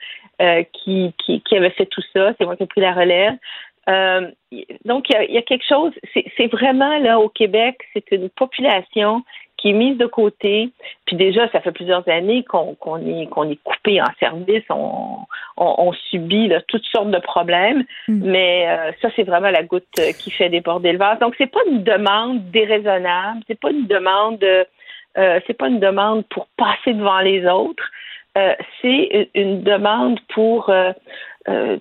qui, qui, qui avait fait tout ça. C'est moi qui ai pris la relève. Donc, il y y a quelque chose, c'est vraiment là au Québec, c'est une population qui est mise de côté. Puis déjà, ça fait plusieurs années qu'on est, qu'on est coupé en service, on, on, on subit là, toutes sortes de problèmes, mais euh, ça, c'est vraiment la goutte euh, qui fait déborder le vase. Donc, c'est pas une demande déraisonnable, c'est pas une demande, euh, c'est pas une demande pour passer devant les autres. Euh, c'est une demande pour, euh,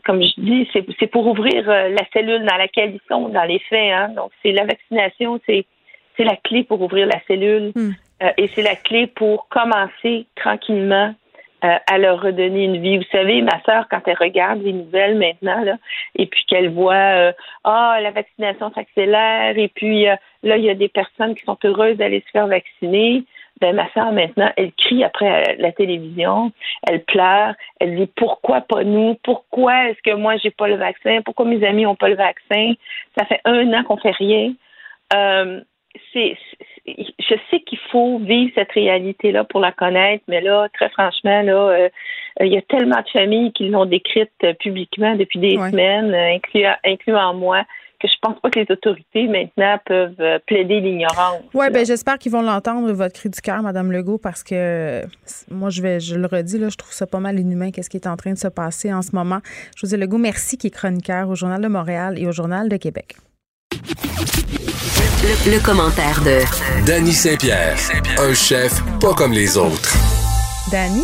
comme je dis, c'est c'est pour ouvrir euh, la cellule dans laquelle ils sont dans les faits. Hein. Donc, c'est la vaccination, c'est c'est la clé pour ouvrir la cellule Hmm. euh, et c'est la clé pour commencer tranquillement euh, à leur redonner une vie. Vous savez, ma sœur, quand elle regarde les nouvelles maintenant, là, et puis qu'elle voit euh, ah la vaccination s'accélère et puis euh, là il y a des personnes qui sont heureuses d'aller se faire vacciner. Ben ma sœur maintenant, elle crie après la télévision, elle pleure, elle dit pourquoi pas nous, pourquoi est-ce que moi j'ai pas le vaccin, pourquoi mes amis ont pas le vaccin? Ça fait un an qu'on fait rien. C'est, je sais qu'il faut vivre cette réalité-là pour la connaître, mais là, très franchement, là, euh, il y a tellement de familles qui l'ont décrite euh, publiquement depuis des Ouais. semaines, incluant, incluant moi, que je pense pas que les autorités maintenant peuvent euh, plaider l'ignorance. Oui, ben j'espère qu'ils vont l'entendre, votre cri du cœur, Madame Legault, parce que moi, je vais, je le redis, là, je trouve ça pas mal inhumain, qu'est-ce qui est en train de se passer en ce moment. José Legault, merci, qui est chroniqueur au Journal de Montréal et au Journal de Québec. Le, le commentaire de Danny Saint-Pierre, un chef pas comme les autres. Dani,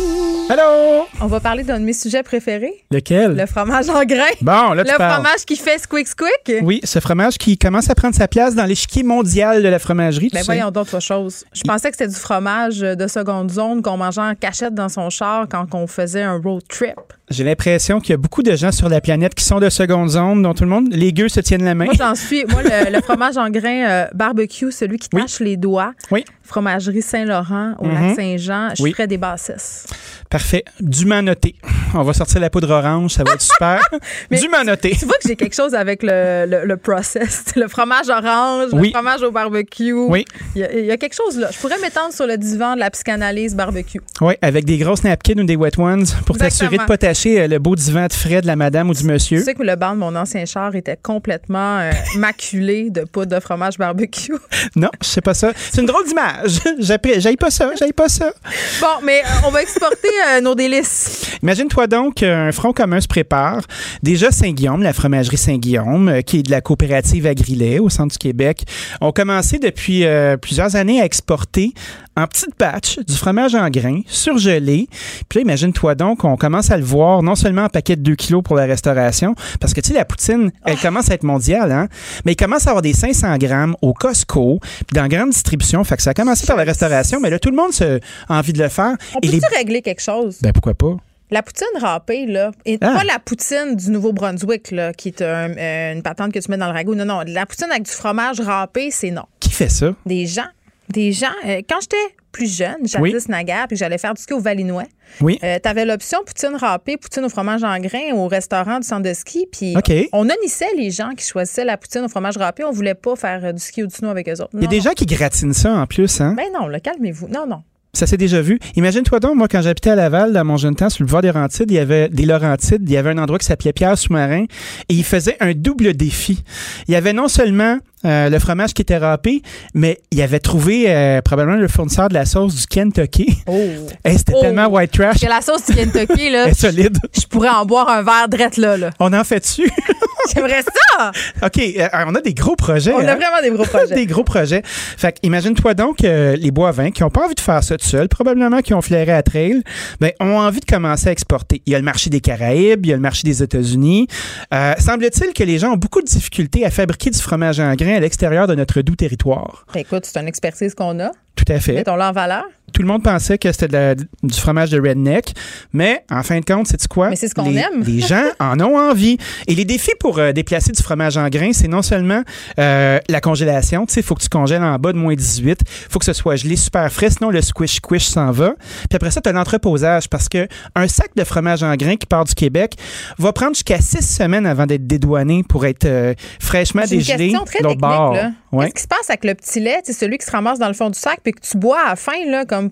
Allô? on va parler d'un de mes sujets préférés, Lequel? le fromage en grains. Bon, là, le tu parles. fromage qui fait squick squick. Oui, ce fromage qui commence à prendre sa place dans l'échiquier mondial de la fromagerie. tu Ben sais. voyons d'autres choses. Je pensais que c'était du fromage de seconde zone qu'on mangeait en cachette dans son char quand on faisait un road trip. J'ai l'impression qu'il y a beaucoup de gens sur la planète qui sont de seconde zone, dont tout le monde, les gueux se tiennent la main. Moi, j'en suis. Moi, le, le fromage en grains euh, barbecue, celui qui Oui. tâche les doigts. Oui. Fromagerie Saint-Laurent au Mhm. lac Saint-Jean. Je Oui. ferais des bassesses. Parfait. Dûment noté. On va sortir la poudre orange, ça va être super. Mais Dûment noté. Tu vois que j'ai quelque chose avec le, le, le process. Le fromage orange, Oui. le fromage au barbecue. Oui. Il y, a, il y a quelque chose là. Je pourrais m'étendre sur le divan de la psychanalyse barbecue. Oui, avec des grosses napkins ou des wet ones pour t'assurer de pas euh, le beau divan de frais de la madame ou du monsieur. Tu sais que le banc de mon ancien char était complètement euh, maculé de poudre de fromage barbecue. Non, je sais pas ça. C'est une drôle d'image. J'aille pas ça, j'aille pas ça. Bon, mais euh, on va exporter euh, nos délices. Imagine-toi donc qu'un front commun se prépare. Déjà, Saint-Guillaume, la fromagerie Saint-Guillaume, qui est de la coopérative Agrilet au centre du Québec, ont commencé depuis euh, plusieurs années à exporter en petites batches du fromage en grains, surgelé. Puis là, imagine-toi donc, on commence à le voir non seulement en paquet de 2 kilos pour la restauration, parce que tu sais, la poutine, elle commence à être mondiale, hein? mais il commence à avoir des 500 grammes au Costco, puis dans grande distribution. Fait que ça a commencé par la restauration, mais là, tout le monde se- a envie de le faire. On peut-tu les- régler quelque chose? Ben pourquoi pas? La poutine râpée, là, et Ah. pas la poutine du Nouveau-Brunswick, là, qui est un- euh, une patente que tu mets dans le ragoût. Non, non. La poutine avec du fromage râpé, c'est non. Qui fait ça? Des gens. Des gens. euh, quand j'étais plus jeune, jadis Oui. naguère, puis j'allais faire du ski au Valinois, Oui. euh, t'avais l'option poutine râpée, poutine au fromage en grains au restaurant du centre de ski. Puis on honnissait les gens qui choisissaient la poutine au fromage râpé. On voulait pas faire euh, du ski ou du snow avec eux autres. Il y a des gens qui gratinent ça en plus, hein? Ben non, calmez-vous. Non, non. Ça s'est déjà vu. Imagine-toi donc, moi, quand j'habitais à Laval, dans mon jeune temps, sur le boulevard des Laurentides, il y avait des Laurentides, il y avait un endroit qui s'appelait Pierre Sous-Marin, et il faisait un double défi. Il y avait non seulement euh, le fromage qui était râpé, mais il avait trouvé euh, probablement le fournisseur de la sauce du Kentucky. Oh. Hey, C'était Oh. tellement white trash. Parce que la sauce du Kentucky, là, est solide. je pourrais en boire un verre drette là. là. On en fait dessus. J'aimerais ça! OK, euh, on a des gros projets. On a hein? vraiment des gros projets. des gros projets. Fait que imagine-toi donc euh, les bois-vins qui n'ont pas envie de faire ça tout seuls, probablement qui ont flairé à trail, ben, ont envie de commencer à exporter. Il y a le marché des Caraïbes, il y a le marché des États-Unis. Euh, semble-t-il que les gens ont beaucoup de difficultés à fabriquer du fromage en grains à l'extérieur de notre doux territoire. Écoute, c'est une expertise qu'on a. Tout à fait. Mettons-le en valeur? Tout le monde pensait que c'était du fromage de redneck, mais en fin de compte, c'est quoi? Mais c'est ce qu'on Les- aime. Les gens en ont envie. Et les défis pour euh, déplacer du fromage en grains, c'est non seulement euh, la congélation, tu sais, il faut que tu congèles en bas de moins 18, il faut que ce soit gelé super frais, sinon le squish-squish s'en va. Puis après ça, tu as l'entreposage, parce que un sac de fromage en grains qui part du Québec va prendre jusqu'à six semaines avant d'être dédouané pour être euh, fraîchement une dégelé. question très de l'autre technique. bord. Là. Ouais. Qu'est-ce qui se passe avec le petit lait, sais, celui qui se ramasse dans le fond du sac, puis que tu bois à la fin, là, comme,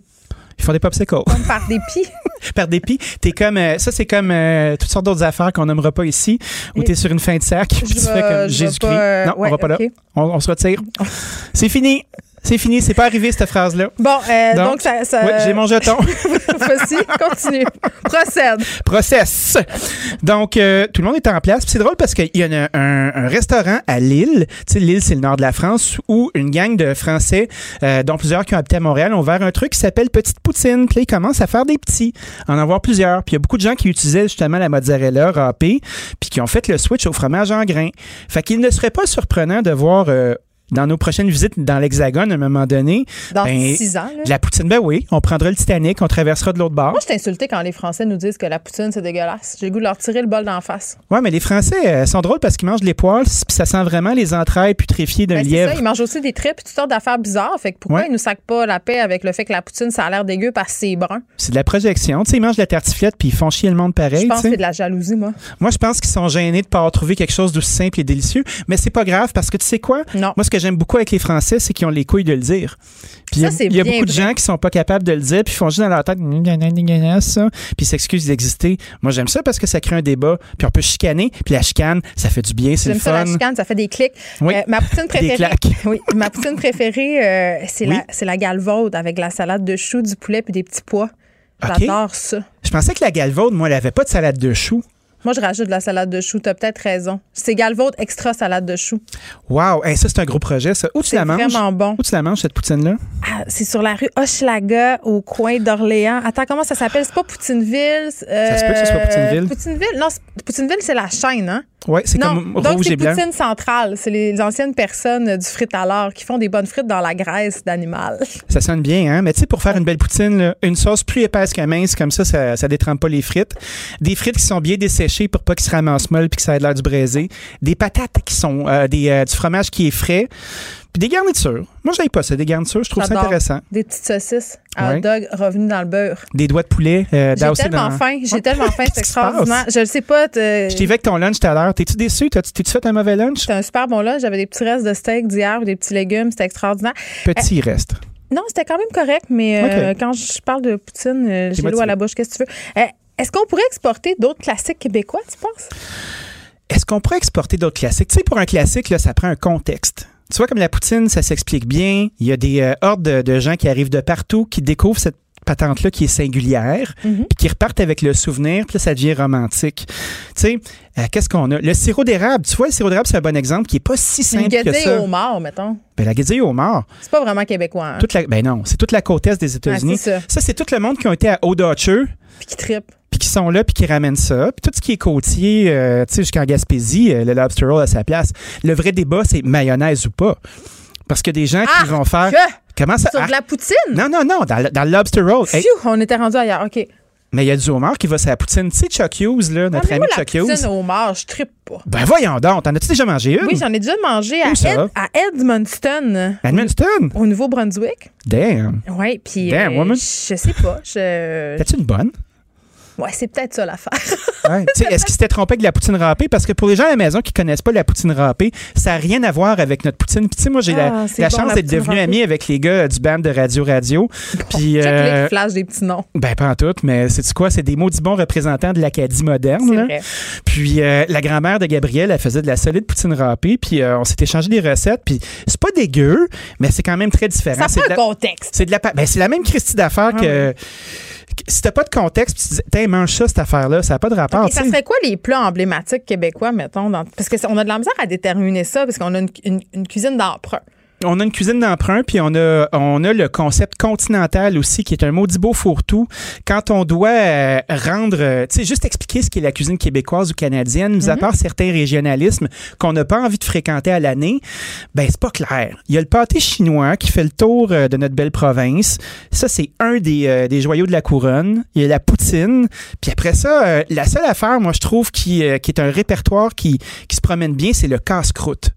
Ils font des popsicles. comme par dépit? par dépit. T'es comme, euh, ça, c'est comme euh, toutes sortes d'autres affaires qu'on nommera pas ici, où t'es sur une fin de sac, puis tu fais comme Jésus-Christ. euh, non, ouais, on va pas là. On, on se retire. c'est fini. C'est fini. C'est pas arrivé, cette phrase-là. Bon, euh, donc, Donc, ça. ça Oui, j'ai mon jeton. Vas-y, continue. Procède. Process. Donc, euh, tout le monde est en place. C'est drôle parce qu'il y a un, un- un restaurant à Lille. Tu sais, Lille, c'est le nord de la France, où une gang de Français, euh, dont plusieurs qui ont habité à Montréal, ont ouvert un truc qui s'appelle Petite Poutine. Puis là, ils commencent à faire des petits, en avoir plusieurs. Puis il y a beaucoup de gens qui utilisaient justement la mozzarella râpée, puis qui ont fait le switch au fromage en grains. Fait qu'il ne serait pas surprenant de voir... dans nos prochaines visites dans l'Hexagone, à un moment donné. Dans ben, six ans, là. de La poutine, ben oui. On prendra le Titanic, on traversera de l'autre bord. Moi, je insultée quand les Français nous disent que la poutine, c'est dégueulasse. J'ai le goût de leur tirer le bol d'en face. Ouais, mais les Français euh, sont drôles parce qu'ils mangent les poils, puis ça sent vraiment les entrailles putréfiées d'un Ben, c'est ça, lièvre. ils mangent aussi des tripes toutes sortes d'affaires bizarres. Fait que pourquoi Ouais. ils nous sacent pas la paix avec le fait que la poutine, ça a l'air dégueu parce que c'est brun? C'est de la projection. Tu sais, ils mangent de la tartiflette puis ils font chier le monde pareil. je pense que c'est de la jalousie, moi. Moi, je pense qu'ils sont gênés de pas avoir trouvé quelque chose d'aussi simple et délicieux. Mais c'est pas grave parce que tu sais quoi? Non. Moi, ce que j'aime beaucoup avec les Français, c'est qu'ils ont les couilles de le dire. Puis il y a- beaucoup de gens qui sont pas capables de le dire puis ils font juste dans leur tête ça, puis s'excusent d'exister. Moi, j'aime ça parce que ça crée un débat, puis on peut chicaner, puis la chicane, ça fait du bien, c'est le J'aime ça, fun. la chicane, ça fait des clics. Oui. Euh, ma poutine préférée. Oui, ma poutine préférée, euh, c'est Oui. la, c'est la galvaude avec la salade de choux, du poulet puis des petits pois. J'adore ça. Je pensais que la galvaude, moi, elle avait pas de salade de choux. Moi, je rajoute de la salade de choux. T'as peut-être raison. C'est galvaude extra salade de choux. Wow, Hey, ça c'est un gros projet ça. Où tu C'est la manges? vraiment bon. Où tu la manges cette poutine là Ah, c'est sur la rue Hochelaga, au coin d'Orléans. Attends, comment ça s'appelle? C'est pas Poutineville? euh, Ça se peut que ce soit Poutineville. Poutineville? Non, c'est- Poutineville, c'est la chaîne, hein? Ouais, c'est comme donc rouge c'est et blanc. Poutine centrale. C'est les anciennes personnes du frit à l'or qui font des bonnes frites dans la graisse d'animal. Ça sonne bien, hein? Mais tu sais, pour faire une belle poutine, là, une sauce plus épaisse que mince, comme ça, ça, ça détrempe pas les frites. Des frites qui sont bien desséchées pour pas qu'ils se ramassent molles puis que ça ait l'air du braisé. Des patates qui sont euh, des, euh, du fromage qui est frais. Puis des garnitures. Moi, j'aille pas ça, des garnitures. Je trouve ça intéressant. Des petites saucisses à Ouais. dog revenues dans le beurre. Des doigts de poulet euh, J'ai tellement dans... faim. J'ai Ouais. tellement faim. C'est extraordinaire. Je le sais pas. Je t'ai vu avec ton lunch tout à l'heure. T'es-tu déçu? T'as- T'es-tu fait un mauvais lunch? C'était un super bon lunch. J'avais des petits restes de steak d'hier, des petits légumes. C'était extraordinaire. Petit reste. Non, c'était quand même correct, mais euh, quand je parle de poutine, euh, j'ai l'eau à la bouche. Qu'est-ce que tu veux? Est-ce qu'on pourrait exporter d'autres classiques québécois, tu penses? Est-ce qu'on pourrait exporter d'autres classiques? Tu sais, pour un classique, là, ça prend un contexte. Tu vois, comme la poutine, ça s'explique bien. Il y a des euh, hordes de, de gens qui arrivent de partout, qui découvrent cette patente-là qui est singulière, Mhm. puis qui repartent avec le souvenir, puis là, ça devient romantique. Tu sais, euh, qu'est-ce qu'on a? Le sirop d'érable, tu vois, le sirop d'érable, c'est un bon exemple qui est pas si Une simple que ça. au mort, mettons. Ben, la guédille au mort. C'est pas vraiment québécois. Hein? Toute la, ben non, c'est toute la côte est des États-Unis. Ah, c'est ça. c'est tout le monde qui ont été à Old Archer, Puis qui trippe. Sont là, puis qui ramènent ça. Puis tout ce qui est côtier, euh, tu sais, jusqu'en Gaspésie, euh, le lobster roll à sa place. Le vrai débat, c'est mayonnaise ou pas. Parce que des gens qui vont faire... Que? Comment ça... Sur Ah, de la poutine? Non, non, non, dans, le- dans le lobster roll. Hey, Phew, on était rendu ailleurs. OK. Mais il y a du homard qui va sur la poutine. Tu sais, Chuck Hughes, là, notre Ah, ami la Chuck Hughes. poutine au je trippe pas. Ben voyons donc, t'en as-tu déjà mangé une? Oui, j'en ai déjà mangé à, Où ça? Ed- à Edmundston. Edmundston? Au Nouveau-Brunswick. Damn. Oui, puis Damn, euh, woman. je sais pas. Je... T'as-tu une bonne? Ouais, c'est peut-être ça l'affaire. Ouais. Est-ce qu'il s'était trompé avec la poutine râpée? Parce que pour les gens à la maison qui connaissent pas la poutine râpée, ça n'a rien à voir avec notre poutine. Puis tu sais, moi, j'ai Ah, la, bon, chance d'être devenu ami avec les gars du band de Radio Radio. Puis, Check euh, les flash des petits noms. ben, pas en tout, mais c'est quoi? C'est des maudits bons représentants de l'Acadie moderne. Vrai. Puis euh, la grand-mère de Gabrielle, elle faisait de la solide poutine râpée. Puis euh, on s'est échangé des recettes. Puis c'est pas dégueu, mais c'est quand même très différent. Ça de un la- contexte. c'est de la ben, c'est la même Christie d'affaires Ah que, que- si t'as pas de contexte, puis tu dis, Tiens, mange ça, cette affaire-là, ça n'a pas de rapport. Et ça serait quoi les plats emblématiques québécois, mettons? dans- Parce qu'on a de la misère à déterminer ça, parce qu'on a une, une- une cuisine d'emprunt. On a une cuisine d'emprunt, puis on a, on a le concept continental aussi, qui est un maudit beau fourre-tout. Quand on doit euh, rendre, euh, tu sais, juste expliquer ce qu'est la cuisine québécoise ou canadienne, mis à part certains régionalismes qu'on n'a pas envie de fréquenter à l'année, ben c'est pas clair. Il y a le pâté chinois qui fait le tour euh, de notre belle province. Ça, c'est un des, des joyaux de la couronne. Il y a la poutine. Puis après ça, la seule affaire, moi, je trouve, qui, qui est un répertoire qui, qui se promène bien, c'est le casse-croûte.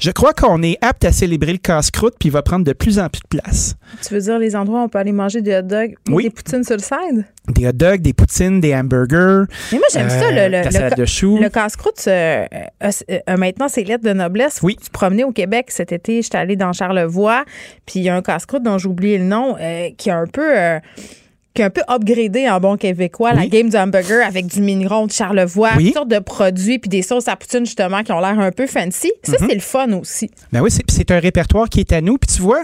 Je crois qu'on est apte à célébrer le casse-croûte, puis il va prendre de plus en plus de place. Tu veux dire les endroits où on peut aller manger des hot dogs et Oui. des poutines sur le side? Des hot dogs, des poutines, des hamburgers. Mais moi, j'aime ça, le, euh, le, le ca- choux. Le casse-croûte euh, a, a maintenant ses lettres de noblesse. Oui. Tu promenais au Québec cet été, j'étais allée dans Charlevoix, puis il y a un casse-croûte dont j'ai oublié le nom, euh, qui est un peu... qui est un peu upgradé en bon québécois, la game du hamburger avec du mignon de Charlevoix, Oui. toutes sortes de produits, puis des sauces à poutine justement qui ont l'air un peu fancy. Ça, Mm-hmm. c'est le fun aussi. Ben oui, c'est- un répertoire qui est à nous. Puis tu vois,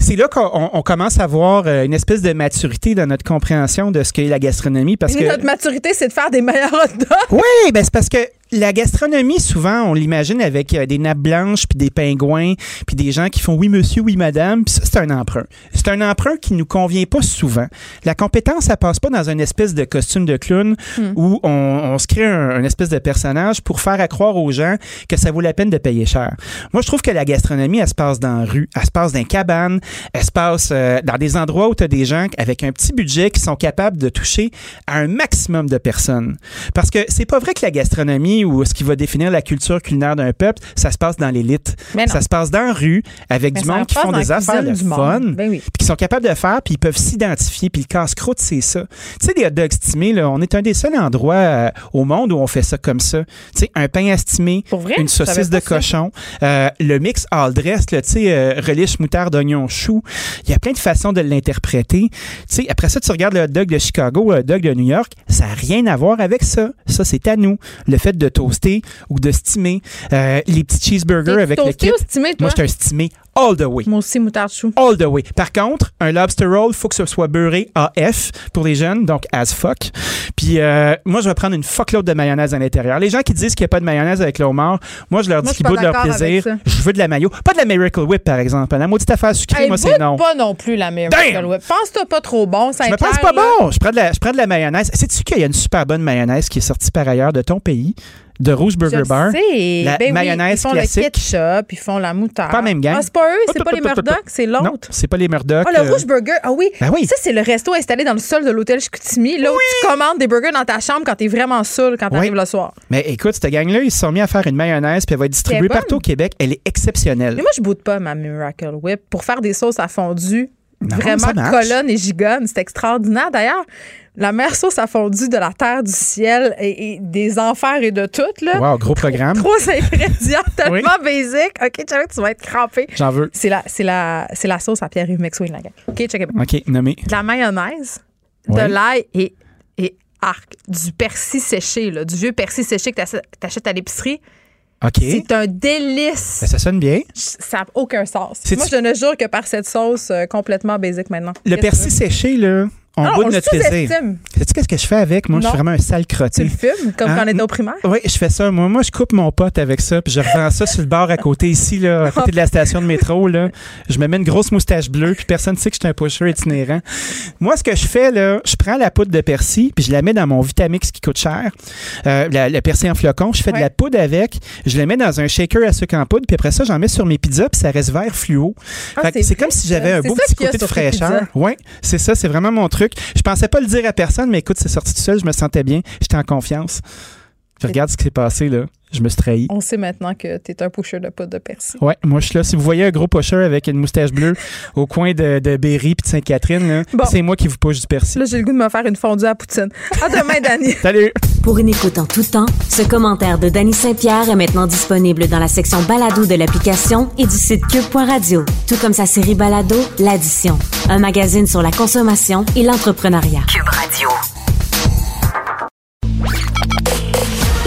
c'est là qu'on on- on commence à voir euh, une espèce de maturité dans notre compréhension de ce qu'est la gastronomie. Parce Et que Notre maturité, c'est de faire des meilleurs hot dogs. Oui, ben c'est parce que la gastronomie, souvent, on l'imagine avec euh, des nappes blanches, puis des pingouins, puis des gens qui font oui monsieur, oui madame, puis ça, c'est un emprunt. C'est un emprunt qui nous convient pas souvent. La compétence, ça passe pas dans une espèce de costume de clown où on, on se crée un, un espèce de personnage pour faire à croire aux gens que ça vaut la peine de payer cher. Moi, je trouve que la gastronomie, elle se passe dans la rue, elle se passe dans les cabanes, elle se passe euh, dans des endroits où tu as des gens avec un petit budget qui sont capables de toucher à un maximum de personnes. Parce que c'est pas vrai que la gastronomie ou ce qui va définir la culture culinaire d'un peuple, ça se passe dans l'élite. Ça se passe dans la rue avec Mais du monde qui font des affaires de fun. Ben oui. puis qui sont capables de faire, puis ils peuvent s'identifier. Puis le casse-croûte, c'est ça. Tu sais, des hot dogs stimés, là, on est un des seuls endroits euh, au monde où on fait ça comme ça. Tu sais, un pain estimé, vrai? une saucisse de cochon, euh, le mix all dress, tu sais, euh, relish, moutarde, oignon, chou. Il y a plein de façons de l'interpréter. Tu sais, après ça, tu regardes le hot dog de Chicago, le hot dog de New York, ça n'a rien à voir avec ça. Ça, c'est à nous. Le fait de toaster ou de steamer. Euh, les petits cheeseburgers avec le kit. ou stimé, toi? Moi, je suis un stimé all the way. Moi aussi, moutarde chou. All the way. Par contre, un lobster roll, faut que ce soit beurré AF pour les jeunes, donc as fuck. Puis euh, moi, je vais prendre une fuckload de mayonnaise à l'intérieur. Les gens qui disent qu'il n'y a pas de mayonnaise avec le homard, moi, je leur dis qu'ils pas boudent leur plaisir. ça. Je veux de la mayo. Pas de la Miracle Whip, par exemple. La maudite affaire sucrée, Hey, moi, c'est non. pas non plus la Miracle Damn! Whip. Pense-toi pas trop bon, Je me pense pas bon. Je prends, de la, je prends de la mayonnaise. Sais-tu qu'il y a une super bonne mayonnaise qui est sortie par ailleurs de ton pays, de Rouge Burger Bar? Sais. La Ben oui, mayonnaise ils font le ketchup, ils font la moutarde. Pas la même gang. Ah, c'est pas eux, c'est pas les. Murdoch, c'est l'autre. c'est pas les Murdoch. Ah, le euh, Rouge Burger. Ah oui. Ben oui. Ça, c'est le resto installé dans le sol de l'hôtel Chicoutimi. Là où tu commandes des burgers dans ta chambre quand t'es vraiment saoul quand t'arrives Oui. le soir. Mais écoute, cette gang-là, ils se sont mis à faire une mayonnaise, puis elle va être distribuée partout au Québec. Elle est exceptionnelle. Mais moi, je boude pas ma Miracle Whip pour faire des sauces à fondue. Non, vraiment colonne et gigonne. C'est extraordinaire. D'ailleurs, la meilleure sauce à fondue de la terre, du ciel et, et des enfers et de tout. Là. Wow, gros programme. Trois ingrédients tellement Oui. basiques. OK, check, tu vas être crampé. J'en veux. C'est la, c'est la, c'est la sauce à Pierre-Yves gang. OK, check it. OK, nommé. De la mayonnaise, de l'ail et, et arc, du persil séché, là, du vieux persil séché que t'achètes- t'achètes à l'épicerie. OK. C'est un délice. Ben, ça sonne bien. Ça n'a aucun sens. Moi, je ne jure que par cette sauce euh, complètement basique maintenant. Le persil séché, là, on Ah, bout on notre plaisir. Sais-tu qu'est-ce que je fais avec? Moi, je suis vraiment un sale Tu crotté. le fumes, comme Hein? quand on était au primaire? Oui, je fais ça. Moi, moi, je coupe mon pote avec ça, puis je revends ça sur le bar à côté ici, là, à côté de la station de métro. Là. Je me mets une grosse moustache bleue, puis personne ne sait que je suis un pusher itinérant. Moi, ce que je fais, là, je prends la poudre de persil, puis je la mets dans mon Vitamix qui coûte cher. Euh, la- le persil en flocon, je fais de la poudre avec, je le mets dans un shaker à sucre en poudre, puis après ça, j'en mets sur mes pizzas, puis ça reste vert fluo. Ah, c'est comme si j'avais ça. un beau petit côté de fraîcheur. Oui, c'est ça, c'est vraiment mon truc. Truc. Je pensais pas le dire à personne, mais écoute, c'est sorti tout seul, je me sentais bien, j'étais en confiance. Puis regarde ce qui s'est passé, là. Je me suis trahi. On sait maintenant que tu es un pusher de poudre de persil. Ouais, moi je suis là. Si vous voyez un gros pusher avec une moustache bleue au coin de, de Berry puis de Sainte-Catherine, Bon. c'est moi qui vous push du persil. Là, j'ai le goût de me faire une fondue à poutine. À demain, Dani. Salut! Pour une écoute en tout temps, ce commentaire de Danny Saint-Pierre est maintenant disponible dans la section balado de l'application et du site cube.radio. Tout comme sa série balado, L'Addition. Un magazine sur la consommation et l'entrepreneuriat. Cube Radio.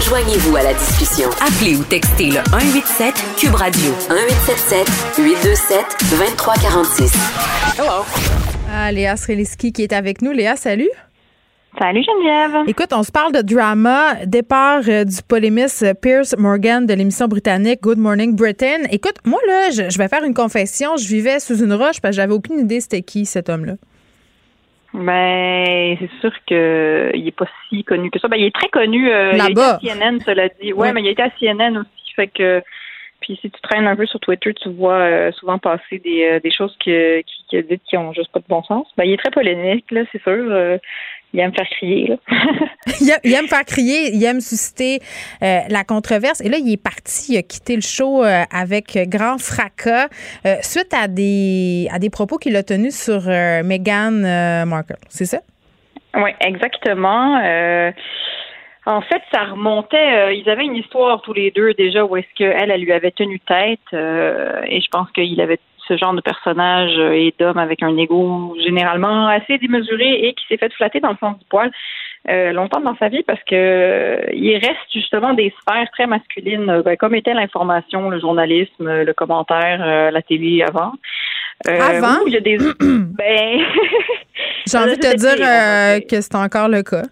Joignez-vous à la discussion. Appelez ou textez le 187 Cube Radio. 1877 827 2346. Hello. Ah, Léa Sreliski qui est avec nous. Léa, salut. Salut Geneviève. Écoute, on se parle de drama, départ euh, du polémiste euh, Pierce Morgan de l'émission britannique Good Morning Britain. Écoute, moi là, je, je vais faire une confession, je vivais sous une roche parce que j'avais aucune idée c'était qui cet homme-là. Ben, c'est sûr que il est pas si connu que ça. Ben, il est très connu. euh, il a été à CNN, cela dit. Ouais, Oui. mais il a été à CNN aussi. Fait que, puis si tu traînes un peu sur Twitter, tu vois euh, souvent passer des, euh, des choses que, qui, qui dites qui ont juste pas de bon sens. Ben, il est très polémique, là, c'est sûr. Il aime faire crier, là. il, aime, il aime faire crier, il aime susciter euh, la controverse. Et là, il est parti, il a quitté le show euh, avec grand fracas euh, suite à des, à des propos qu'il a tenus sur Meghan Markle. C'est ça? Oui, exactement. En fait, ça remontait. euh, ils avaient une histoire tous les deux déjà où est-ce qu'elle, elle lui avait tenu tête. euh, et je pense qu'il avait ce genre de personnage euh, et d'homme avec un ego généralement assez démesuré et qui s'est fait flatter dans le sens du poil euh, longtemps dans sa vie parce que euh, il reste justement des sphères très masculines, ben, comme était l'information, le journalisme, le commentaire, euh, la télé avant. Avant? il y a des ben J'ai envie de te dire pire, que c'est encore le cas.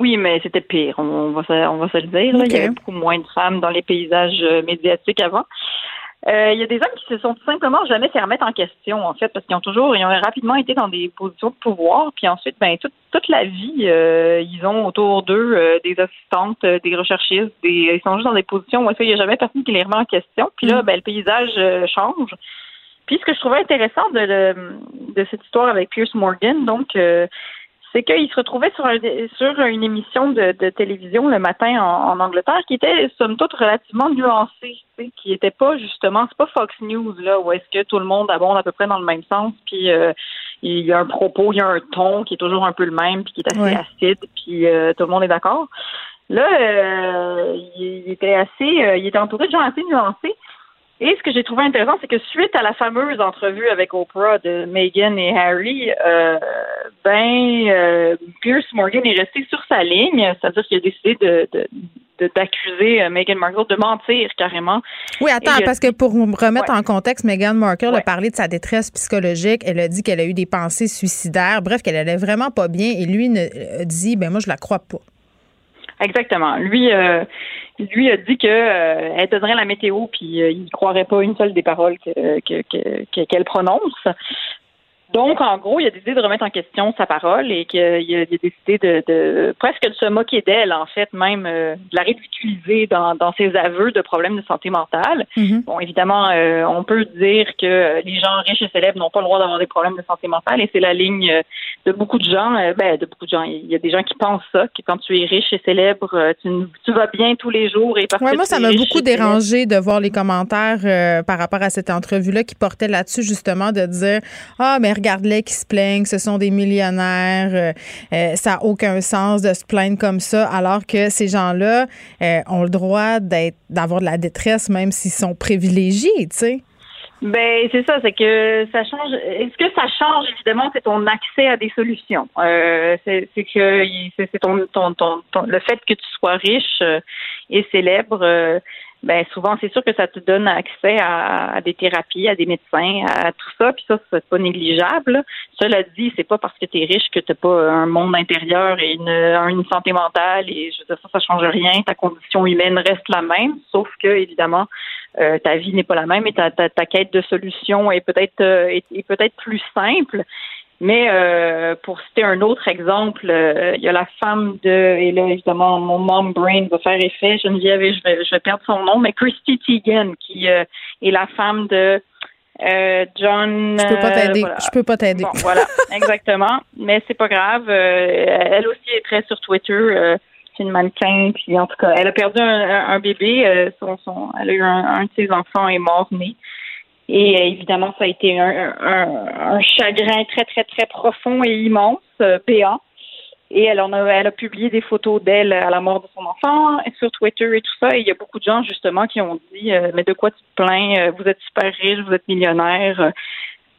Oui, mais c'était pire, on, va se, on va se le dire. là. Il y avait beaucoup moins de femmes dans les paysages médiatiques avant. Euh, il y a des hommes qui se sont tout simplement jamais fait remettre en question, en fait, parce qu'ils ont toujours, ils ont rapidement été dans des positions de pouvoir, puis ensuite, ben toute, toute la vie, euh, ils ont autour d'eux euh, des assistantes, euh, des recherchistes, des, ils sont juste dans des positions où il n'y a jamais personne qui les remet en question. Puis là, ben le paysage euh, change. Puis ce que je trouvais intéressant de, le- de cette histoire avec Pierce Morgan, donc, euh, c'est qu'il se retrouvait sur, un- sur une émission de, de télévision le matin en, en Angleterre qui était somme toute relativement nuancée, qui était pas justement, c'est pas Fox News là où est-ce que tout le monde abonde à peu près dans le même sens, puis euh, il y a un propos, il y a un ton qui est toujours un peu le même, puis qui est assez Ouais. acide, puis euh, tout le monde est d'accord. Là, euh, il, il était assez, euh, il était entouré de gens assez nuancés. Et ce que j'ai trouvé intéressant, c'est que suite à la fameuse entrevue avec Oprah de Meghan et Harry, euh, ben euh, Pierce Morgan est resté sur sa ligne, c'est-à-dire qu'il a décidé de, d'accuser euh, Meghan Markle de mentir carrément. Oui, attends, parce que pour me remettre Ouais. en contexte, Meghan Markle a parlé de sa détresse psychologique. Elle a dit qu'elle a eu des pensées suicidaires. Bref, qu'elle allait vraiment pas bien. Et lui ne, a dit, ben moi, je la crois pas. Exactement. Lui, euh, lui a dit que euh, elle donnerait la météo, puis euh, il croirait pas une seule des paroles que, que- que- que- qu'elle prononce. Donc, en gros, il a décidé de remettre en question sa parole et qu'il a, il a décidé de, de presque de se moquer d'elle, en fait, même euh, de la ridiculiser dans, dans ses aveux de problèmes de santé mentale. Mhm. Bon, évidemment, euh, on peut dire que les gens riches et célèbres n'ont pas le droit d'avoir des problèmes de santé mentale et c'est la ligne euh, de beaucoup de gens. euh, ben, de beaucoup de gens. Il y a des gens qui pensent ça, que quand tu es riche et célèbre, euh, tu, tu vas bien tous les jours et parce Ouais, que moi, ça m'a beaucoup dérangé de voir les commentaires euh, par rapport à cette entrevue-là qui portait là-dessus, justement, de dire Ah, mais regarde-les qui se plaignent, ce sont des millionnaires, euh, euh, ça n'a aucun sens de se plaindre comme ça, alors que ces gens-là euh, ont le droit d'être d'avoir de la détresse, même s'ils sont privilégiés, tu sais. Ben c'est ça, c'est que ça change. Ce que ça change évidemment, c'est ton accès à des solutions? C'est que le fait que tu sois riche et célèbre. Ben souvent c'est sûr que ça te donne accès à, à des thérapies, à des médecins, à tout ça. Puis ça c'est pas négligeable. Cela dit, c'est pas parce que tu es riche que t'as pas un monde intérieur et une, une santé mentale. Et je veux dire, ça, ça change rien. Ta condition humaine reste la même, sauf que évidemment euh, ta vie n'est pas la même et ta, ta, ta quête de solution est peut-être euh, est peut-être plus simple. Mais euh, pour citer un autre exemple, euh, il y a la femme de et là évidemment mon mom brain va faire effet, Geneviève et je vais je vais perdre son nom, mais Christy Teigen qui euh, est la femme de Euh, John. Je peux pas t'aider. euh, Je peux pas t'aider. Bon, voilà, exactement. Mais c'est pas grave. Euh, elle aussi est très sur Twitter. Euh, c'est une mannequin. Puis en tout cas, elle a perdu un, un- un bébé. Euh, son, son, elle a eu un, un de ses enfants est mort né. Et euh, évidemment, ça a été un, un, un chagrin très, très, très profond et immense, euh, béant. Et elle en a, elle a publié des photos d'elle à la mort de son enfant sur Twitter et tout ça. Et il y a beaucoup de gens justement qui ont dit euh, mais de quoi tu te plains? Euh, Vous êtes super riche, vous êtes millionnaire.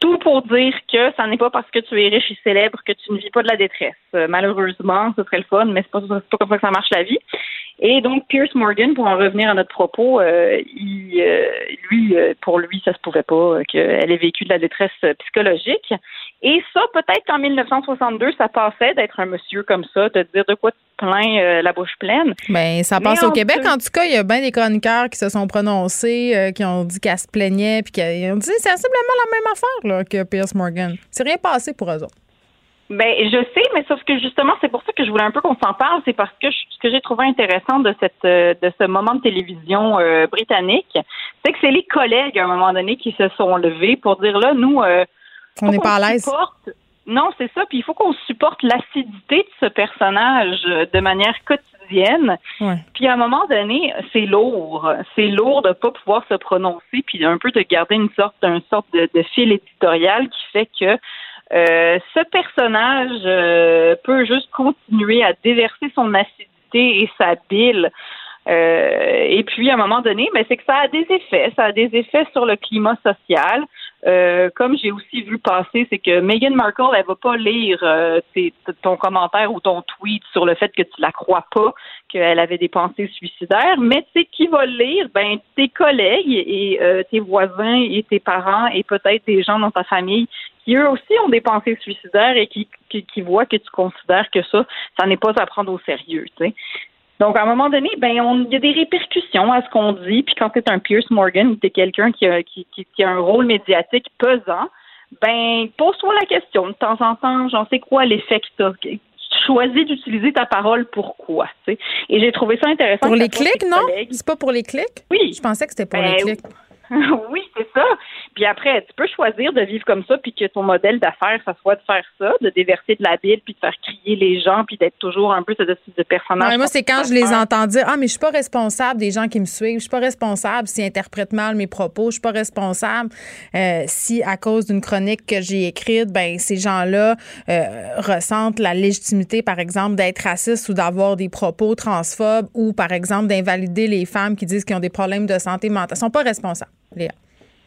Tout pour dire que ça n'est pas parce que tu es riche et célèbre que tu ne vis pas de la détresse. Euh, malheureusement, ce serait le fun, mais c'est pas, pas comme ça que ça marche la vie. Et donc Pierce Morgan, pour en revenir à notre propos, euh, il, euh, lui, euh, pour lui, ça se pouvait pas euh, qu'elle ait vécu de la détresse psychologique. Et ça, peut-être qu'en 1962, ça passait d'être un monsieur comme ça, de dire de quoi tu te plains euh, la bouche pleine. Ben, ça passe au Québec. En tout cas, il y a bien des chroniqueurs qui se sont prononcés, euh, qui ont dit qu'elle se plaignait, puis qui ont dit c'est sensiblement la même affaire là, que Pierce Morgan. C'est rien passé pour eux autres. Ben, je sais, mais sauf que justement, c'est pour ça que je voulais un peu qu'on s'en parle. C'est parce que je- ce que j'ai trouvé intéressant de cette euh, de ce moment de télévision euh, britannique, c'est que c'est les collègues à un moment donné qui se sont levés pour dire là, nous, euh, On n'est pas à l'aise. Non, c'est ça. Puis il faut qu'on supporte l'acidité de ce personnage euh, de manière quotidienne. Ouais. Puis à un moment donné, c'est lourd. C'est lourd de pas pouvoir se prononcer, puis un peu de garder une sorte, une sorte de, de fil éditorial qui fait que euh, ce personnage euh, peut juste continuer à déverser son acidité et sa bile. Euh, et puis, à un moment donné, mais c'est que ça a des effets. Ça a des effets sur le climat social. Euh, comme j'ai aussi vu passer, c'est que Meghan Markle, elle va pas lire euh, tes- ton commentaire ou ton tweet sur le fait que tu la crois pas, qu'elle avait des pensées suicidaires. Mais tu sais qui va lire? Ben tes collègues et euh, tes voisins et tes parents et peut-être des gens dans ta famille qui eux aussi ont des pensées suicidaires et qui, qui, qui voient que tu considères que ça, ça n'est pas à prendre au sérieux. Tu. Donc, à un moment donné, ben, on- il y a des répercussions à ce qu'on dit. Puis quand tu es un Pierce Morgan, tu es quelqu'un qui a, qui, qui, qui a un rôle médiatique pesant, ben, pose-toi la question de temps en temps, j'en sais quoi l'effet que t'as? Tu choisis d'utiliser ta parole pourquoi, tu sais? Et j'ai trouvé ça intéressant. Pour les clics, non? C'est pas pour les clics? Oui. Je pensais que c'était pour Ben, les clics. oui, c'est ça. Puis après, tu peux choisir de vivre comme ça, puis que ton modèle d'affaires, ça soit de faire ça, de déverser de la bile, puis de faire crier les gens, puis d'être toujours un peu ce type de personnage. Moi, c'est quand je les entends dire Ah, mais je suis pas responsable des gens qui me suivent. Je suis pas responsable s'ils interprètent mal mes propos. Je suis pas responsable euh, si, à cause d'une chronique que j'ai écrite, ben ces gens-là euh, ressentent la légitimité, par exemple, d'être racistes ou d'avoir des propos transphobes ou, par exemple, d'invalider les femmes qui disent qu'ils ont des problèmes de santé mentale. Ils sont pas responsables, Léa.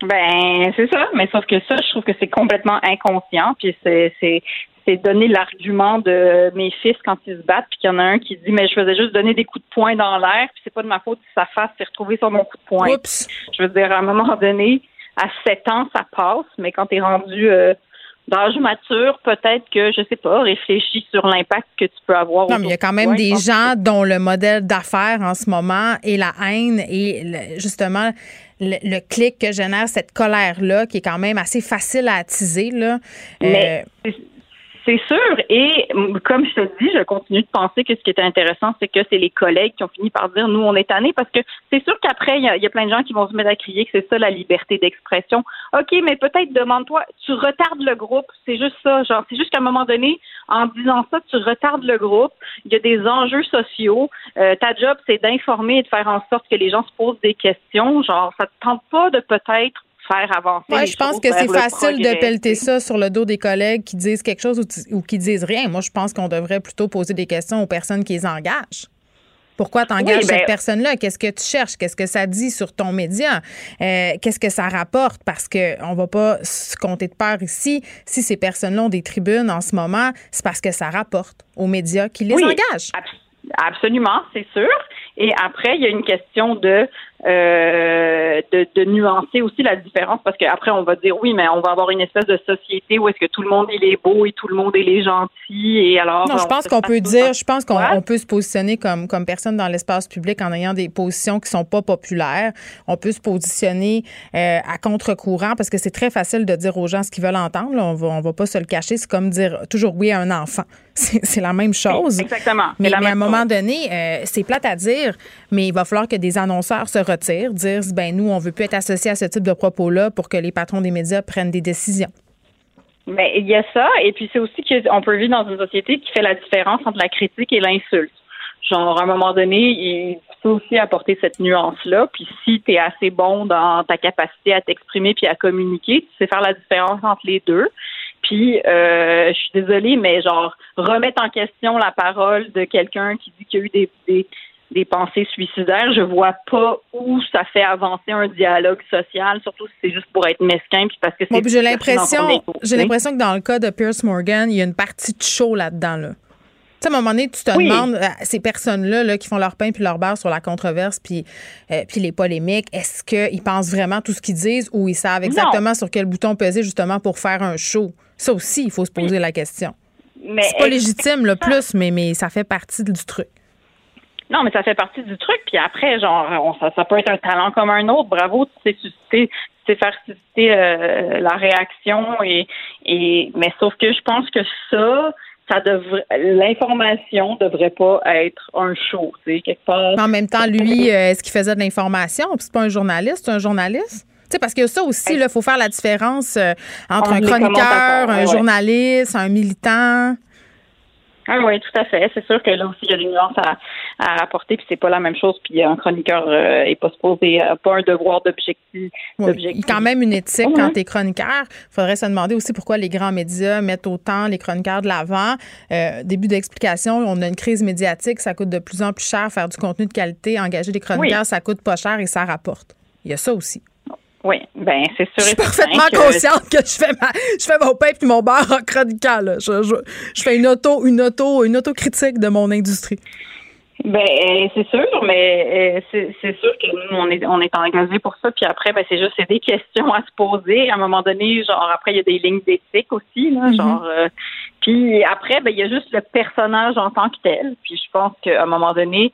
Ben, c'est ça. Mais sauf que ça, je trouve que c'est complètement inconscient. Puis c'est, c'est, c'est donner l'argument de mes fils quand ils se battent, puis qu'il y en a un qui dit mais je faisais juste donner des coups de poing dans l'air, puis c'est pas de ma faute si sa face s'est retrouvée sur mon coup de poing. Oups. Je veux dire, à un moment donné, à 7 ans, ça passe, mais quand t'es rendu euh, d'âge mature, peut-être que, je sais pas, réfléchis sur l'impact que tu peux avoir. Non, mais il y a quand même des gens dont le modèle d'affaires en ce moment est la haine et le- justement le, le clic que génère cette colère-là, qui est quand même assez facile à attiser. Là. Mais Euh, c'est- sûr. Et mm, comme je te dis, je continue de penser que ce qui était intéressant, c'est que c'est les collègues qui ont fini par dire nous, on est tannés parce que c'est sûr qu'après, il y, a- il y a plein de gens qui vont se mettre à crier que c'est ça la liberté d'expression. OK, mais peut-être demande-toi, tu retardes le groupe. C'est juste ça. Genre, c'est juste qu'à un moment donné, en disant ça, tu retardes le groupe. Il y a des enjeux sociaux. Euh, ta job, c'est d'informer et de faire en sorte que les gens se posent des questions. Genre, ça te tente pas de peut-être faire avancer. Ouais, je pense que c'est le facile de pelleter ça sur le dos des collègues qui disent quelque chose ou, qui disent rien. Moi, je pense qu'on devrait plutôt poser des questions aux personnes qui les engagent. Pourquoi tu engages Oui, ben- cette personne-là? Qu'est-ce que tu cherches? Qu'est-ce que ça dit sur ton média? Euh, Qu'est-ce que ça rapporte? Parce qu'on va pas se compter de peur ici. Si ces personnes-là ont des tribunes en ce moment, c'est parce que ça rapporte aux médias qui les Oui, engagent. abs- Absolument, c'est sûr. Et après, il y a une question de, euh, de, de nuancer aussi la différence parce qu'après, on va dire oui, mais on va avoir une espèce de société où est-ce que tout le monde il est beau et tout le monde il est gentil et alors. Non, je pense se qu'on peut dire, je pense qu'on on peut se positionner comme, comme personne dans l'espace public en ayant des positions qui sont pas populaires. On peut se positionner euh, à contre-courant parce que c'est très facile de dire aux gens ce qu'ils veulent entendre. là. On va, on va pas se le cacher. C'est comme dire toujours oui à un enfant. c'est la même chose. Exactement. Mais, à un moment donné, euh, c'est plate à dire, mais il va falloir que des annonceurs se dire ben nous, on veut plus être associés à ce type de propos-là pour que les patrons des médias prennent des décisions. Mais il y a ça, et puis c'est aussi qu'on peut vivre dans une société qui fait la différence entre la critique et l'insulte. Genre, à un moment donné, il faut aussi apporter cette nuance-là. Puis si tu es assez bon dans ta capacité à t'exprimer puis à communiquer, tu sais faire la différence entre les deux. Puis, euh, je suis désolée, mais genre, remettre en question la parole de quelqu'un qui dit qu'il y a eu des, des, des pensées suicidaires, je vois pas où ça fait avancer un dialogue social, surtout si c'est juste pour être mesquin puis parce que c'est j'ai l'impression, j'ai l'impression que dans le cas de Pierce Morgan, il y a une partie de show là-dedans. Là. Tu sais, à un moment donné, tu te Oui. demandes, ces personnes-là là, qui font leur pain puis leur beurre sur la controverse puis, euh, puis les polémiques, est-ce qu'ils pensent vraiment tout ce qu'ils disent ou ils savent exactement sur quel bouton peser justement pour faire un show? Ça aussi, il faut se poser la question. C'est pas légitime, le plus, mais, mais ça fait partie du truc. Non, mais ça fait partie du truc. Puis après, genre, on- ça, ça peut être un talent comme un autre. Bravo, tu sais susciter, tu sais faire susciter euh, la réaction. Et, et mais sauf que je pense que ça, ça devrait, l'information devrait pas être un show, tu sais, quelque part. En même temps, lui, euh, est-ce qu'il faisait de l'information? Puis C'est pas un journaliste, c'est un journaliste? Tu sais, parce que ça aussi, il faut faire la différence euh, entre un chroniqueur, un ouais. journaliste, un militant. Ah oui, tout à fait. C'est sûr que là aussi, il y a des nuances à, à apporter, puis c'est pas la même chose. Puis un chroniqueur euh, est pas supposé, euh, pas un devoir d'objectif. Oui, quand même une éthique quand tu es chroniqueur. Il faudrait se demander aussi pourquoi les grands médias mettent autant les chroniqueurs de l'avant. Euh, début d'explication, on a une crise médiatique, ça coûte de plus en plus cher faire du contenu de qualité. Engager des chroniqueurs, Oui. ça coûte pas cher et ça rapporte. Il y a ça aussi. Oui, ben c'est sûr. Je suis et parfaitement que- consciente que je fais ma, je fais mon pain puis mon beurre en chroniqueur. là. Je, je, je fais une auto, une auto, une autocritique de mon industrie. Ben euh, c'est sûr, mais euh, c'est sûr que nous on est on est engagé pour ça. Puis après, ben c'est juste c'est des questions à se poser. À un moment donné, genre après il y a des lignes d'éthique aussi, là, Mhm. genre. euh, puis après, ben il y a juste le personnage en tant que tel. Puis je pense qu'à un moment donné,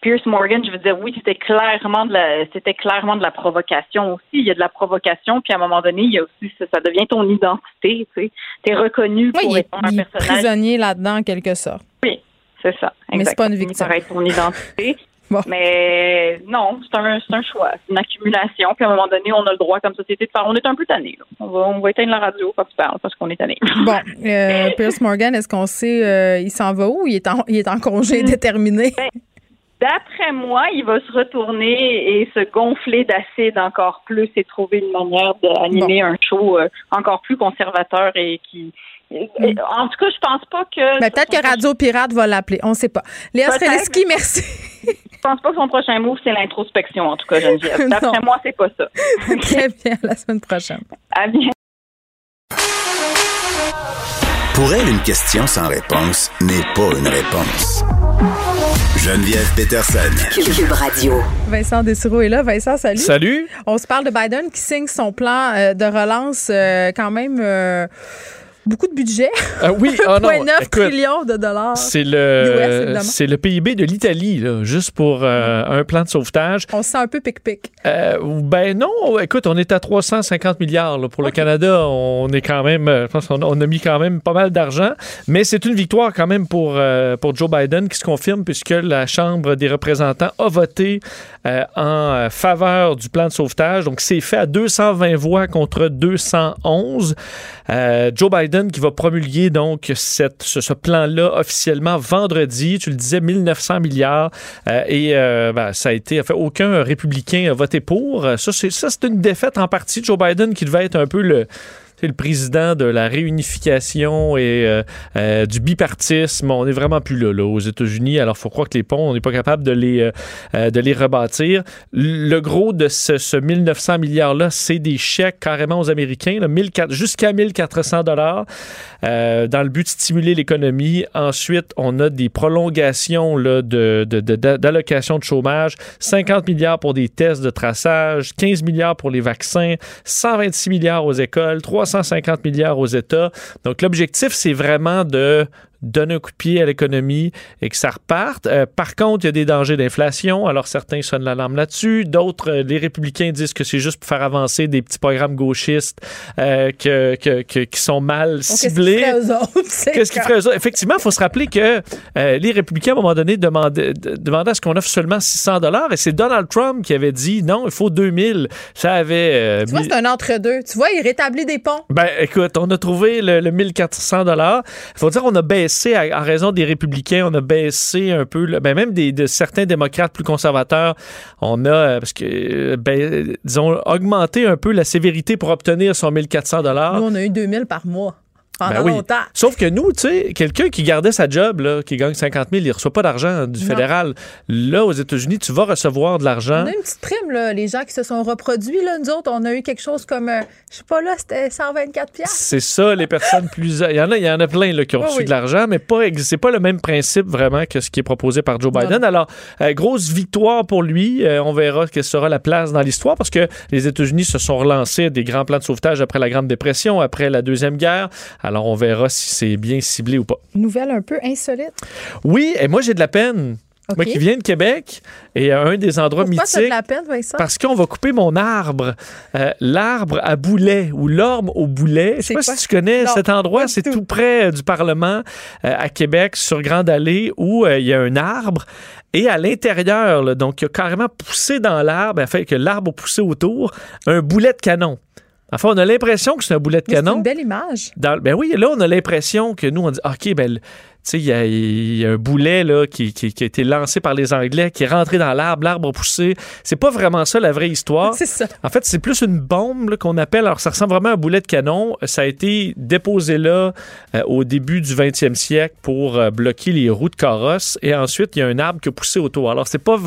Pierce Morgan, je veux dire, oui, c'était clairement de la, c'était clairement de la provocation aussi. Il y a de la provocation, puis à un moment donné, il y a aussi, ça, ça devient ton identité, tu sais. T'es reconnu Oui, pour être un il personnage. prisonnier là-dedans, en quelque sorte. Oui, c'est ça. Mais c'est pas une victime. Ça ton identité. Mais non, c'est un, c'est un choix, c'est une accumulation. Puis à un moment donné, on a le droit comme société de faire. On est un peu tanné. là. On va, on va éteindre la radio quand tu parles parce qu'on est tanné. Bon, euh, Pierce Morgan, est-ce qu'on sait, euh, il s'en va où? Il est en, il est en congé déterminé. D'après moi, il va se retourner et se gonfler d'acide encore plus et trouver une manière d'animer un show euh, encore plus conservateur et qui. En tout cas, je pense pas que. Ben, peut-être que Radio Pirate va l'appeler. On ne sait pas. Léa. Streliski, merci. Je pense pas que son prochain move, c'est l'introspection, en tout cas, Geneviève. D'après moi, c'est pas ça. Très bien, à la semaine prochaine. À bientôt. Pour elle, une question sans réponse n'est pas une réponse. Geneviève Peterson. Cube Radio. Vincent Dessureau est là. Vincent, salut. Salut. On se parle de Biden qui signe son plan euh, de relance euh, quand même euh, beaucoup de budget. Ah oui, ah non, 1,9 écoute, trillion de dollars. C'est le, c'est le PIB de l'Italie, juste pour euh, un plan de sauvetage. On se sent un peu pic-pic. Euh, ben non, écoute, on est à 350 milliards là. pour le Canada. On est quand même, euh, je pense qu'on a, on a mis quand même pas mal d'argent, mais c'est une victoire quand même pour euh, pour Joe Biden qui se confirme puisque la Chambre des représentants a voté euh, en euh, faveur du plan de sauvetage. Donc c'est fait à 220 voix contre 211. Euh, Joe Biden qui va promulguer donc cette, ce, ce plan-là officiellement vendredi. Tu le disais, 1900 milliards. Euh, et euh, ben, ça a été, en fait, aucun républicain a voté pour. Euh, Ça, c'est, une défaite en partie de Joe Biden qui devait être un peu le le président de la réunification et euh, euh, du bipartisme. On n'est vraiment plus là, aux États-Unis. Alors, faut croire que les ponts, on n'est pas capable de les, euh, de les rebâtir. Le gros de ce, ce 1900 milliards-là, c'est des chèques carrément aux Américains, là, 1400 jusqu'à 1400 dollars, dans le but de stimuler l'économie. Ensuite, on a des prolongations là, de, de, de- chômage, 50 milliards pour des tests de traçage, 15 milliards pour les vaccins, 126 milliards aux écoles, 350 milliards aux États. Donc, l'objectif, c'est vraiment de donner un coup de pied à l'économie et que ça reparte. Euh, par contre, il y a des dangers d'inflation. Alors, certains sonnent l'alarme là-dessus. D'autres, euh, les républicains disent que c'est juste pour faire avancer des petits programmes gauchistes euh, que, que, que- qui sont mal ciblés. Qu'est-ce qu'ils feraient eux autres? Effectivement, il faut se rappeler que euh, les républicains, à un moment donné, demandaient, de- demandaient à ce qu'on offre seulement 600 dollars et c'est Donald Trump qui avait dit non, il faut 2000. Ça avait... Tu vois, mis- c'est un entre-deux. Tu vois, il rétablit des ponts. ben, écoute, on a trouvé le, le 1400 dollars. Il faut dire qu'on a baissé, à- en raison des républicains, on a baissé un peu, le- ben, même de certains démocrates plus conservateurs, on a, euh, parce que, euh, ben, disons, augmenté un peu la sévérité pour obtenir son 1400 dollars. On a eu 2000 par mois pendant Ben oui. longtemps. Sauf que nous, tu sais, quelqu'un qui gardait sa job, là, qui gagne 50 000, il reçoit pas d'argent du Non. fédéral. Là, aux États-Unis, tu vas recevoir de l'argent. On a une petite prime, là. Les gens qui se sont reproduits, là, nous autres, on a eu quelque chose comme, euh, je sais pas, là, c'était 124 piastres. C'est ça, les personnes plus. Il y en a, il y en a plein là, qui ont Oui, reçu oui. de l'argent, mais pas, c'est pas le même principe vraiment que ce qui est proposé par Joe Biden. Alors, euh, grosse victoire pour lui. Euh, on verra quelle sera la place dans l'histoire parce que les États-Unis se sont relancés des grands plans de sauvetage après la Grande Dépression, après la Deuxième Guerre. Alors, on verra si c'est bien ciblé ou pas. Nouvelle un peu insolite? Oui, et moi, j'ai de la peine. Moi qui viens de Québec et à un des endroits Pourquoi mythiques. de la peine, Vincent? Parce qu'on va couper mon arbre, Euh, l'arbre à boulet ou l'orme au boulet. Je sais C'est pas quoi? si tu connais Non, cet endroit, c'est tout. près euh, du Parlement euh, à Québec, sur Grande Allée, où euh, il y a un arbre. Et à l'intérieur, donc, il a carrément poussé dans l'arbre, afin que l'arbre a poussé autour, un boulet de canon. Enfin, on a l'impression que c'est un boulet de Mais C'est canon. une belle image. Dans- ben oui, là, on a l'impression que nous, on dit, OK, ben, il y y a un boulet là, qui, qui- qui a été lancé par les Anglais, qui est rentré dans l'arbre, l'arbre a poussé. C'est pas vraiment ça la vraie histoire. C'est ça. En fait, c'est plus une bombe qu'on appelle. Alors, ça ressemble vraiment à un boulet de canon. Ça a été déposé là euh, au début du 20e siècle pour euh, bloquer les roues de carrosse. Et ensuite, il y a un arbre qui a poussé autour. Alors, c'est pas.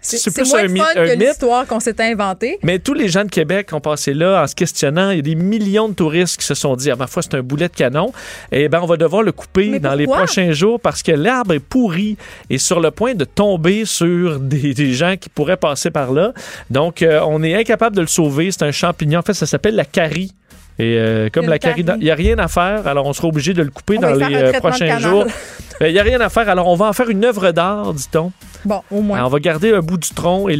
C'est plus moins un, fun un que mythe. l'histoire qu'on s'est inventée. Mais tous les gens de Québec ont passé là en se questionnant. Il y a des millions de touristes qui se sont dit, ah, ma foi, c'est un boulet de canon. Et ben, on va devoir le couper Mais dans les? Prochains jours parce que l'arbre est pourri et sur le point de tomber sur des, gens qui pourraient passer par là. Donc, euh, on est incapable de le sauver. C'est un champignon. En fait, ça s'appelle la carie. Et euh, comme la carie, il n'y a rien à faire, alors on sera obligé de le couper On dans les euh, prochains jours. Ben, Il n'y a rien à faire, alors on va en faire une œuvre d'art, dit-on. Bon, au moins. Alors, on va garder un bout du tronc et,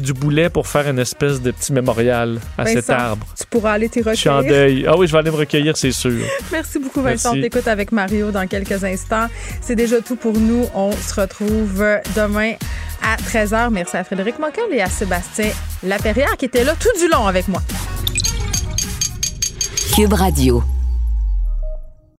du boulet pour faire une espèce de petit mémorial à cet arbre. Tu pourras aller t'y Je suis en recueillir. deuil. Ah oui, je vais aller me recueillir, c'est sûr. Merci beaucoup, Vincent. Merci. On t'écoute avec Mario dans quelques instants. C'est déjà tout pour nous. On se retrouve demain à 13h. Merci à Frédéric Moncal et à Sébastien Laperrière qui était là tout du long avec moi. Cube Radio.